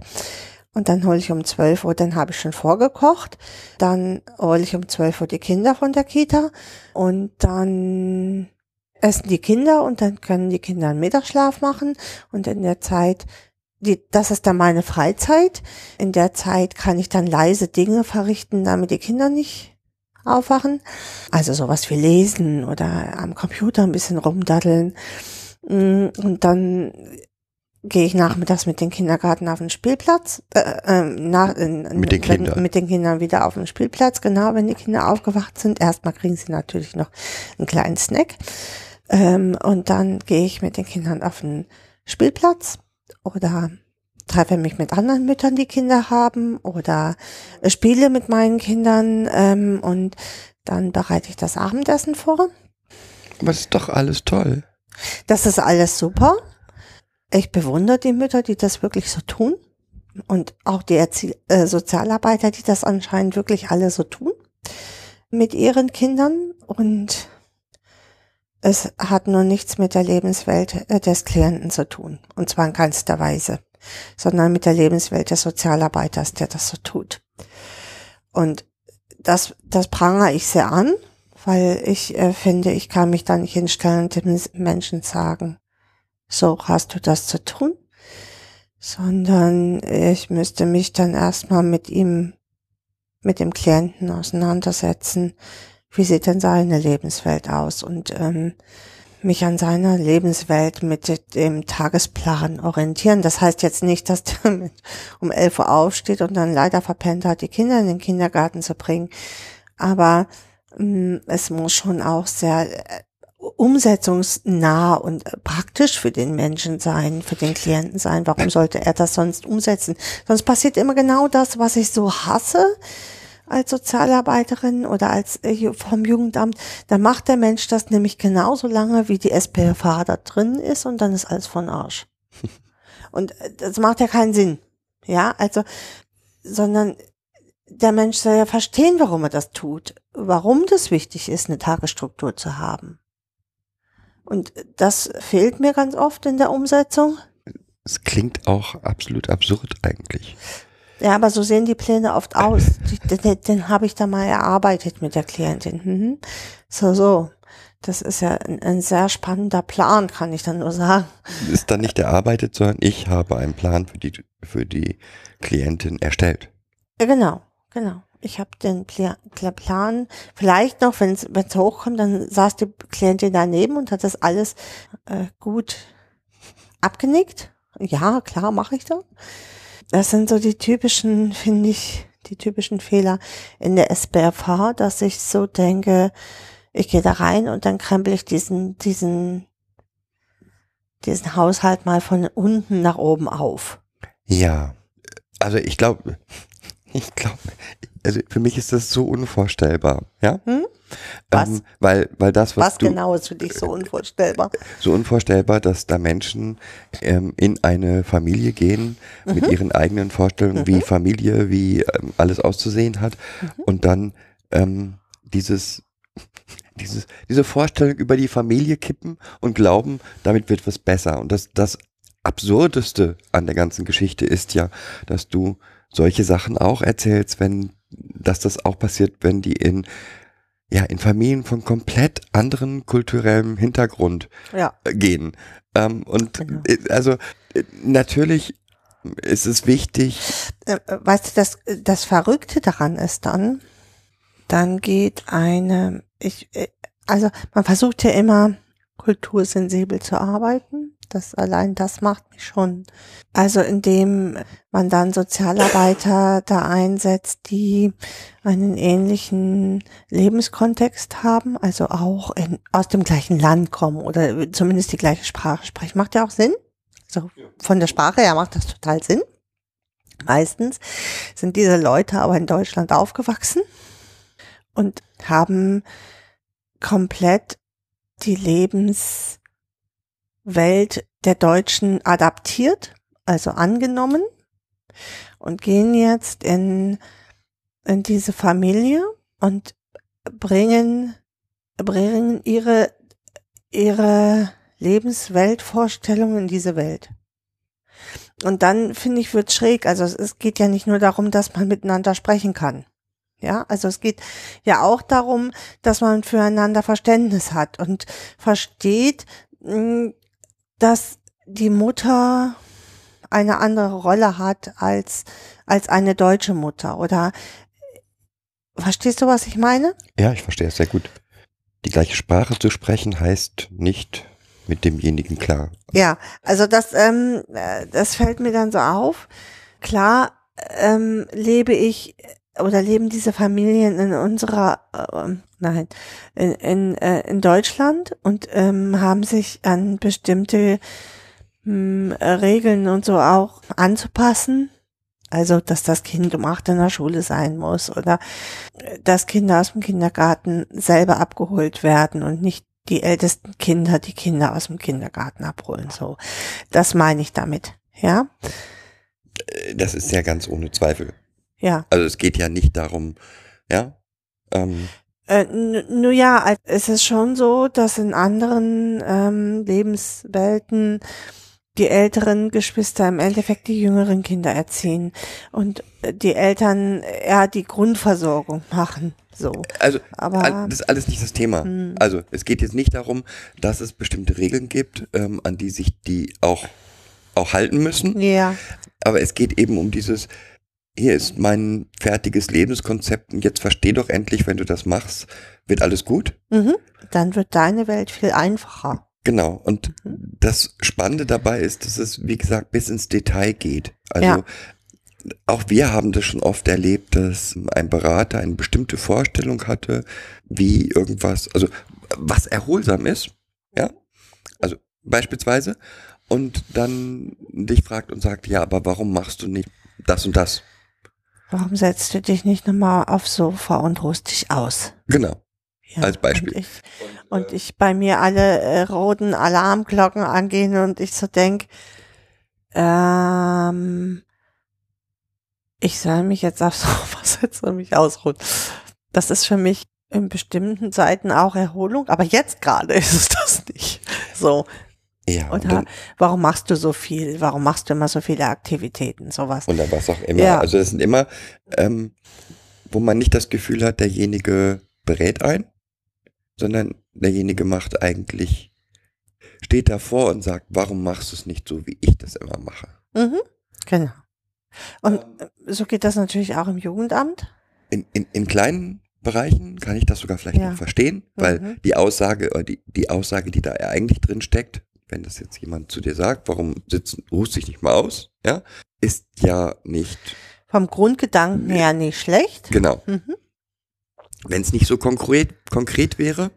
Und dann hole ich um 12 Uhr, dann habe ich schon vorgekocht. Dann hole ich um 12 Uhr die Kinder von der Kita und dann essen die Kinder und dann können die Kinder einen Mittagsschlaf machen und in der Zeit, die, das ist dann meine Freizeit. In der Zeit kann ich dann leise Dinge verrichten, damit die Kinder nicht aufwachen. Also sowas wie lesen oder am Computer ein bisschen rumdaddeln. Mm, Und dann gehe ich nachmittags mit den Kindergarten auf den Spielplatz, äh, ähm, nach, äh, Mit den wenn- Kindern. mit den Kindern wieder auf den Spielplatz, genau, wenn die Kinder aufgewacht sind. Erstmal kriegen sie natürlich noch einen kleinen Snack. Ähm, und dann gehe ich mit den Kindern auf den Spielplatz oder treffe mich mit anderen Müttern, die Kinder haben oder spiele mit meinen Kindern ähm, und dann bereite ich das Abendessen vor. es ist doch alles toll. Das ist alles super. Ich bewundere die Mütter, die das wirklich so tun. Und auch die Erzie äh, Sozialarbeiter, die das anscheinend wirklich alle so tun. Mit ihren Kindern. Und es hat nur nichts mit der Lebenswelt äh, des Klienten zu tun. Und zwar in keinster Weise. sondern mit der Lebenswelt des Sozialarbeiters, der das so tut. Und das, das prangere ich sehr an, weil ich äh, finde, ich kann mich da nicht hinstellen und dem Menschen sagen, so hast du das zu tun, sondern ich müsste mich dann erstmal mit ihm, mit dem Klienten auseinandersetzen, wie sieht denn seine Lebenswelt aus und ähm, mich an seiner Lebenswelt mit dem Tagesplan orientieren. Das heißt jetzt nicht, dass der um 11 Uhr aufsteht und dann leider verpennt hat, die Kinder in den Kindergarten zu bringen. Aber mh, mm, es muss schon auch sehr äh, umsetzungsnah und praktisch für den Menschen sein, für den Klienten sein. Warum sollte er das sonst umsetzen? Sonst passiert immer genau das, was ich so hasse als Sozialarbeiterin oder als äh, vom Jugendamt, dann macht der Mensch das nämlich genauso lange, wie die SPFH da drin ist und dann ist alles von Arsch. Und äh, das macht ja keinen Sinn. Ja, also, sondern der Mensch soll ja verstehen, warum er das tut, warum das wichtig ist, eine Tagesstruktur zu haben. Und das fehlt mir ganz oft in der Umsetzung. Es klingt auch absolut absurd eigentlich. Ja, aber so sehen die Pläne oft aus. Den, den, den habe ich da mal erarbeitet mit der Klientin. Mhm. So, so. Das ist ja ein, ein, sehr spannender Plan, kann ich dann nur sagen. Ist dann nicht erarbeitet, sondern ich habe einen Plan für die, für die Klientin erstellt. Ja, genau, genau. Ich habe den Plan, vielleicht noch, wenn es hochkommt, dann saß die Klientin daneben und hat das alles äh, gut abgenickt. Ja, klar, mache ich da. Das sind so die typischen, finde ich, die typischen Fehler in der SBFH, dass ich so denke, ich gehe da rein und dann krempel ich diesen, diesen, diesen Haushalt mal von unten nach oben auf. Ja, also ich glaube, ich glaube, also für mich ist das so unvorstellbar, ja? Hm? Was? Ähm, weil, weil das, was, was du, genau ist für dich so unvorstellbar? So unvorstellbar, dass da Menschen ähm, in eine Familie gehen mhm. mit ihren eigenen Vorstellungen, mhm. wie Familie, wie ähm, alles auszusehen hat mhm. und dann ähm, dieses dieses, diese Vorstellung über die Familie kippen und glauben, damit wird was besser. Und das, das Absurdeste an der ganzen Geschichte ist ja, dass du solche Sachen auch erzählst, wenn, dass das auch passiert, wenn die in ja, in Familien von komplett anderen kulturellem Hintergrund ja. Äh, gehen. Ähm, und genau. Äh, also äh, natürlich ist es wichtig. Weißt du, das, das Verrückte daran ist dann, dann geht eine, ich, also man versucht ja immer kultursensibel zu arbeiten. Das allein das macht mich schon. Also indem man dann Sozialarbeiter da einsetzt, die einen ähnlichen Lebenskontext haben, also auch in, aus dem gleichen Land kommen oder zumindest die gleiche Sprache sprechen, macht ja auch Sinn. So von der Sprache her macht das total Sinn. Meistens sind diese Leute aber in Deutschland aufgewachsen und haben komplett die Lebens Welt der Deutschen adaptiert, also angenommen und gehen jetzt in, in diese Familie und bringen, bringen ihre, ihre Lebensweltvorstellungen in diese Welt. Und dann finde ich, wird schräg. Also es geht ja nicht nur darum, dass man miteinander sprechen kann. Ja, also es geht ja auch darum, dass man füreinander Verständnis hat und versteht, hm, dass die Mutter eine andere Rolle hat als, als eine deutsche Mutter oder verstehst du, was ich meine? Ja, ich verstehe es sehr gut. Die gleiche Sprache zu sprechen heißt nicht mit demjenigen klar. Ja, also das, ähm, äh, das fällt mir dann so auf. Klar ähm, lebe ich oder leben diese Familien in unserer, äh, nein, in, in, äh, in Deutschland und ähm, haben sich an bestimmte mh, hm, Regeln und so auch anzupassen. Also, dass das Kind um acht in der Schule sein muss oder äh, dass Kinder aus dem Kindergarten selber abgeholt werden und nicht die ältesten Kinder die Kinder aus dem Kindergarten abholen. So, das meine ich damit, ja. Äh, das ist ja ganz ohne Zweifel. Ja. Also es geht ja nicht darum, ja. Ähm. Äh, nur ja, es ist schon so, dass in anderen ähm, Lebenswelten die älteren Geschwister im Endeffekt die jüngeren Kinder erziehen und äh, die Eltern ja die Grundversorgung machen. So. Also, Aber- das ist alles nicht das Thema. Hm. Also, es geht jetzt nicht darum, dass es bestimmte Regeln gibt, ähm, an die sich die auch, auch halten müssen. Ja, Aber es geht eben um dieses, hier ist mein fertiges Lebenskonzept und jetzt versteh doch endlich, wenn du das machst, wird alles gut. mhm. dann wird deine Welt viel einfacher. Genau. Und Mhm. das Spannende dabei ist, dass es, wie gesagt, bis ins Detail geht. Also Ja. auch wir haben das schon oft erlebt, dass ein Berater eine bestimmte Vorstellung hatte, wie irgendwas, also was erholsam ist, ja. Also beispielsweise. Und dann dich fragt und sagt, ja, aber warum machst du nicht das und das? Warum setzt du dich nicht nochmal aufs Sofa und ruhst dich aus? Genau. Ja, Als Beispiel. Und ich, und ich bei mir alle äh, roten Alarmglocken angehen und ich so denk, ähm, ich soll mich jetzt aufs Sofa setzen und mich ausruhen. Das ist für mich in bestimmten Zeiten auch Erholung, aber jetzt gerade ist es das nicht. So. Ja, und Und dann, warum machst du so viel? Warum machst du immer so viele Aktivitäten? Sowas. und dann was auch immer. Ja. Also es sind immer, ähm, wo man nicht das Gefühl hat, derjenige berät ein, sondern derjenige macht eigentlich, steht davor und sagt, warum machst du es nicht so, wie ich das immer mache? Mhm, genau. Und äh, so geht das natürlich auch im Jugendamt. In, in, in kleinen Bereichen kann ich das sogar vielleicht Ja. noch verstehen, weil Mhm. die Aussage, oder die, die Aussage, die da eigentlich drin steckt, wenn das jetzt jemand zu dir sagt, warum sitzt, ruhst dich nicht mal aus, ja, ist ja nicht, Vom Grundgedanken her nicht schlecht. genau, Mhm. wenn es nicht so konkret, konkret wäre,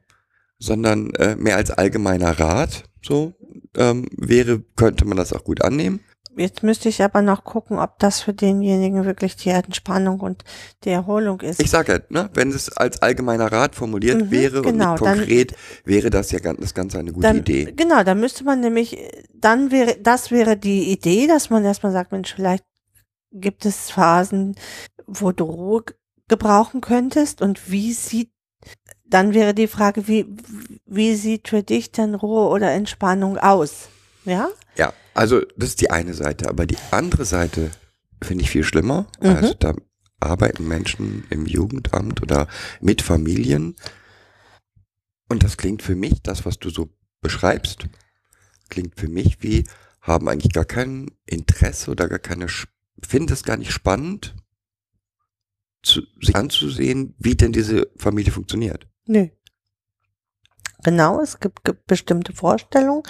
sondern äh, mehr als allgemeiner Rat, so ähm, wäre, könnte man das auch gut annehmen. Jetzt müsste ich aber noch gucken, ob das für denjenigen wirklich die Entspannung und die Erholung ist. Ich sage ja, ne, wenn es als allgemeiner Rat formuliert Mhm, wäre genau, und dann- konkret, wäre das ja ganz, das Ganze eine gute dann, Idee. Genau, dann müsste man nämlich, dann wäre, das wäre die Idee, dass man erstmal sagt, Mensch, vielleicht gibt es Phasen, wo du Ruhe gebrauchen könntest und wie sieht, dann wäre die Frage, wie, wie sieht für dich denn Ruhe oder Entspannung aus? Ja? Ja, also das ist die eine Seite, aber die andere Seite finde ich viel schlimmer. Mhm. Also da arbeiten Menschen im Jugendamt oder mit Familien. Und das klingt für mich, das, was du so beschreibst, klingt für mich wie, haben eigentlich gar kein Interesse oder gar keine, Sch- finden es gar nicht spannend, zu, sich anzusehen, wie denn diese Familie funktioniert. Nö. Genau, es gibt, gibt bestimmte Vorstellungen,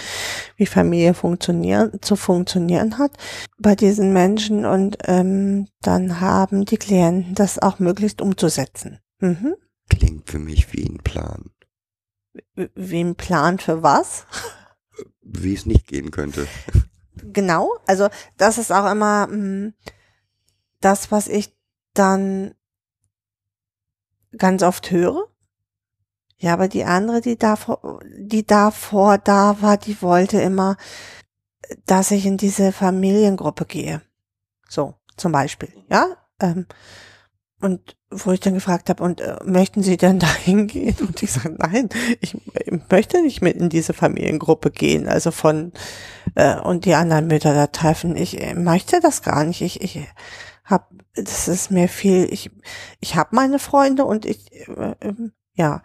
wie Familie funktionieren, zu funktionieren hat bei diesen Menschen und ähm, dann haben die Klienten das auch möglichst umzusetzen. Mhm. Klingt für mich wie ein Plan, Wie- Wie ein Plan für was? wie es nicht gehen könnte. Genau, also das ist auch immer mh, das, was ich dann ganz oft höre. Ja, aber die andere, die davor, die davor da war, die wollte immer, dass ich in diese Familiengruppe gehe. So, zum Beispiel, ja. Ähm, und wo ich dann gefragt habe, und äh, möchten Sie denn da hingehen? Und ich sage, nein, ich, ich möchte nicht mit in diese Familiengruppe gehen. Also von äh, und die anderen Mütter da treffen. Ich äh, möchte das gar nicht. Ich, ich hab, das ist mir viel. Ich, ich habe meine Freunde und ich, äh, ähm, ja.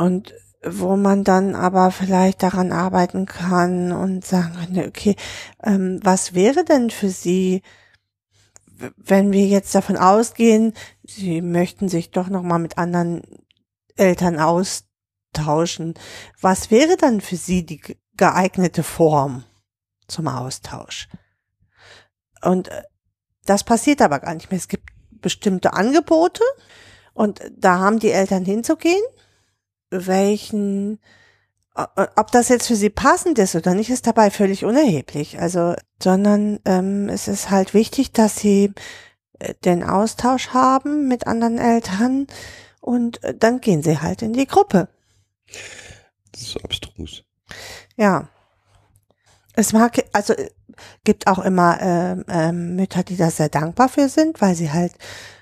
Und wo man dann aber vielleicht daran arbeiten kann und sagen kann, okay, ähm, was wäre denn für Sie, wenn wir jetzt davon ausgehen, Sie möchten sich doch noch mal mit anderen Eltern austauschen, was wäre dann für Sie die ge- geeignete Form zum Austausch? Und äh, das passiert aber gar nicht mehr. Es gibt bestimmte Angebote und da haben die Eltern hinzugehen. Welchen, ob das jetzt für sie passend ist oder nicht, ist dabei völlig unerheblich. Also, sondern ähm, es ist halt wichtig, dass sie äh, den Austausch haben mit anderen Eltern und äh, dann gehen sie halt in die Gruppe. Das ist so abstrus. Ja. Es mag, also gibt auch immer ähm, ähm, Mütter, die da sehr dankbar für sind, weil sie halt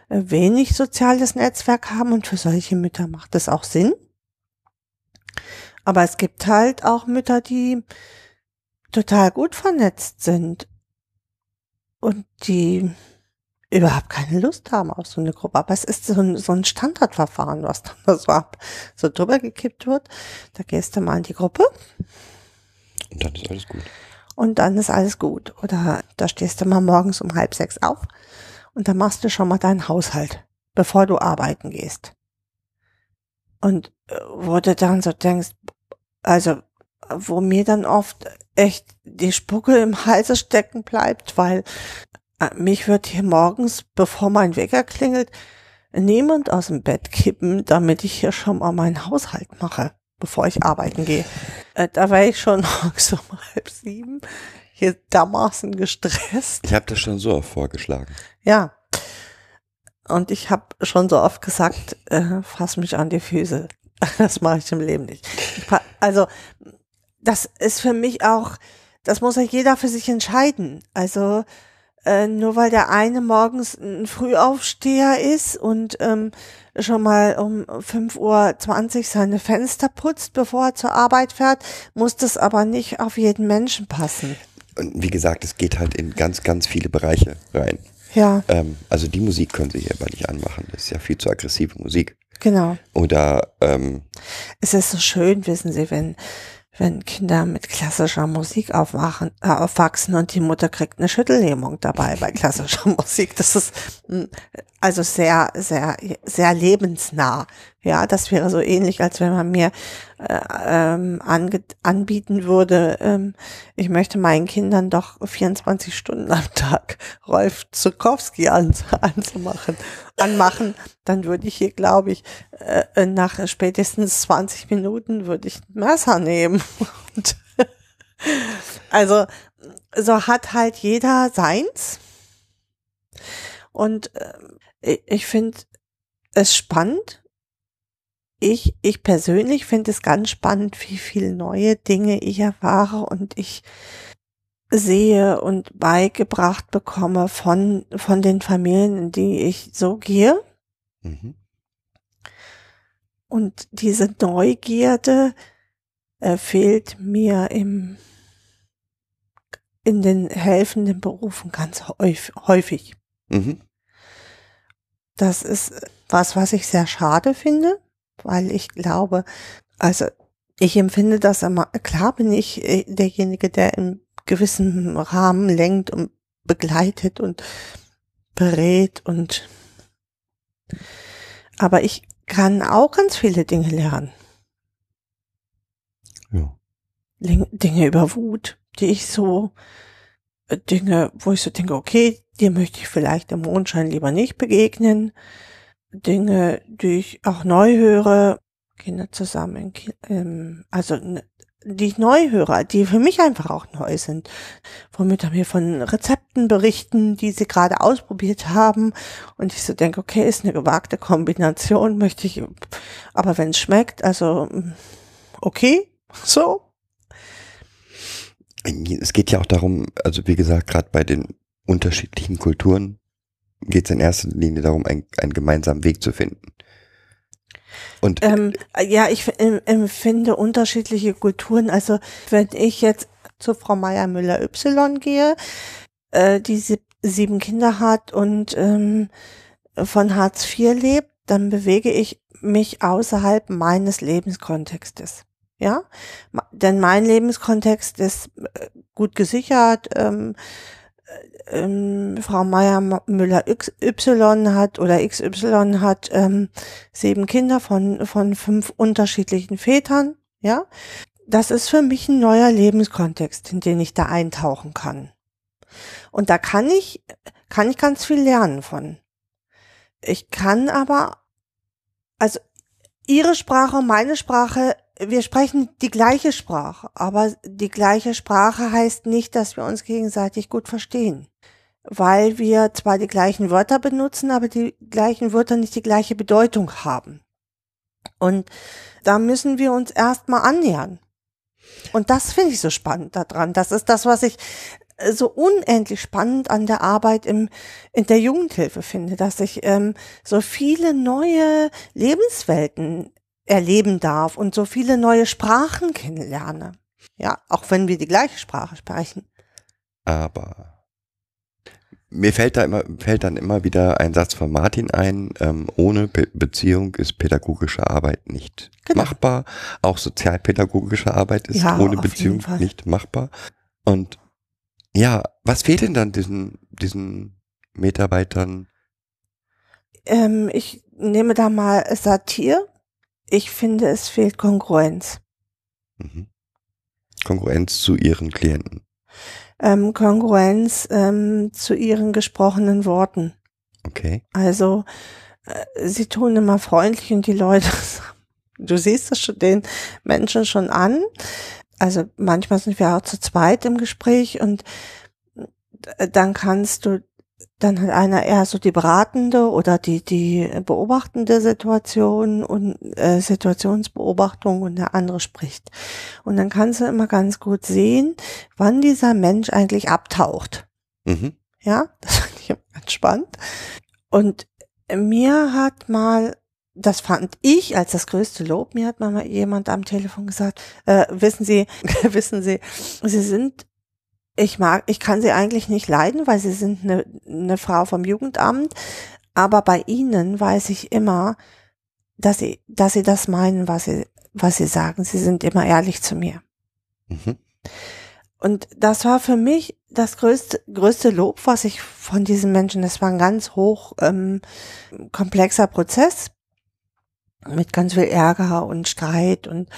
äh, wenig soziales Netzwerk haben und für solche Mütter macht es auch Sinn. Aber es gibt halt auch Mütter, die total gut vernetzt sind und die überhaupt keine Lust haben auf so eine Gruppe. Aber es ist so ein, so ein Standardverfahren, was dann da so ab, so drüber gekippt wird. Da gehst du mal in die Gruppe Und dann ist alles gut. und dann ist alles gut. Oder da stehst du mal morgens um halb sechs auf und dann machst du schon mal deinen Haushalt, bevor du arbeiten gehst. Und äh, wo du dann so denkst, also wo mir dann oft echt die Spucke im Halse stecken bleibt, weil äh, mich wird hier morgens, bevor mein Wecker klingelt, niemand aus dem Bett kippen, damit ich hier schon mal meinen Haushalt mache, bevor ich arbeiten gehe. Äh, da wäre ich schon morgens um halb sieben hier dermaßen gestresst. Ich habe das schon so oft vorgeschlagen. Ja. Und ich habe schon so oft gesagt, äh, fass mich an die Füße. Das mache ich im Leben nicht. Also, das ist für mich auch, das muss ja jeder für sich entscheiden. Also, äh, nur weil der eine morgens ein Frühaufsteher ist und ähm, schon mal um 5.20 Uhr seine Fenster putzt, bevor er zur Arbeit fährt, muss das aber nicht auf jeden Menschen passen. Und wie gesagt, es geht halt in ganz, ganz viele Bereiche rein. Ja, Ähm, also die Musik können Sie hier aber nicht anmachen. Das ist ja viel zu aggressive Musik. Genau. Oder ähm, Es ist so schön, wissen Sie, wenn, wenn Kinder mit klassischer Musik aufwachen, äh, aufwachsen und die Mutter kriegt eine Schüttellähmung dabei bei klassischer Musik. Das ist mm, also sehr, sehr, sehr lebensnah. Ja, das wäre so ähnlich, als wenn man mir äh, ähm, anbieten würde, ähm, ich möchte meinen Kindern doch 24 Stunden am Tag Rolf Zukowski an, anzumachen, anmachen, dann würde ich hier, glaube ich, äh, nach spätestens 20 Minuten würde ich ein Messer nehmen. Und also so hat halt jeder seins. Und äh, ich finde es spannend. Ich, ich persönlich finde es ganz spannend, wie viele neue Dinge ich erfahre und ich sehe und beigebracht bekomme von, von den Familien, in die ich so gehe. mhm. Und diese Neugierde äh, fehlt mir im, in den helfenden Berufen ganz häufig. Mhm. Das ist was, was ich sehr schade finde, weil ich glaube, also ich empfinde das immer, klar bin ich äh, derjenige, der in gewissem Rahmen lenkt und begleitet und berät und aber ich kann auch ganz viele Dinge lernen. Ja. Dinge über Wut, die ich so, äh, Dinge, wo ich so denke, okay, dir möchte ich vielleicht im Mondschein lieber nicht begegnen. Dinge, die ich auch neu höre, Kinder zusammen, ähm, also die ich neu höre, die für mich einfach auch neu sind, womit er mir von Rezepten berichten, die sie gerade ausprobiert haben. Und ich so denke, okay, ist eine gewagte Kombination, möchte ich, aber wenn es schmeckt, also okay, so, Es geht ja auch darum, also wie gesagt, gerade bei den unterschiedlichen Kulturen geht es in erster Linie darum, ein- einen gemeinsamen Weg zu finden. Und Ähm, ja, ich empfinde unterschiedliche Kulturen. Also wenn ich jetzt zu Frau Meier Müller Y gehe, äh, die sieb sieben Kinder hat und ähm, von Hartz IV lebt, dann bewege ich mich außerhalb meines Lebenskontextes. Ja, denn mein Lebenskontext ist äh, gut gesichert. Ähm, äh, ähm, Frau Meier Müller Y hat oder XY hat ähm, sieben Kinder von, von fünf unterschiedlichen Vätern, ja. Das ist für mich ein neuer Lebenskontext, in den ich da eintauchen kann. Und da kann ich, kann ich ganz viel lernen von. Ich kann aber, also ihre Sprache meine Sprache, wir sprechen die gleiche Sprache, aber die gleiche Sprache heißt nicht, dass wir uns gegenseitig gut verstehen. Weil wir zwar die gleichen Wörter benutzen, aber die gleichen Wörter nicht die gleiche Bedeutung haben. Und da müssen wir uns erstmal annähern. Und das finde ich so spannend daran. Das ist das, was ich äh, so unendlich spannend an der Arbeit im, in der Jugendhilfe finde, dass ich ähm, so viele neue Lebenswelten erleben darf und so viele neue Sprachen kennenlerne. Ja, auch wenn wir die gleiche Sprache sprechen. Aber mir fällt da immer, fällt dann immer wieder ein Satz von Martin ein, ähm, ohne Be Beziehung ist pädagogische Arbeit nicht Genau. machbar. Auch sozialpädagogische Arbeit ist Ja, ohne Beziehung nicht machbar. Und ja, was fehlt denn dann diesen, diesen Mitarbeitern? Ähm, ich nehme da mal Satir. Ich finde, es fehlt Kongruenz. Mhm. Konkurrenz zu ihren Klienten. Ähm, Kongruenz ähm, zu ihren gesprochenen Worten. Okay. Also äh, sie tun immer freundlich und die Leute, du siehst es schon den Menschen schon an. Also manchmal sind wir auch zu zweit im Gespräch und äh, dann kannst du, dann hat einer eher so die beratende oder die die beobachtende Situation und äh, Situationsbeobachtung und der andere spricht. Und dann kannst du immer ganz gut sehen, wann dieser Mensch eigentlich abtaucht. Mhm. Ja, das fand ich immer ganz spannend. Und mir hat mal, das fand ich als das größte Lob, mir hat mal jemand am Telefon gesagt, äh, wissen Sie, wissen Sie, Sie sind, ich mag, ich kann Sie eigentlich nicht leiden, weil Sie sind eine, eine Frau vom Jugendamt, aber bei Ihnen weiß ich immer, dass Sie, dass Sie das meinen, was Sie, was Sie sagen. Sie sind immer ehrlich zu mir. Mhm. Und das war für mich das größte, größte Lob, was ich von diesen Menschen, das war ein ganz hoch ähm, komplexer Prozess mit ganz viel Ärger und Streit und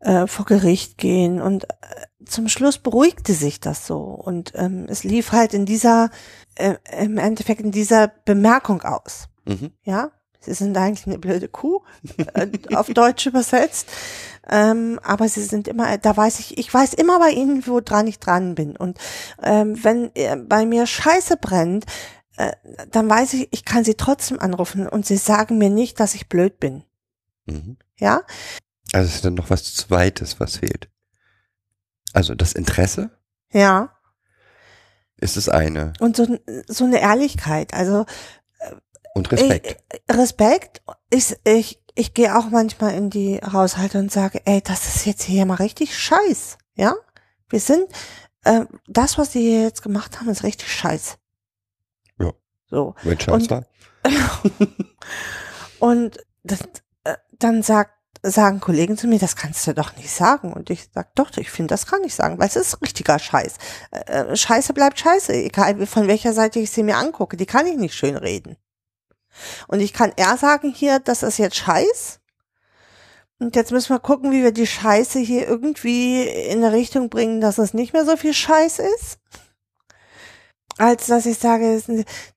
äh, vor Gericht gehen und äh, zum Schluss beruhigte sich das so und ähm, es lief halt in dieser, äh, im Endeffekt in dieser Bemerkung aus. Mhm. Ja, sie sind eigentlich eine blöde Kuh, äh, auf Deutsch übersetzt. Ähm, aber sie sind immer, da weiß ich, ich weiß immer bei ihnen, wo dran ich dran bin. Und ähm, wenn äh, bei mir Scheiße brennt, äh, dann weiß ich, ich kann sie trotzdem anrufen und sie sagen mir nicht, dass ich blöd bin. Mhm. Ja, Also es ist dann noch was Zweites, was fehlt. Also das Interesse ja. ist das eine. Und so, so eine Ehrlichkeit. Also Und Respekt. Ich, Respekt. Ich, ich, ich gehe auch manchmal in die Haushalte und sage, ey, das ist jetzt hier mal richtig scheiß. Ja? Wir sind, äh, das, was die hier jetzt gemacht haben, ist richtig scheiß. Ja. So. Wenn Scheiß und- war. Und das, äh, dann sagt, sagen Kollegen zu mir, das kannst du doch nicht sagen. Und ich sag, doch, ich finde, das kann ich sagen, weil es ist richtiger Scheiß. Äh, äh, Scheiße bleibt Scheiße, egal von welcher Seite ich sie mir angucke. Die kann ich nicht schön reden. Und ich kann eher sagen hier, das ist jetzt Scheiß. Und jetzt müssen wir gucken, wie wir die Scheiße hier irgendwie in eine Richtung bringen, dass es nicht mehr so viel Scheiß ist. Als dass ich sage,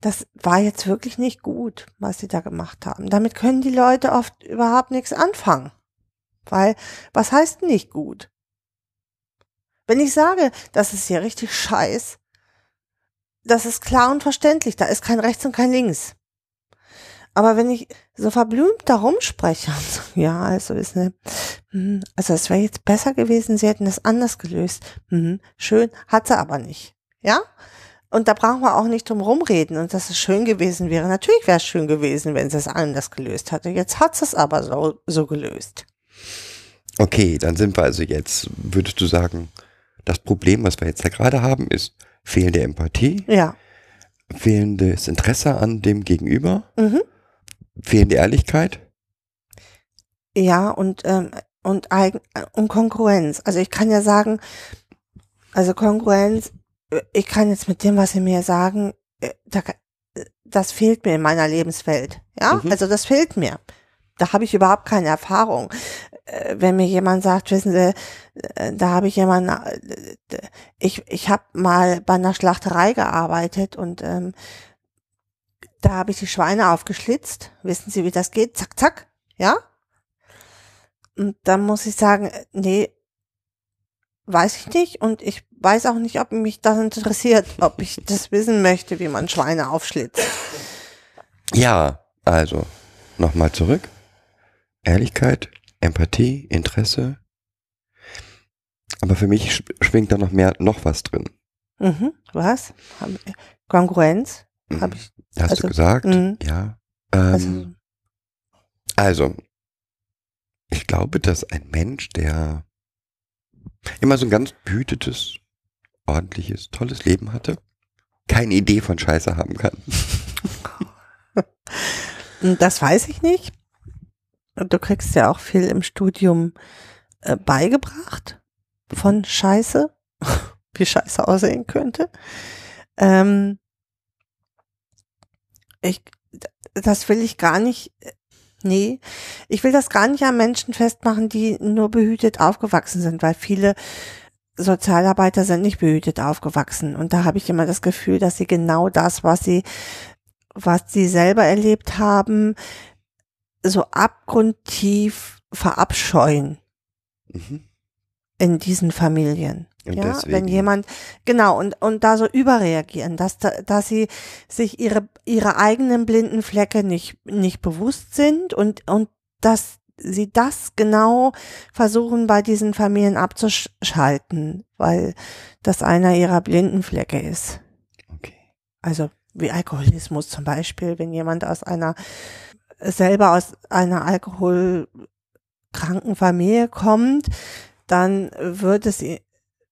das war jetzt wirklich nicht gut, was sie da gemacht haben. Damit können die Leute oft überhaupt nichts anfangen. Weil, was heißt nicht gut? Wenn ich sage, das ist hier richtig scheiß, das ist klar und verständlich, da ist kein rechts und kein links. Aber wenn ich so verblümt darum spreche, ja, also ist hm, also es wäre jetzt besser gewesen, sie hätten es anders gelöst. Hm, schön, hat sie aber nicht. Ja? Und da brauchen wir auch nicht drum rumreden und dass es schön gewesen wäre. Natürlich wäre es schön gewesen, wenn sie es anders gelöst hatte. Jetzt hat sie es aber so, so gelöst. Okay, dann sind wir also jetzt, würdest du sagen, das Problem, was wir jetzt da gerade haben, ist fehlende Empathie, Ja. fehlendes Interesse an dem Gegenüber, Mhm. fehlende Ehrlichkeit. Ja, und, ähm, und, Eigen, und Konkurrenz. Also ich kann ja sagen, also Konkurrenz, äh, ich kann jetzt mit dem, was Sie mir sagen, äh, da, äh, das fehlt mir in meiner Lebenswelt. Ja, Mhm. also das fehlt mir. Da habe ich überhaupt keine Erfahrung. Äh, Wenn mir jemand sagt, wissen Sie, da habe ich jemanden, ich, ich habe mal bei einer Schlachterei gearbeitet und ähm, da habe ich die Schweine aufgeschlitzt. Wissen Sie, wie das geht? Zack, zack. Ja? Und dann muss ich sagen, nee, weiß ich nicht. Und ich weiß auch nicht, ob mich das interessiert, ob ich das wissen möchte, wie man Schweine aufschlitzt. Ja, also nochmal zurück. Ehrlichkeit, Empathie, Interesse. Aber für mich sch- schwingt da noch mehr, noch was drin. Mhm, was? Kongruenz? Mhm. Hab ich, Hast also, du gesagt? mhm. Ja. also, Ähm, also, ich glaube, dass ein Mensch, der immer so ein ganz behütetes, ordentliches, tolles Leben hatte, keine Idee von Scheiße haben kann. Das weiß ich nicht. Du kriegst ja auch viel im Studium äh, beigebracht von Scheiße, wie Scheiße aussehen könnte. Ähm, ich, das will ich gar nicht, nee, ich will das gar nicht an Menschen festmachen, die nur behütet aufgewachsen sind, weil viele Sozialarbeiter sind nicht behütet aufgewachsen. Und da habe ich immer das Gefühl, dass sie genau das, was sie, was sie selber erlebt haben, so abgrundtief verabscheuen Mhm. In diesen Familien. Und ja, deswegen- wenn jemand, genau, und, und da so überreagieren, dass, da, dass sie sich ihre, ihre eigenen blinden Flecke nicht, nicht bewusst sind und, und dass sie das genau versuchen bei diesen Familien abzuschalten, weil das einer ihrer blinden Flecke ist. Okay. Also wie Alkoholismus zum Beispiel, wenn jemand aus einer selber aus einer alkoholkranken Familie kommt, dann wird es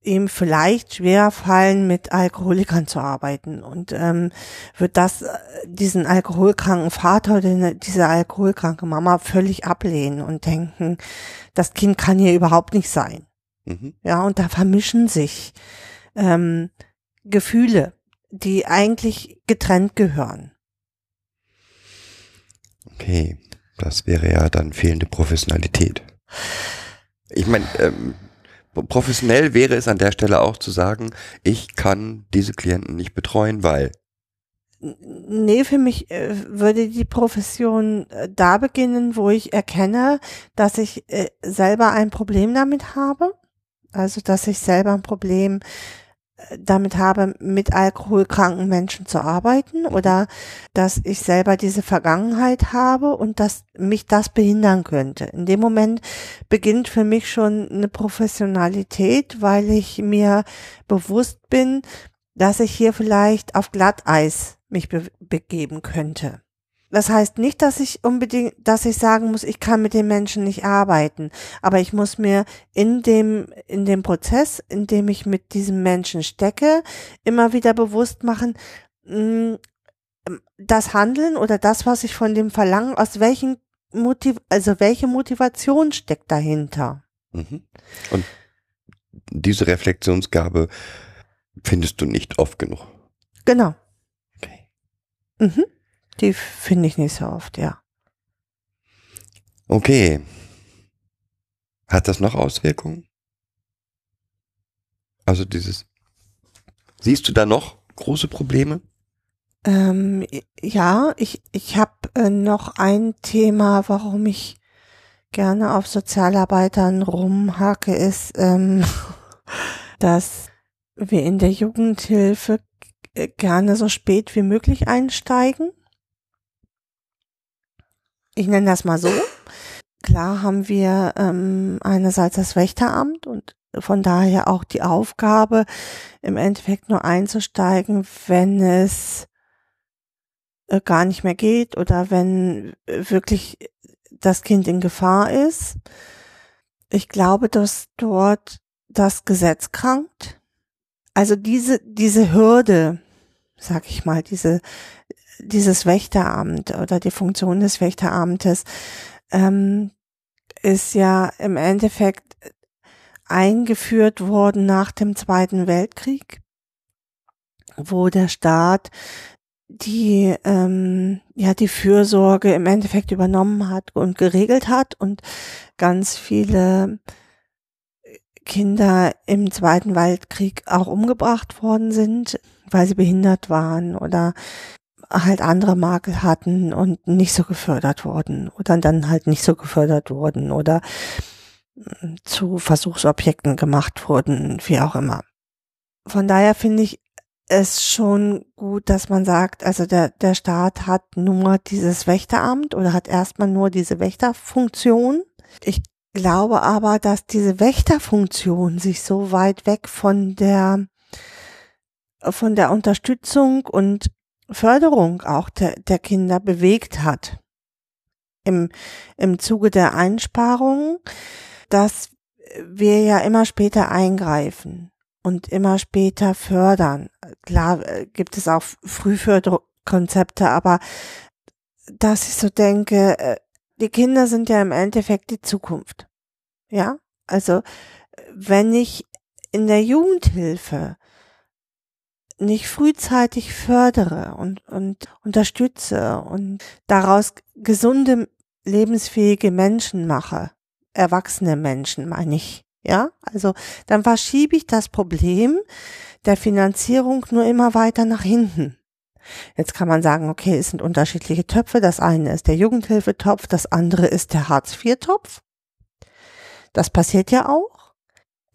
ihm vielleicht schwer fallen, mit Alkoholikern zu arbeiten und ähm, wird das äh, diesen alkoholkranken Vater oder ne- diese alkoholkranke Mama völlig ablehnen und denken, das Kind kann hier überhaupt nicht sein. Mhm. Ja, und da vermischen sich ähm, Gefühle, die eigentlich getrennt gehören. Okay, das wäre ja dann fehlende Professionalität. Ich meine, ähm, professionell wäre es an der Stelle auch zu sagen, ich kann diese Klienten nicht betreuen, weil. Nee, für mich äh, würde die Profession äh, da beginnen, wo ich erkenne, dass ich äh, selber ein Problem damit habe. Also, dass ich selber ein Problem damit habe, mit alkoholkranken Menschen zu arbeiten oder dass ich selber diese Vergangenheit habe und dass mich das behindern könnte. In dem Moment beginnt für mich schon eine Professionalität, weil ich mir bewusst bin, dass ich hier vielleicht auf Glatteis mich be begeben könnte. Das heißt nicht, dass ich unbedingt, dass ich sagen muss, ich kann mit den Menschen nicht arbeiten, aber ich muss mir in dem, in dem Prozess, in dem ich mit diesem Menschen stecke, immer wieder bewusst machen, mh, das Handeln oder das, was ich von dem verlange, aus welchen Motiv, also welche Motivation steckt dahinter? Mhm. Und diese Reflexionsgabe findest du nicht oft genug. Genau. Okay. Mhm. Die finde ich nicht so oft, ja. Okay. Hat das noch Auswirkungen? Also dieses. Siehst du da noch große Probleme? Ähm, ja, ich, ich habe äh, noch ein Thema, warum ich gerne auf Sozialarbeitern rumhake, ist, ähm, dass wir in der Jugendhilfe g- gerne so spät wie möglich einsteigen. Ich nenne das mal so. Klar haben wir ähm, einerseits das Wächteramt und von daher auch die Aufgabe, im Endeffekt nur einzusteigen, wenn es äh, gar nicht mehr geht oder wenn äh, wirklich das Kind in Gefahr ist. Ich glaube, dass dort das Gesetz krankt. Also diese, diese Hürde, sag ich mal, diese, dieses Wächteramt oder die Funktion des Wächteramtes ähm, ist ja im Endeffekt eingeführt worden nach dem Zweiten Weltkrieg, wo der Staat die ähm, ja die Fürsorge im Endeffekt übernommen hat und geregelt hat und ganz viele Kinder im Zweiten Weltkrieg auch umgebracht worden sind, weil sie behindert waren oder halt andere Makel hatten und nicht so gefördert wurden oder dann halt nicht so gefördert wurden oder mm, zu Versuchsobjekten gemacht wurden, wie auch immer. Von daher finde ich es schon gut, dass man sagt, also der, der Staat hat nur dieses Wächteramt oder hat erstmal nur diese Wächterfunktion. Ich glaube aber, dass diese Wächterfunktion sich so weit weg von der, von der Unterstützung und Förderung auch der, der Kinder bewegt hat. Im, im Zuge der Einsparungen, dass wir ja immer später eingreifen und immer später fördern. Klar äh, gibt es auch Frühförderkonzepte, aber dass ich so denke, äh, die Kinder sind ja im Endeffekt die Zukunft. Ja, also wenn ich in der Jugendhilfe nicht frühzeitig fördere und, und unterstütze und daraus gesunde, lebensfähige Menschen mache, erwachsene Menschen meine ich, ja, also dann verschiebe ich das Problem der Finanzierung nur immer weiter nach hinten. Jetzt kann man sagen, okay, es sind unterschiedliche Töpfe. Das eine ist der Jugendhilfetopf, das andere ist der Hartz-IV-Topf. Das passiert ja auch.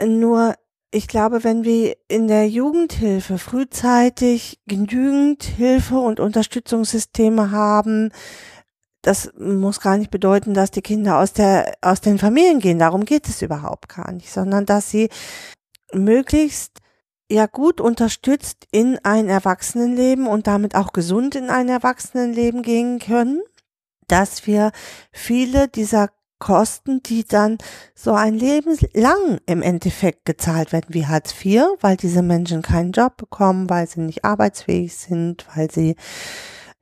Nur ich glaube, wenn wir in der Jugendhilfe frühzeitig genügend Hilfe und Unterstützungssysteme haben, das muss gar nicht bedeuten, dass die Kinder aus der, aus den Familien gehen. Darum geht es überhaupt gar nicht, sondern dass sie möglichst ja gut unterstützt in ein Erwachsenenleben und damit auch gesund in ein Erwachsenenleben gehen können, dass wir viele dieser Kosten, die dann so ein Leben lang im Endeffekt gezahlt werden wie Hartz IV, weil diese Menschen keinen Job bekommen, weil sie nicht arbeitsfähig sind, weil sie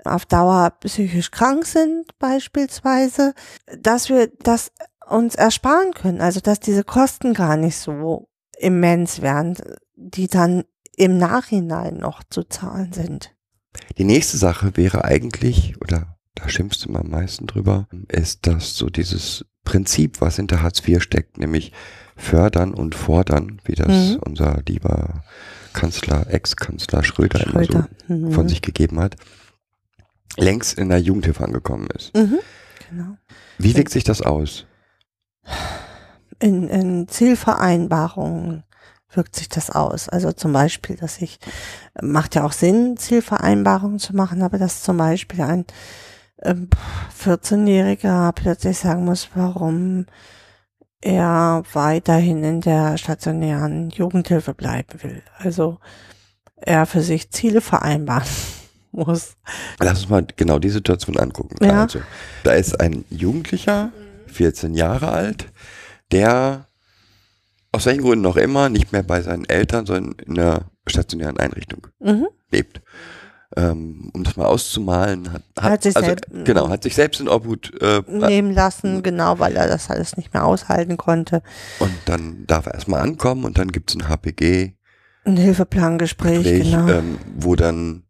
auf Dauer psychisch krank sind beispielsweise, dass wir das uns ersparen können, also dass diese Kosten gar nicht so immens werden, die dann im Nachhinein noch zu zahlen sind. Die nächste Sache wäre eigentlich, oder da schimpfst du immer am meisten drüber, ist, dass so dieses Prinzip, was hinter Hartz IV steckt, nämlich fördern und fordern, wie das mhm. unser lieber Kanzler, Ex-Kanzler Schröder, Schröder. immer so mhm. von sich gegeben hat, längst in der Jugendhilfe angekommen ist. Mhm. Genau. Wie wirkt sich das aus? In, in Zielvereinbarungen wirkt sich das aus. Also zum Beispiel, dass ich, macht ja auch Sinn, Zielvereinbarungen zu machen, aber dass zum Beispiel ein 14-Jähriger ähm, plötzlich sagen muss, warum er weiterhin in der stationären Jugendhilfe bleiben will. Also er für sich Ziele vereinbaren muss. Lass uns mal genau die Situation angucken. Ja. Also, da ist ein Jugendlicher, 14 Jahre alt, der aus welchen Gründen noch immer nicht mehr bei seinen Eltern, sondern in einer stationären Einrichtung mhm. lebt. Ähm, um das mal auszumalen, hat, hat, hat sich also, selbst, genau, hat sich selbst in Obhut äh, nehmen lassen, genau, weil er das alles nicht mehr aushalten konnte. Und dann darf er erstmal ankommen und dann gibt es ein HPG. Ein Hilfeplangespräch, Gespräch, genau. Ähm, wo dann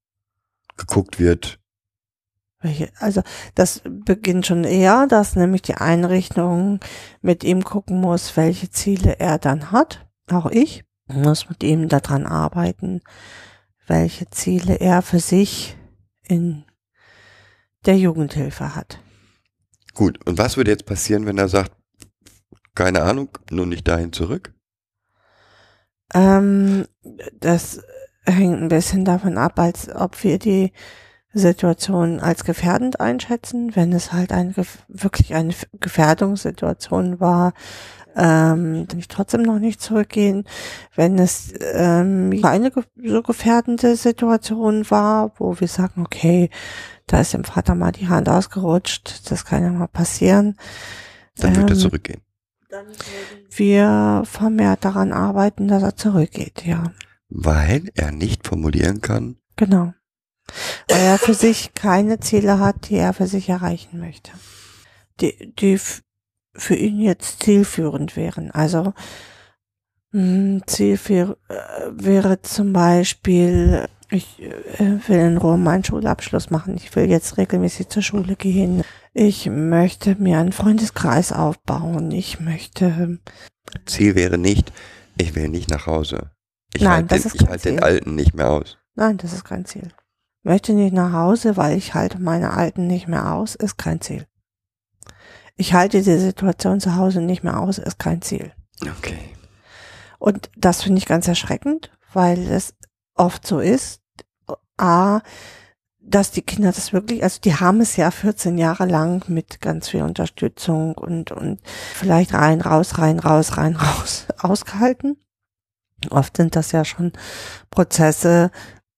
geguckt wird, also das beginnt schon eher, dass nämlich die Einrichtung mit ihm gucken muss, welche Ziele er dann hat. Auch ich muss mit ihm daran arbeiten, welche Ziele er für sich in der Jugendhilfe hat. Gut, und was würde jetzt passieren, wenn er sagt, keine Ahnung, nur nicht dahin zurück? Ähm, das hängt ein bisschen davon ab, als ob wir die Situation als gefährdend einschätzen, wenn es halt eine wirklich eine Gefährdungssituation war, ähm, dann ich trotzdem noch nicht zurückgehen. Wenn es ähm, eine so gefährdende Situation war, wo wir sagen, okay, da ist dem Vater mal die Hand ausgerutscht, das kann ja mal passieren. Dann wird ähm, er zurückgehen. Dann wir vermehrt daran arbeiten, dass er zurückgeht, ja. Weil er nicht formulieren kann. Genau weil er für sich keine Ziele hat, die er für sich erreichen möchte, die, die für ihn jetzt zielführend wären. Also hm, Ziel für, äh, wäre zum Beispiel, ich äh, will in Rom meinen Schulabschluss machen, ich will jetzt regelmäßig zur Schule gehen, ich möchte mir einen Freundeskreis aufbauen, ich möchte. Ziel wäre nicht, ich will nicht nach Hause. Ich halte den, ich halt den Alten nicht mehr aus. Nein, das ist kein Ziel möchte nicht nach Hause, weil ich halte meine Alten nicht mehr aus, ist kein Ziel. Ich halte die Situation zu Hause nicht mehr aus, ist kein Ziel. Okay. Und das finde ich ganz erschreckend, weil es oft so ist, a, dass die Kinder das wirklich, also die haben es ja 14 Jahre lang mit ganz viel Unterstützung und, und vielleicht rein, raus, rein, raus, rein, raus ausgehalten. Oft sind das ja schon Prozesse,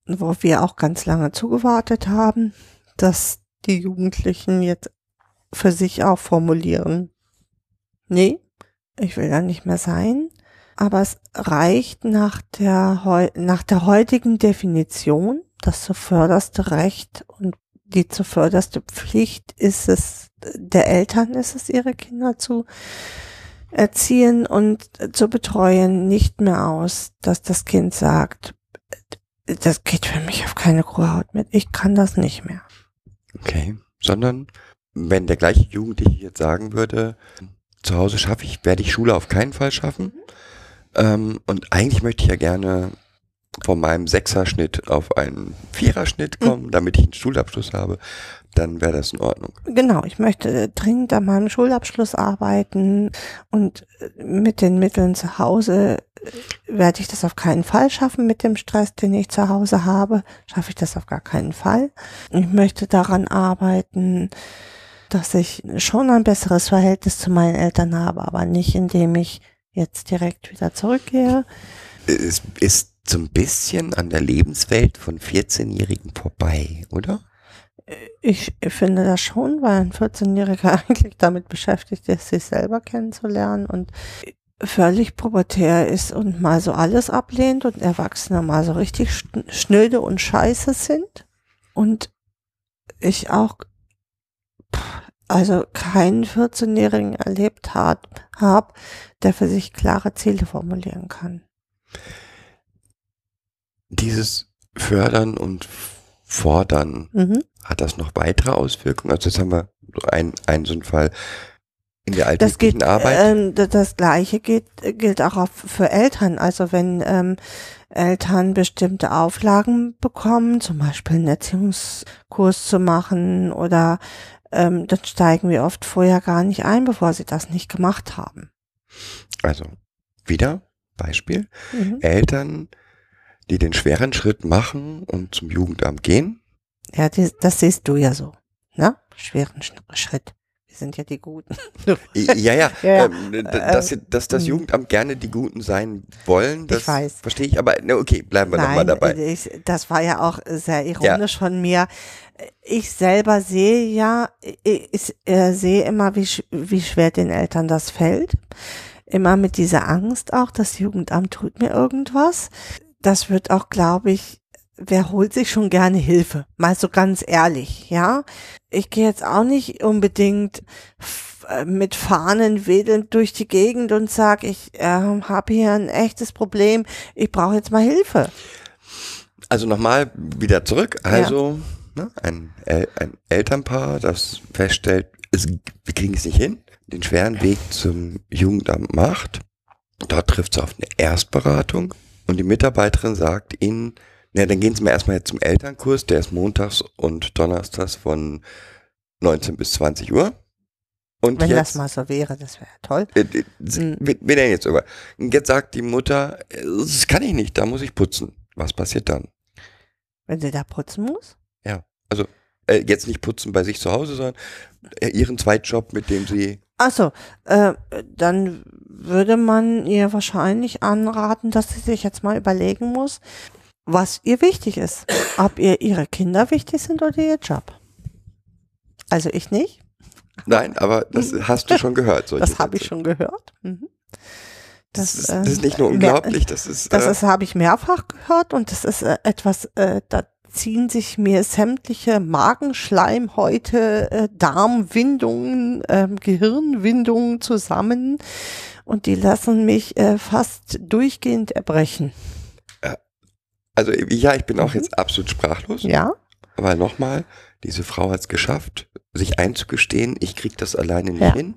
wo wir auch ganz lange zugewartet haben, dass die Jugendlichen jetzt für sich auch formulieren. Nee, Ich will da nicht mehr sein. Aber es reicht nach der, nach der heutigen Definition, das zuvörderste Recht und die zuvörderste Pflicht ist es, der Eltern ist es, ihre Kinder zu erziehen und zu betreuen, nicht mehr aus, dass das Kind sagt, das geht für mich auf keine Kuhhaut mit, ich kann das nicht mehr. Okay. Sondern, wenn der gleiche Jugendliche jetzt sagen würde, zu Hause schaffe ich, werde ich Schule auf keinen Fall schaffen. Ähm, und eigentlich möchte ich ja gerne von meinem Sechserschnitt auf einen Viererschnitt kommen, damit ich einen Schulabschluss habe, dann wäre das in Ordnung. Genau, ich möchte dringend an meinem Schulabschluss arbeiten und mit den Mitteln zu Hause äh, werde ich das auf keinen Fall schaffen mit dem Stress, den ich zu Hause habe. Schaffe ich das auf gar keinen Fall. Ich möchte daran arbeiten, dass ich schon ein besseres Verhältnis zu meinen Eltern habe, aber nicht indem ich jetzt direkt wieder zurückgehe. Es ist so ein bisschen an der Lebenswelt von 14-Jährigen vorbei, oder? Ich finde das schon, weil ein 14-Jähriger eigentlich damit beschäftigt ist, sich selber kennenzulernen und völlig pubertär ist und mal so alles ablehnt und Erwachsene mal so richtig schn- schnöde und scheiße sind. Und ich auch, also keinen 14-Jährigen erlebt hat, habe, der für sich klare Ziele formulieren kann. Dieses Fördern und Fordern, Mhm. hat das noch weitere Auswirkungen? Also jetzt haben wir so einen, einen so einen Fall in der alltäglichen Arbeit. ähm, das Gleiche geht, gilt auch auf, für Eltern. Also wenn ähm, Eltern bestimmte Auflagen bekommen, zum Beispiel einen Erziehungskurs zu machen oder ähm, dann steigen wir oft vorher gar nicht ein, bevor sie das nicht gemacht haben. Also wieder Beispiel. Mhm. Eltern, die den schweren Schritt machen und zum Jugendamt gehen. Ja, die, das siehst du ja so, ne? Schweren Sch- Schritt. Wir sind ja die Guten. Ja, ja, Ja, ja. ähm, dass, dass das mm. Jugendamt gerne die Guten sein wollen, das Ich weiß. verstehe ich. Aber okay, bleiben wir nochmal dabei. Ich, das war ja auch sehr ironisch von mir. Ich selber sehe ja, ich, äh, sehe immer, wie, wie schwer den Eltern das fällt. Immer mit dieser Angst auch, das Jugendamt tut mir irgendwas. Das wird auch, glaube ich, wer holt sich schon gerne Hilfe? Mal so ganz ehrlich, ja. Ich gehe jetzt auch nicht unbedingt äh, mit Fahnen wedelnd durch die Gegend und sag, ich äh, habe hier ein echtes Problem, ich brauche jetzt mal Hilfe. Also nochmal wieder zurück. Also ne, ein, El ein Elternpaar, das feststellt, es, wir kriegen es nicht hin, den schweren Weg zum Jugendamt macht. Dort trifft es auf eine Erstberatung und die Mitarbeiterin sagt ihnen, na, dann gehen Sie mal erstmal jetzt zum Elternkurs, der ist montags und donnerstags von 19 bis 20 Uhr. Und Wenn jetzt, das mal so wäre, das wäre toll. äh, äh, wir, wir nennen jetzt über. Jetzt sagt die Mutter, das kann ich nicht, da muss ich putzen. Was passiert dann? Wenn sie da putzen muss? äh, jetzt nicht putzen bei sich zu Hause, sondern äh, ihren Zweitjob, mit dem sie. Achso, äh, dann würde man ihr wahrscheinlich anraten, dass sie sich jetzt mal überlegen muss, was ihr wichtig ist. Ob ihr ihre Kinder wichtig sind oder ihr Job. Also ich nicht. Nein, aber das hast du schon gehört. solche Das habe ich schon gehört. Mhm. Das, ist, äh, das ist nicht nur unglaublich, das ist. Das äh, habe ich mehrfach gehört und das ist äh, etwas, äh, da ziehen sich mir sämtliche Magenschleimhäute, äh, Darmwindungen, ähm, Gehirnwindungen zusammen und die lassen mich äh, fast durchgehend erbrechen. Also ja, ich bin auch Mhm. jetzt absolut sprachlos, Ja? weil nochmal, diese Frau hat es geschafft, sich einzugestehen, ich krieg das alleine nicht Ja. hin,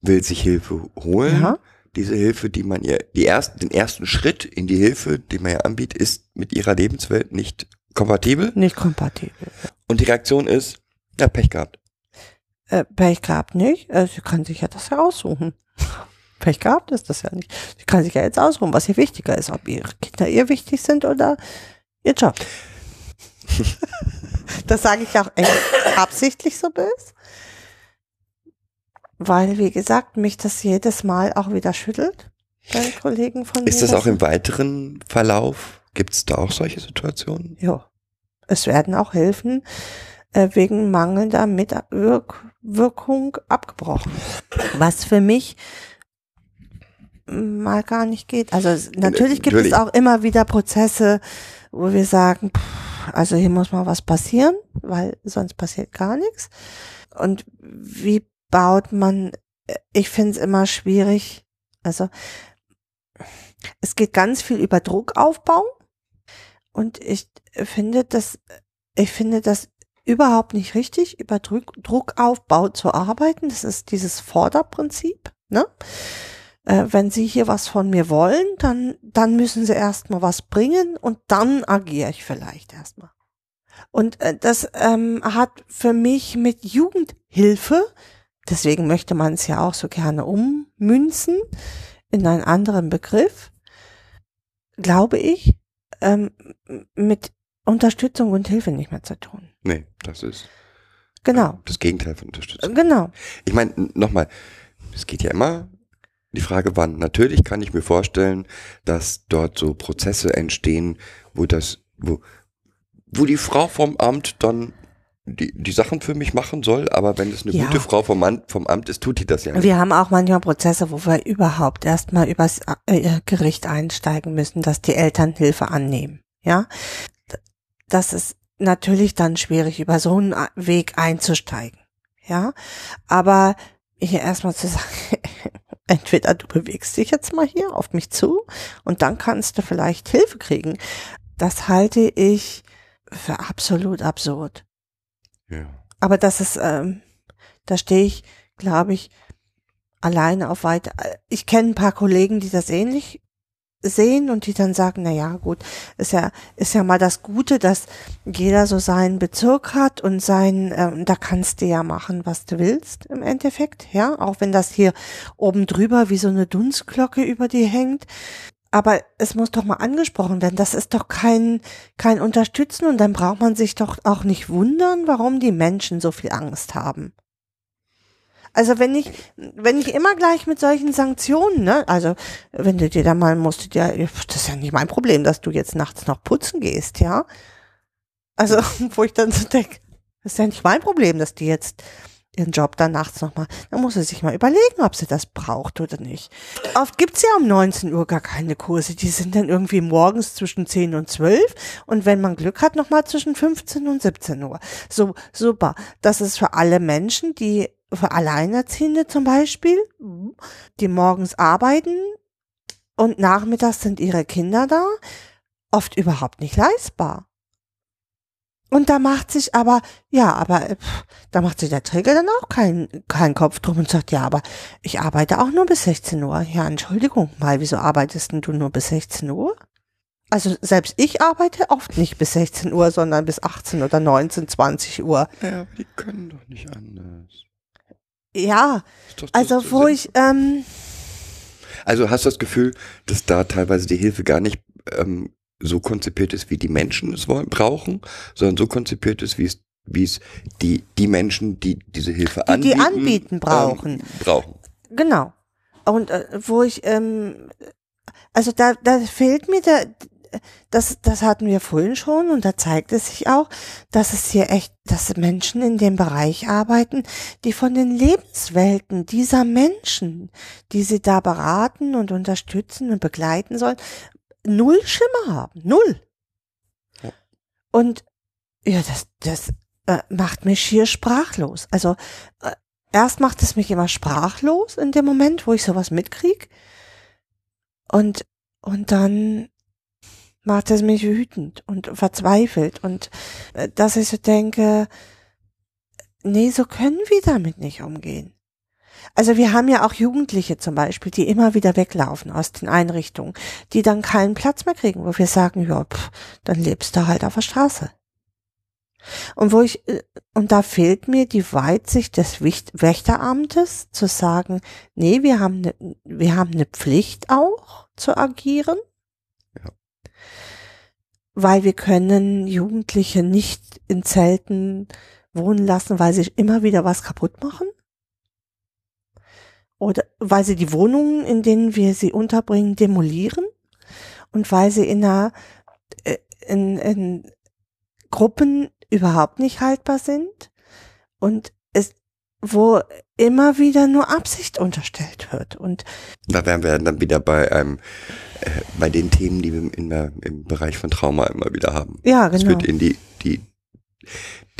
will sich Hilfe holen. Ja. Diese Hilfe, die man ihr, die erst, den ersten Schritt in die Hilfe, die man ihr anbietet, ist mit ihrer Lebenswelt nicht kompatibel. Nicht kompatibel. Und die Reaktion ist, ja, Pech gehabt. Äh, Pech gehabt nicht. Äh, sie kann sich ja das heraussuchen. Pech gehabt ist das ja nicht. Sie kann sich ja jetzt aussuchen, was ihr wichtiger ist, ob ihre Kinder ihr wichtig sind oder ihr Job. das sage ich auch absichtlich so böse. Weil, wie gesagt, mich das jedes Mal auch wieder schüttelt. Kollegen von Ist mir das auch im weiteren Verlauf? Gibt es da auch solche Situationen? Ja. Es werden auch Hilfen äh, wegen mangelnder Mitwirkung abgebrochen. Was für mich mal gar nicht geht. Also natürlich gibt natürlich. es auch immer wieder Prozesse, wo wir sagen, pff, also hier muss mal was passieren, weil sonst passiert gar nichts. Und wie baut man, ich finde es immer schwierig, also es geht ganz viel über Druckaufbau und ich finde das, ich finde das überhaupt nicht richtig, über Druck, Druckaufbau zu arbeiten. Das ist dieses Vorderprinzip, ne? Äh, wenn Sie hier was von mir wollen, dann, dann müssen Sie erstmal was bringen und dann agiere ich vielleicht erstmal. Und äh, das ähm, hat für mich mit Jugendhilfe, deswegen möchte man es ja auch so gerne ummünzen in einen anderen Begriff, glaube ich, ähm, mit Unterstützung und Hilfe nicht mehr zu tun. Nee, das ist Genau, das Gegenteil von Unterstützung. genau. Ich meine, nochmal, es geht ja immer die Frage, wann. Natürlich kann ich mir vorstellen, dass dort so Prozesse entstehen, wo das, wo, wo die Frau vom Amt dann die, die Sachen für mich machen soll, aber wenn es eine Ja. gute Frau vom Amt, vom Amt ist, tut die das ja nicht. Wir haben auch manchmal Prozesse, wo wir überhaupt erstmal übers äh, Gericht einsteigen müssen, dass die Eltern Hilfe annehmen. Ja, das ist natürlich dann schwierig, über so einen Weg einzusteigen. Ja, aber hier erstmal zu sagen, entweder du bewegst dich jetzt mal hier auf mich zu und dann kannst du vielleicht Hilfe kriegen. Das halte ich für absolut absurd. Ja. Aber das ist, ähm, da stehe ich, glaube ich, alleine auf weiter. Ich kenne ein paar Kollegen, die das ähnlich sehen und die dann sagen, na ja, gut, ist ja, ist ja mal das Gute, dass jeder so seinen Bezirk hat und sein, ähm, da kannst du ja machen, was du willst im Endeffekt, ja, auch wenn das hier oben drüber wie so eine Dunstglocke über dir hängt. Aber es muss doch mal angesprochen werden. Das ist doch kein, kein Unterstützen und dann braucht man sich doch auch nicht wundern, warum die Menschen so viel Angst haben. Also wenn ich, wenn ich immer gleich mit solchen Sanktionen, ne, also wenn du dir da mal musst du dir, das ist ja nicht mein Problem, dass du jetzt nachts noch putzen gehst, ja. Also, wo ich dann so denke, das ist ja nicht mein Problem, dass die jetzt ihren Job dann nachts nochmal, dann muss sie sich mal überlegen, ob sie das braucht oder nicht. Oft gibt's ja um 19 Uhr gar keine Kurse, die sind dann irgendwie morgens zwischen 10 und 12 und wenn man Glück hat, nochmal zwischen 15 und 17 Uhr. So, super. Das ist für alle Menschen, die, für Alleinerziehende zum Beispiel, die morgens arbeiten und nachmittags sind ihre Kinder da, oft überhaupt nicht leistbar. Und da macht sich aber, ja, aber pff, da macht sich der Träger dann auch keinen keinen Kopf drum und sagt, ja, aber ich arbeite auch nur bis 16 Uhr. Ja, Entschuldigung mal, wieso arbeitest denn du nur bis 16 Uhr? Also selbst ich arbeite oft nicht bis 16 Uhr, sondern bis 18 oder 19, 20 Uhr. Ja, aber die können doch nicht anders. Ja, also wo ich, ähm, Also hast du das Gefühl, dass da teilweise die Hilfe gar nicht ähm, so konzipiert ist, wie die Menschen es wollen, brauchen, sondern so konzipiert ist, wie es wie es die die Menschen, die diese Hilfe Die die anbieten, anbieten, brauchen. Ähm, brauchen. Genau. Und äh, wo ich, ähm, also da, da fehlt mir der, das, das hatten wir vorhin schon und da zeigt es sich auch, dass es hier echt, dass Menschen in dem Bereich arbeiten, die von den Lebenswelten dieser Menschen, die sie da beraten und unterstützen und begleiten sollen, null Schimmer haben. Null. Ja. Und ja, das, das äh, macht mich schier sprachlos. Also äh, erst macht es mich immer sprachlos in dem Moment, wo ich sowas mitkrieg. Und, und dann macht es mich wütend und verzweifelt. Und äh, dass ich so denke, nee, so können wir damit nicht umgehen. Also wir haben ja auch Jugendliche zum Beispiel, die immer wieder weglaufen aus den Einrichtungen, die dann keinen Platz mehr kriegen, wo wir sagen, ja, pff, dann lebst du halt auf der Straße. Und wo ich, äh, und da fehlt mir die Weitsicht des Wächteramtes zu sagen, nee, wir haben ne, wir haben eine Pflicht auch zu agieren. Weil wir können Jugendliche nicht in Zelten wohnen lassen, weil sie immer wieder was kaputt machen. Oder weil sie die Wohnungen, in denen wir sie unterbringen, demolieren. Und weil sie in einer, äh, in, in Gruppen überhaupt nicht haltbar sind. Und es, wo immer wieder nur Absicht unterstellt wird. Und Da wären wir dann wieder bei einem, äh, bei den Themen, die wir in der, im Bereich von Trauma immer wieder haben. ja, Es genau. wird in die, die,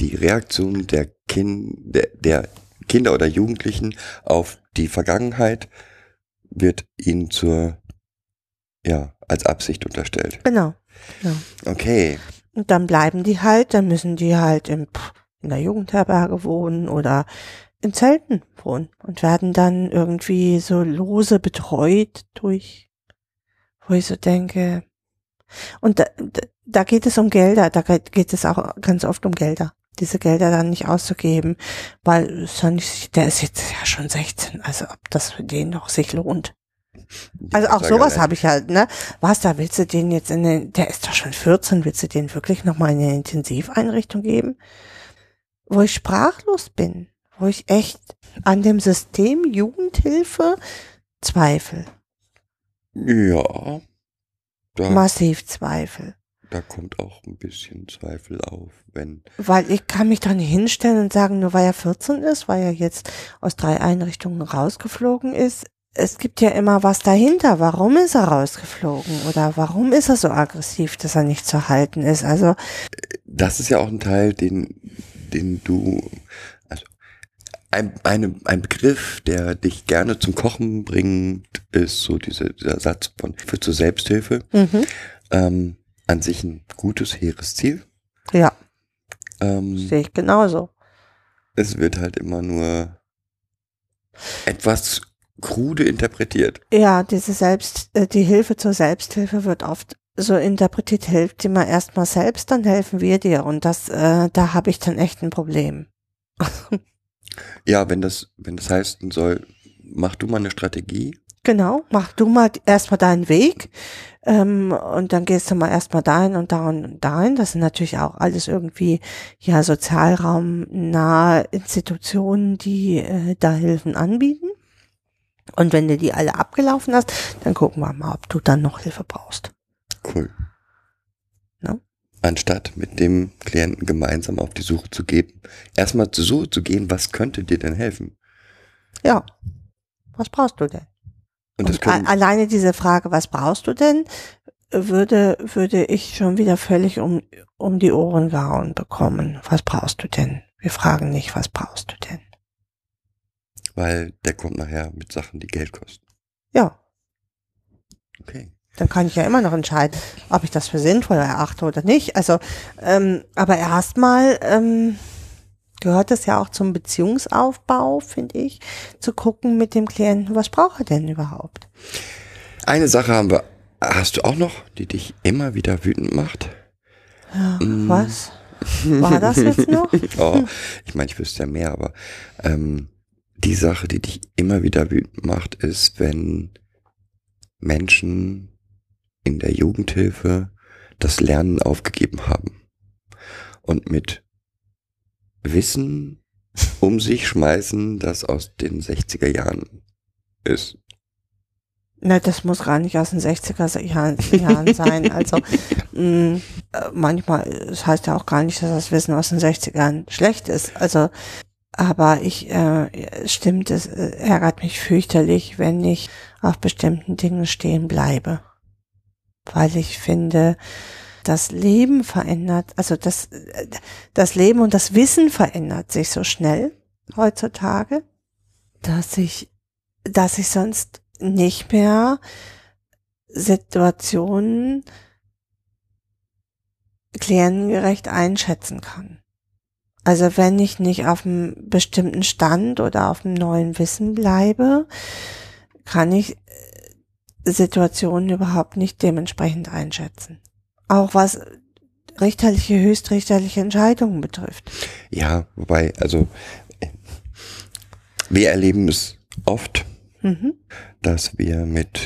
die Reaktion der, kind, der, der Kinder oder Jugendlichen auf die Vergangenheit wird ihnen zur, ja, als Absicht unterstellt. Genau. Okay. Und dann bleiben die halt, dann müssen die halt im, in der Jugendherberge wohnen oder in Zelten wohnen und werden dann irgendwie so lose betreut durch, wo ich so denke, und da, da, geht es um Gelder, da geht es auch ganz oft um Gelder, diese Gelder dann nicht auszugeben, weil nicht, der ist jetzt ja schon 16, also ob das für den noch sich lohnt. Also auch sowas habe ich halt, ne? Was, da willst du den jetzt in den, der ist doch schon 14, willst du den wirklich nochmal in eine Intensiveinrichtung geben? Wo ich sprachlos bin, wo ich echt an dem System Jugendhilfe zweifle, Ja. Da, massiv zweifle. da kommt auch ein bisschen Zweifel auf, wenn, Weil ich kann mich nicht hinstellen und sagen, nur weil er 14 ist, weil er jetzt aus drei Einrichtungen rausgeflogen ist. Es gibt ja immer was dahinter. Warum ist er rausgeflogen? Oder warum ist er so aggressiv, dass er nicht zu halten ist? Also, das ist ja auch ein Teil, den, den du, ein, eine, ein Begriff, der dich gerne zum Kochen bringt, ist so diese, dieser Satz von für zur Selbsthilfe. mhm. Ähm, an sich ein gutes, hehres Ziel. ja, Ähm, sehe ich genauso. es wird halt immer nur etwas krude interpretiert. Ja, diese Selbst, äh, die Hilfe zur Selbsthilfe wird oft so interpretiert, hilft dir mal erstmal selbst, dann helfen wir dir. Und das, äh, da habe ich dann echt ein Problem. Ja, wenn das, wenn das heißen soll, mach du mal eine Strategie. Genau, mach du mal erstmal deinen Weg ähm, und dann gehst du mal erstmal dahin und dahin und dahin. Das sind natürlich auch alles irgendwie ja sozialraumnahe Institutionen, die äh, da Hilfen anbieten. Und wenn du die alle abgelaufen hast, dann gucken wir mal, ob du dann noch Hilfe brauchst. Cool. Ne? Anstatt mit dem Klienten gemeinsam auf die Suche zu gehen, erstmal zur Suche zu gehen, was könnte dir denn helfen? Ja, was brauchst du denn? Und das Und alleine diese Frage, was brauchst du denn, würde, würde ich schon wieder völlig um, um die Ohren gehauen bekommen. Was brauchst du denn? Wir fragen nicht, was brauchst du denn? weil der kommt nachher mit Sachen, die Geld kosten. Ja, Okay. Dann kann ich ja immer noch entscheiden, ob ich das für sinnvoll erachte oder nicht. Also, ähm, aber erstmal ähm, gehört es ja auch zum Beziehungsaufbau, finde ich, zu gucken mit dem Klienten, was braucht er denn überhaupt? Eine Sache haben wir, hast du auch noch, die dich immer wieder wütend macht? Ja, Mm. was? War das jetzt noch? Oh, ich meine, ich wüsste ja mehr, aber ähm, die Sache, die dich immer wieder wütend macht, ist, wenn Menschen in der Jugendhilfe das Lernen aufgegeben haben und mit Wissen um sich schmeißen, das aus den 60er Jahren ist. Na, das muss gar nicht aus den 60er Jahren, Jahren sein. Also mh, äh, manchmal, es heißt ja auch gar nicht, dass das Wissen aus den 60ern schlecht ist. Also, aber ich, äh, stimmt, es äh, ärgert mich fürchterlich, wenn ich auf bestimmten Dingen stehen bleibe. Weil ich finde, das Leben verändert, also das, das Leben und das Wissen verändert sich so schnell heutzutage, dass ich, dass ich sonst nicht mehr Situationen klientengerecht einschätzen kann. Also wenn ich nicht auf einem bestimmten Stand oder auf einem neuen Wissen bleibe, kann ich Situationen überhaupt nicht dementsprechend einschätzen. Auch was richterliche, höchstrichterliche Entscheidungen betrifft. Ja, wobei, also wir erleben es oft, Mhm. dass wir mit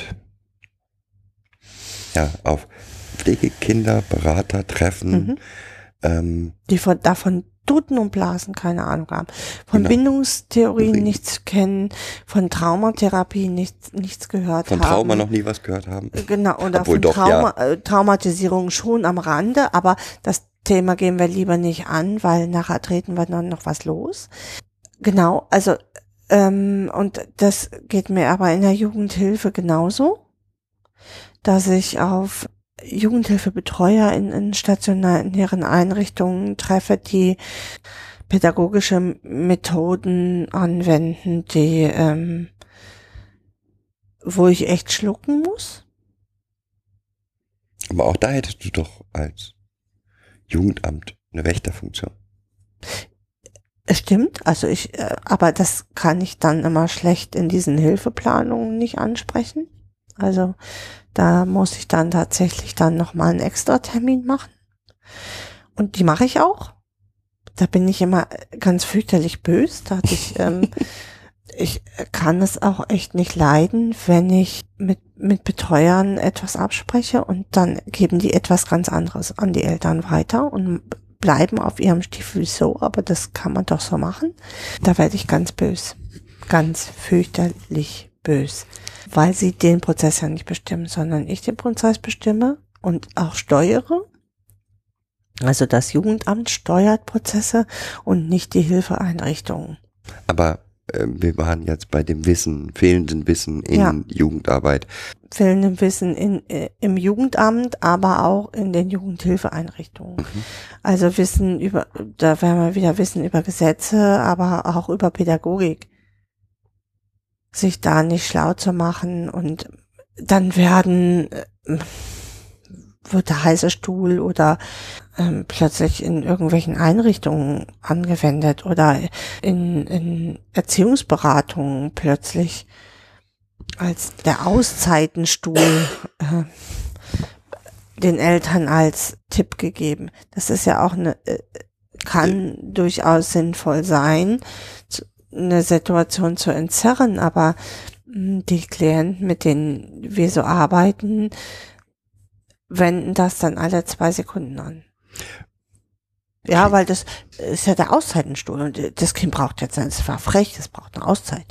ja auf Pflegekinder, Berater treffen, Mhm. ähm, Die von, davon Duden und Blasen keine Ahnung haben. Von Genau. Bindungstheorien Deswegen. nichts kennen, von Traumatherapie nichts, nichts gehört von haben. Trauma noch nie was gehört haben. Genau, oder Obwohl von doch, Trauma, äh, Traumatisierung schon am Rande, aber das Thema gehen wir lieber nicht an, weil nachher treten wir dann noch was los. Genau, also ähm, und das geht mir aber in der Jugendhilfe genauso, dass ich auf Jugendhilfebetreuer in, in stationären Einrichtungen treffe, die pädagogische Methoden anwenden, die ähm, wo ich echt schlucken muss. Aber auch da hättest du doch als Jugendamt eine Wächterfunktion. Es stimmt, also ich, äh, aber das kann ich dann immer schlecht in diesen Hilfeplanungen nicht ansprechen. Also da muss ich dann tatsächlich dann nochmal einen extra Termin machen. Und die mache ich auch. Da bin ich immer ganz fürchterlich böse. Da hatte ich, ähm, ich kann es auch echt nicht leiden, wenn ich mit, mit Betreuern etwas abspreche und dann geben die etwas ganz anderes an die Eltern weiter und bleiben auf ihrem Stiefel so, aber das kann man doch so machen. Da werde ich ganz bös. Ganz fürchterlich bös. Weil sie den Prozess ja nicht bestimmen, sondern ich den Prozess bestimme und auch steuere. Also das Jugendamt steuert Prozesse und nicht die Hilfeeinrichtungen. Aber äh, wir waren jetzt bei dem Wissen, fehlenden Wissen in Ja. Jugendarbeit. fehlendem Wissen in, äh, im Jugendamt, aber auch in den Jugendhilfeeinrichtungen. Also Wissen über, da werden wir wieder Wissen über Gesetze, aber auch über Pädagogik. Sich da nicht schlau zu machen und dann werden, äh, wird der heiße Stuhl oder ähm, plötzlich in irgendwelchen Einrichtungen angewendet oder in, in Erziehungsberatungen plötzlich als der Auszeitenstuhl äh, den Eltern als Tipp gegeben. Das ist ja auch eine, äh, kann durchaus sinnvoll sein, zu- eine Situation zu entzerren, aber mh, die Klienten, mit denen wir so arbeiten, wenden das dann alle zwei Sekunden an. Ja, weil das ist ja der Auszeitenstuhl und das Kind braucht jetzt, es war frech, es braucht eine Auszeit.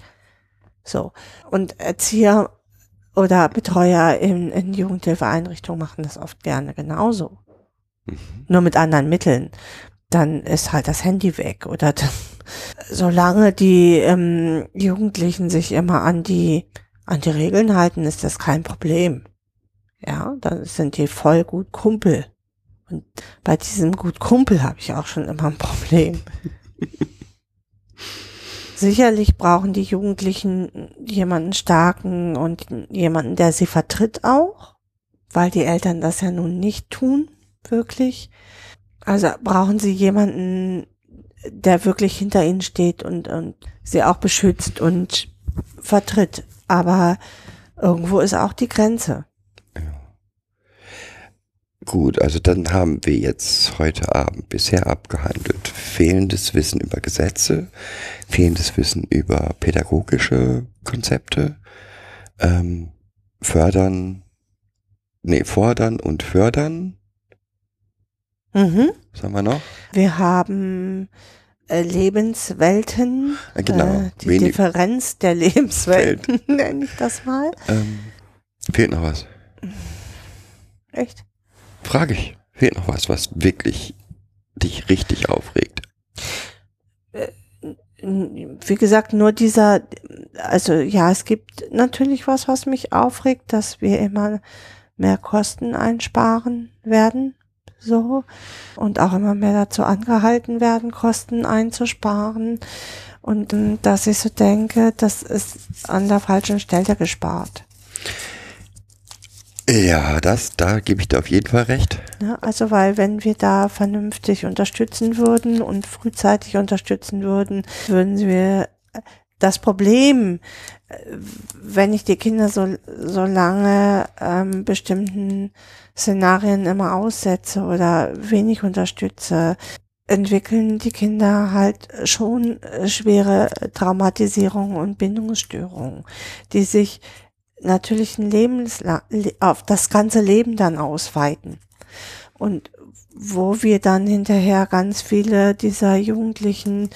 So. Und Erzieher oder Betreuer in, in Jugendhilfeeinrichtungen machen das oft gerne genauso. Mhm. Nur mit anderen Mitteln. Dann ist halt das Handy weg oder dann, solange die ähm, Jugendlichen sich immer an die an die Regeln halten, ist das kein Problem. Ja, dann sind die voll gut Kumpel. Und bei diesem gut Kumpel habe ich auch schon immer ein Problem. Sicherlich brauchen die Jugendlichen jemanden starken und jemanden, der sie vertritt auch, weil die Eltern das ja nun nicht tun, wirklich. Also brauchen sie jemanden, der wirklich hinter ihnen steht und, und sie auch beschützt und vertritt. Aber irgendwo ist auch die Grenze. Gut, also dann haben wir jetzt heute Abend bisher abgehandelt fehlendes Wissen über Gesetze, fehlendes Wissen über pädagogische Konzepte, ähm, fördern, nee, fordern und fördern. Mhm. Was haben wir noch? Wir haben äh, Lebenswelten, Äh, genau, äh, die wenig- Differenz der Lebenswelten, nenne ich das mal. Ähm, fehlt noch was? Echt? Frage ich. Fehlt noch was, was wirklich dich richtig aufregt? Wie gesagt, nur dieser, also ja, es gibt natürlich was, was mich aufregt, dass wir immer mehr Kosten einsparen werden, so, und auch immer mehr dazu angehalten werden, Kosten einzusparen. Und ähm, dass ich so denke, das ist an der falschen Stelle gespart. Ja, das, da gebe ich dir auf jeden Fall recht. Ja, also weil wenn wir da vernünftig unterstützen würden und frühzeitig unterstützen würden, würden wir das Problem, äh, wenn ich die Kinder so, so lange ähm, bestimmten Szenarien immer aussetze oder wenig unterstütze, entwickeln die Kinder halt schon schwere Traumatisierungen und Bindungsstörungen, die sich natürlich ein Lebensla le- auf das ganze Leben dann ausweiten. Und wo wir dann hinterher ganz viele dieser Jugendlichen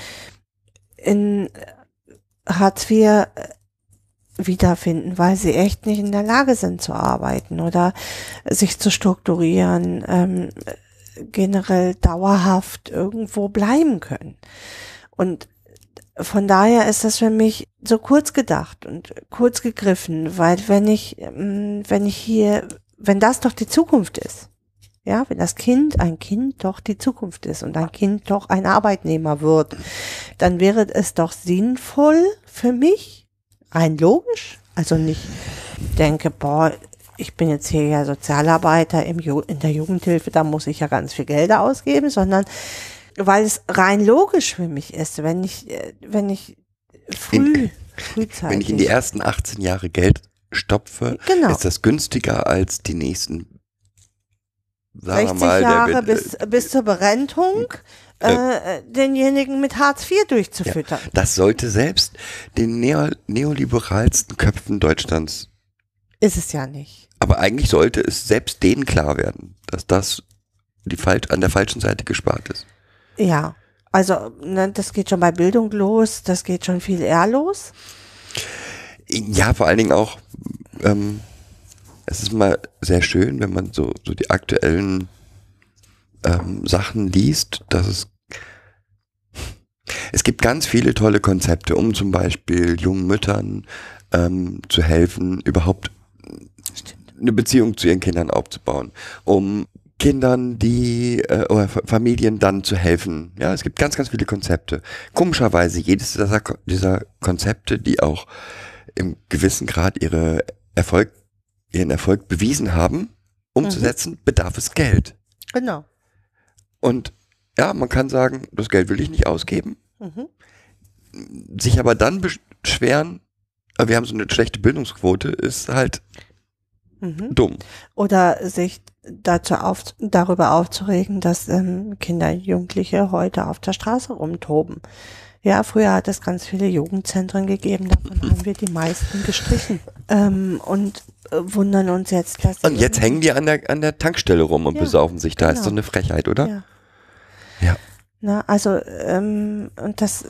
in Hartz IV wiederfinden, weil sie echt nicht in der Lage sind zu arbeiten oder sich zu strukturieren, ähm, generell dauerhaft irgendwo bleiben können. Und von daher ist das für mich so kurz gedacht und kurz gegriffen, weil wenn ich, ähm, wenn ich hier, wenn das doch die Zukunft ist, ja, wenn das Kind, ein Kind doch die Zukunft ist und ein Kind doch ein Arbeitnehmer wird, dann wäre es doch sinnvoll für mich, rein logisch, also nicht denke, boah, ich bin jetzt hier ja Sozialarbeiter im Ju in der Jugendhilfe, da muss ich ja ganz viel Gelder ausgeben, sondern weil es rein logisch für mich ist, wenn ich, äh, wenn ich früh, In- frühzeitig. Wenn ich in die ersten 18 Jahre Geld stopfe, Genau. ist das günstiger als die nächsten, sagen 60 wir mal, Jahre der- bis, bis zur Berentung äh, denjenigen mit Hartz IV durchzufüttern. das sollte selbst den neo, neoliberalsten Köpfen Deutschlands, Ist es ja nicht. aber eigentlich sollte es selbst denen klar werden, dass das die falsch, an der falschen Seite gespart ist. Ja. Also, ne, das geht schon bei Bildung los, das geht schon viel eher los. Ja, vor allen Dingen auch, ähm, es ist mal sehr schön, wenn man so, so die aktuellen ähm, Sachen liest, dass es es gibt ganz viele tolle Konzepte, um zum Beispiel jungen Müttern ähm, zu helfen, überhaupt eine Beziehung zu ihren Kindern aufzubauen, um Kindern, die äh, oder Fa- Familien dann zu helfen. Ja, es gibt ganz, ganz viele Konzepte. Komischerweise jedes dieser, dieser Konzepte, die auch im gewissen Grad ihre Erfolg, ihren Erfolg bewiesen haben, umzusetzen, bedarf es Geld. Genau. Und ja, man kann sagen, das Geld will ich nicht ausgeben, Mhm. sich aber dann beschweren, äh, wir haben so eine schlechte Bildungsquote, ist halt Mhm. dumm. Oder sich dazu auf, darüber aufzuregen, dass ähm, Kinder, Jugendliche heute auf der Straße rumtoben. Ja, früher hat es ganz viele Jugendzentren gegeben, davon haben wir die meisten gestrichen. Ähm, und äh, wundern uns jetzt, dass Und jetzt hängen die an der, an der Tankstelle rum und Ja, besaufen sich. Da ist genau. so eine Frechheit, oder? Ja. Ja. Na, also, ähm, und das,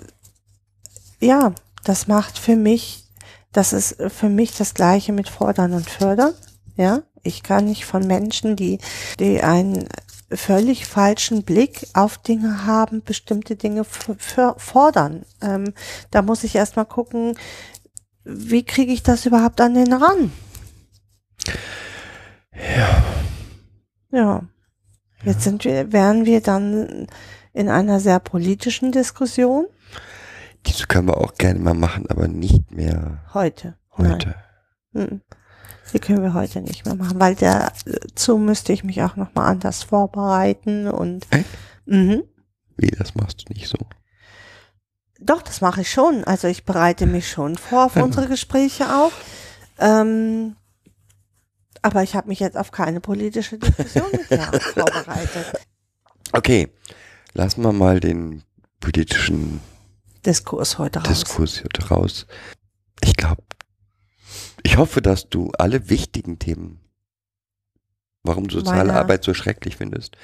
ja, das macht für mich, das ist für mich das Gleiche mit Fordern und Fördern. Ja, ich kann nicht von Menschen, die, die einen völlig falschen Blick auf Dinge haben, bestimmte Dinge fordern. Ähm, da muss ich erstmal gucken, wie kriege ich das überhaupt an den ran? Ja. Ja. Jetzt sind wir, wären wir dann in einer sehr politischen Diskussion Diese können wir auch gerne mal machen, aber nicht mehr heute. heute. Nein. Die können wir heute nicht mehr machen, weil dazu müsste ich mich auch nochmal anders vorbereiten und Echt? mhm. Wie, das machst du nicht so. Doch, das mache ich schon. Also ich bereite mich schon vor auf Ja. unsere Gespräche auch. Ähm, aber ich habe mich jetzt auf keine politische Diskussion vorbereitet. Okay, lassen wir mal den politischen Diskurs heute raus. Diskurs hier raus. Ich glaube, ich hoffe, dass du alle wichtigen Themen, warum du soziale Meine- Arbeit so schrecklich findest,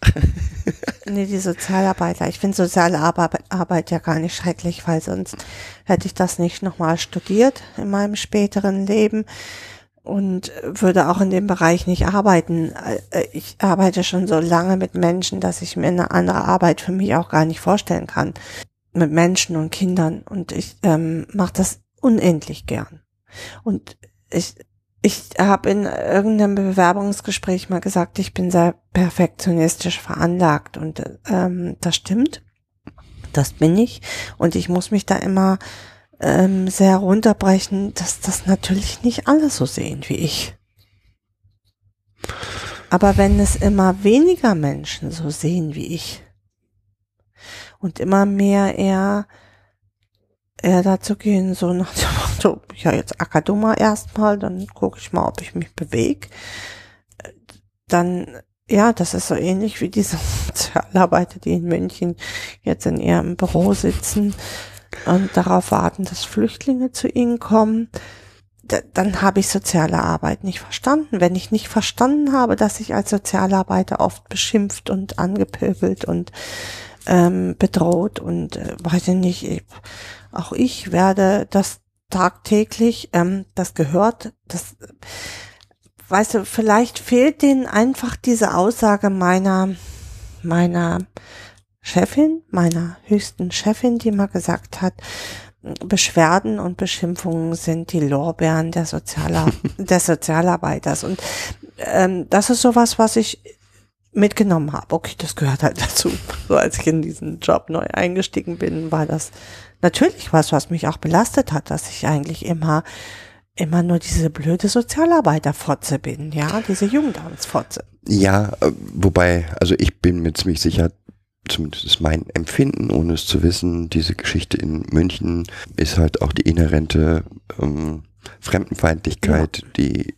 Nee, die Sozialarbeiter. Ich finde soziale Arbeit, Arbeit ja gar nicht schrecklich, weil sonst hätte ich das nicht nochmal studiert in meinem späteren Leben und würde auch in dem Bereich nicht arbeiten. Äh, Ich arbeite schon so lange mit Menschen, dass ich mir eine andere Arbeit für mich auch gar nicht vorstellen kann. Mit Menschen und Kindern. Und ich ähm, mache das unendlich gern. Und ich, ich habe in irgendeinem Bewerbungsgespräch mal gesagt, ich bin sehr perfektionistisch veranlagt und ähm, das stimmt. Das bin ich und ich muss mich da immer ähm, sehr runterbrechen, dass das natürlich nicht alle so sehen wie ich. Aber wenn es immer weniger Menschen so sehen wie ich und immer mehr eher eher dazu gehen, so nach dem Motto, ja, jetzt mal erstmal, dann gucke ich mal, ob ich mich bewege. Dann, ja, das ist so ähnlich wie diese Sozialarbeiter, die in München jetzt in ihrem Büro sitzen und darauf warten, dass Flüchtlinge zu ihnen kommen. Da, dann habe ich soziale Arbeit nicht verstanden. Wenn ich nicht verstanden habe, dass ich als Sozialarbeiter oft beschimpft und angepöbelt und ähm, bedroht und äh, weiß ich nicht, ich, auch ich werde das tagtäglich, ähm, das gehört, das, weißt du, vielleicht fehlt denen einfach diese Aussage meiner, meiner Chefin, meiner höchsten Chefin, die mal gesagt hat, Beschwerden und Beschimpfungen sind die Lorbeeren der, Sozialar des Sozialarbeiters. Und ähm, das ist sowas, was ich mitgenommen habe. Okay, das gehört halt dazu. So als ich in diesen Job neu eingestiegen bin, war das natürlich was, was mich auch belastet hat, dass ich eigentlich immer immer nur diese blöde Sozialarbeiterfotze bin, ja, diese Jugendamtsfotze. Ja, äh, wobei, also ich bin mir ziemlich sicher, zumindest ist mein Empfinden, ohne es zu wissen, diese Geschichte in München ist halt auch die inhärente ähm, Fremdenfeindlichkeit, ja. die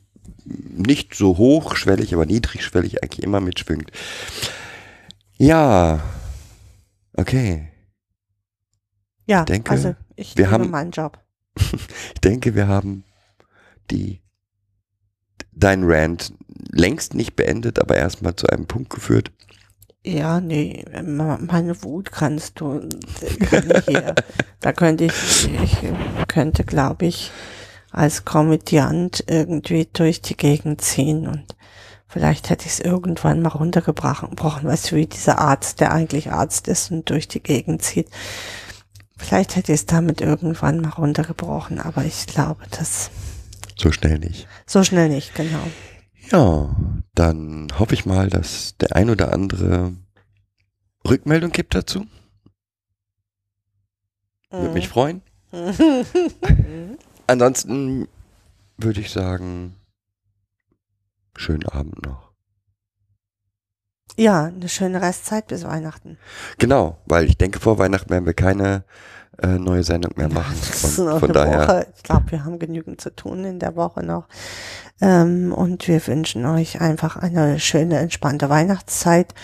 nicht so hochschwellig, aber niedrigschwellig eigentlich immer mitschwingt. Ja, okay. Ja, ich denke, also ich wir haben, meinen Job. ich denke, wir haben die dein Rant längst nicht beendet, aber erstmal zu einem Punkt geführt. Ja, nee, meine Wut kannst du, kann ich hier, da könnte ich, ich könnte, glaube ich, als Komödiant irgendwie durch die Gegend ziehen und vielleicht hätte ich es irgendwann mal runtergebrochen, weißt du, wie dieser Arzt, der eigentlich Arzt ist und durch die Gegend zieht. Vielleicht hätte ich es damit irgendwann mal runtergebrochen, aber ich glaube, das so schnell nicht. So schnell nicht, genau. Ja, dann hoffe ich mal, dass der ein oder andere Rückmeldung gibt dazu. Würde mich mhm. freuen. Ansonsten würde ich sagen, schönen Abend noch. Ja, eine schöne Restzeit bis Weihnachten. Genau, weil ich denke, vor Weihnachten werden wir keine äh, neue Sendung mehr machen. Von, von daher. Woche. Ich glaube, wir haben genügend zu tun in der Woche noch. Ähm, und wir wünschen euch einfach eine schöne, entspannte Weihnachtszeit.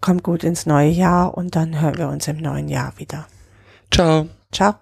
Kommt gut ins neue Jahr und dann hören wir uns im neuen Jahr wieder. Ciao. Ciao.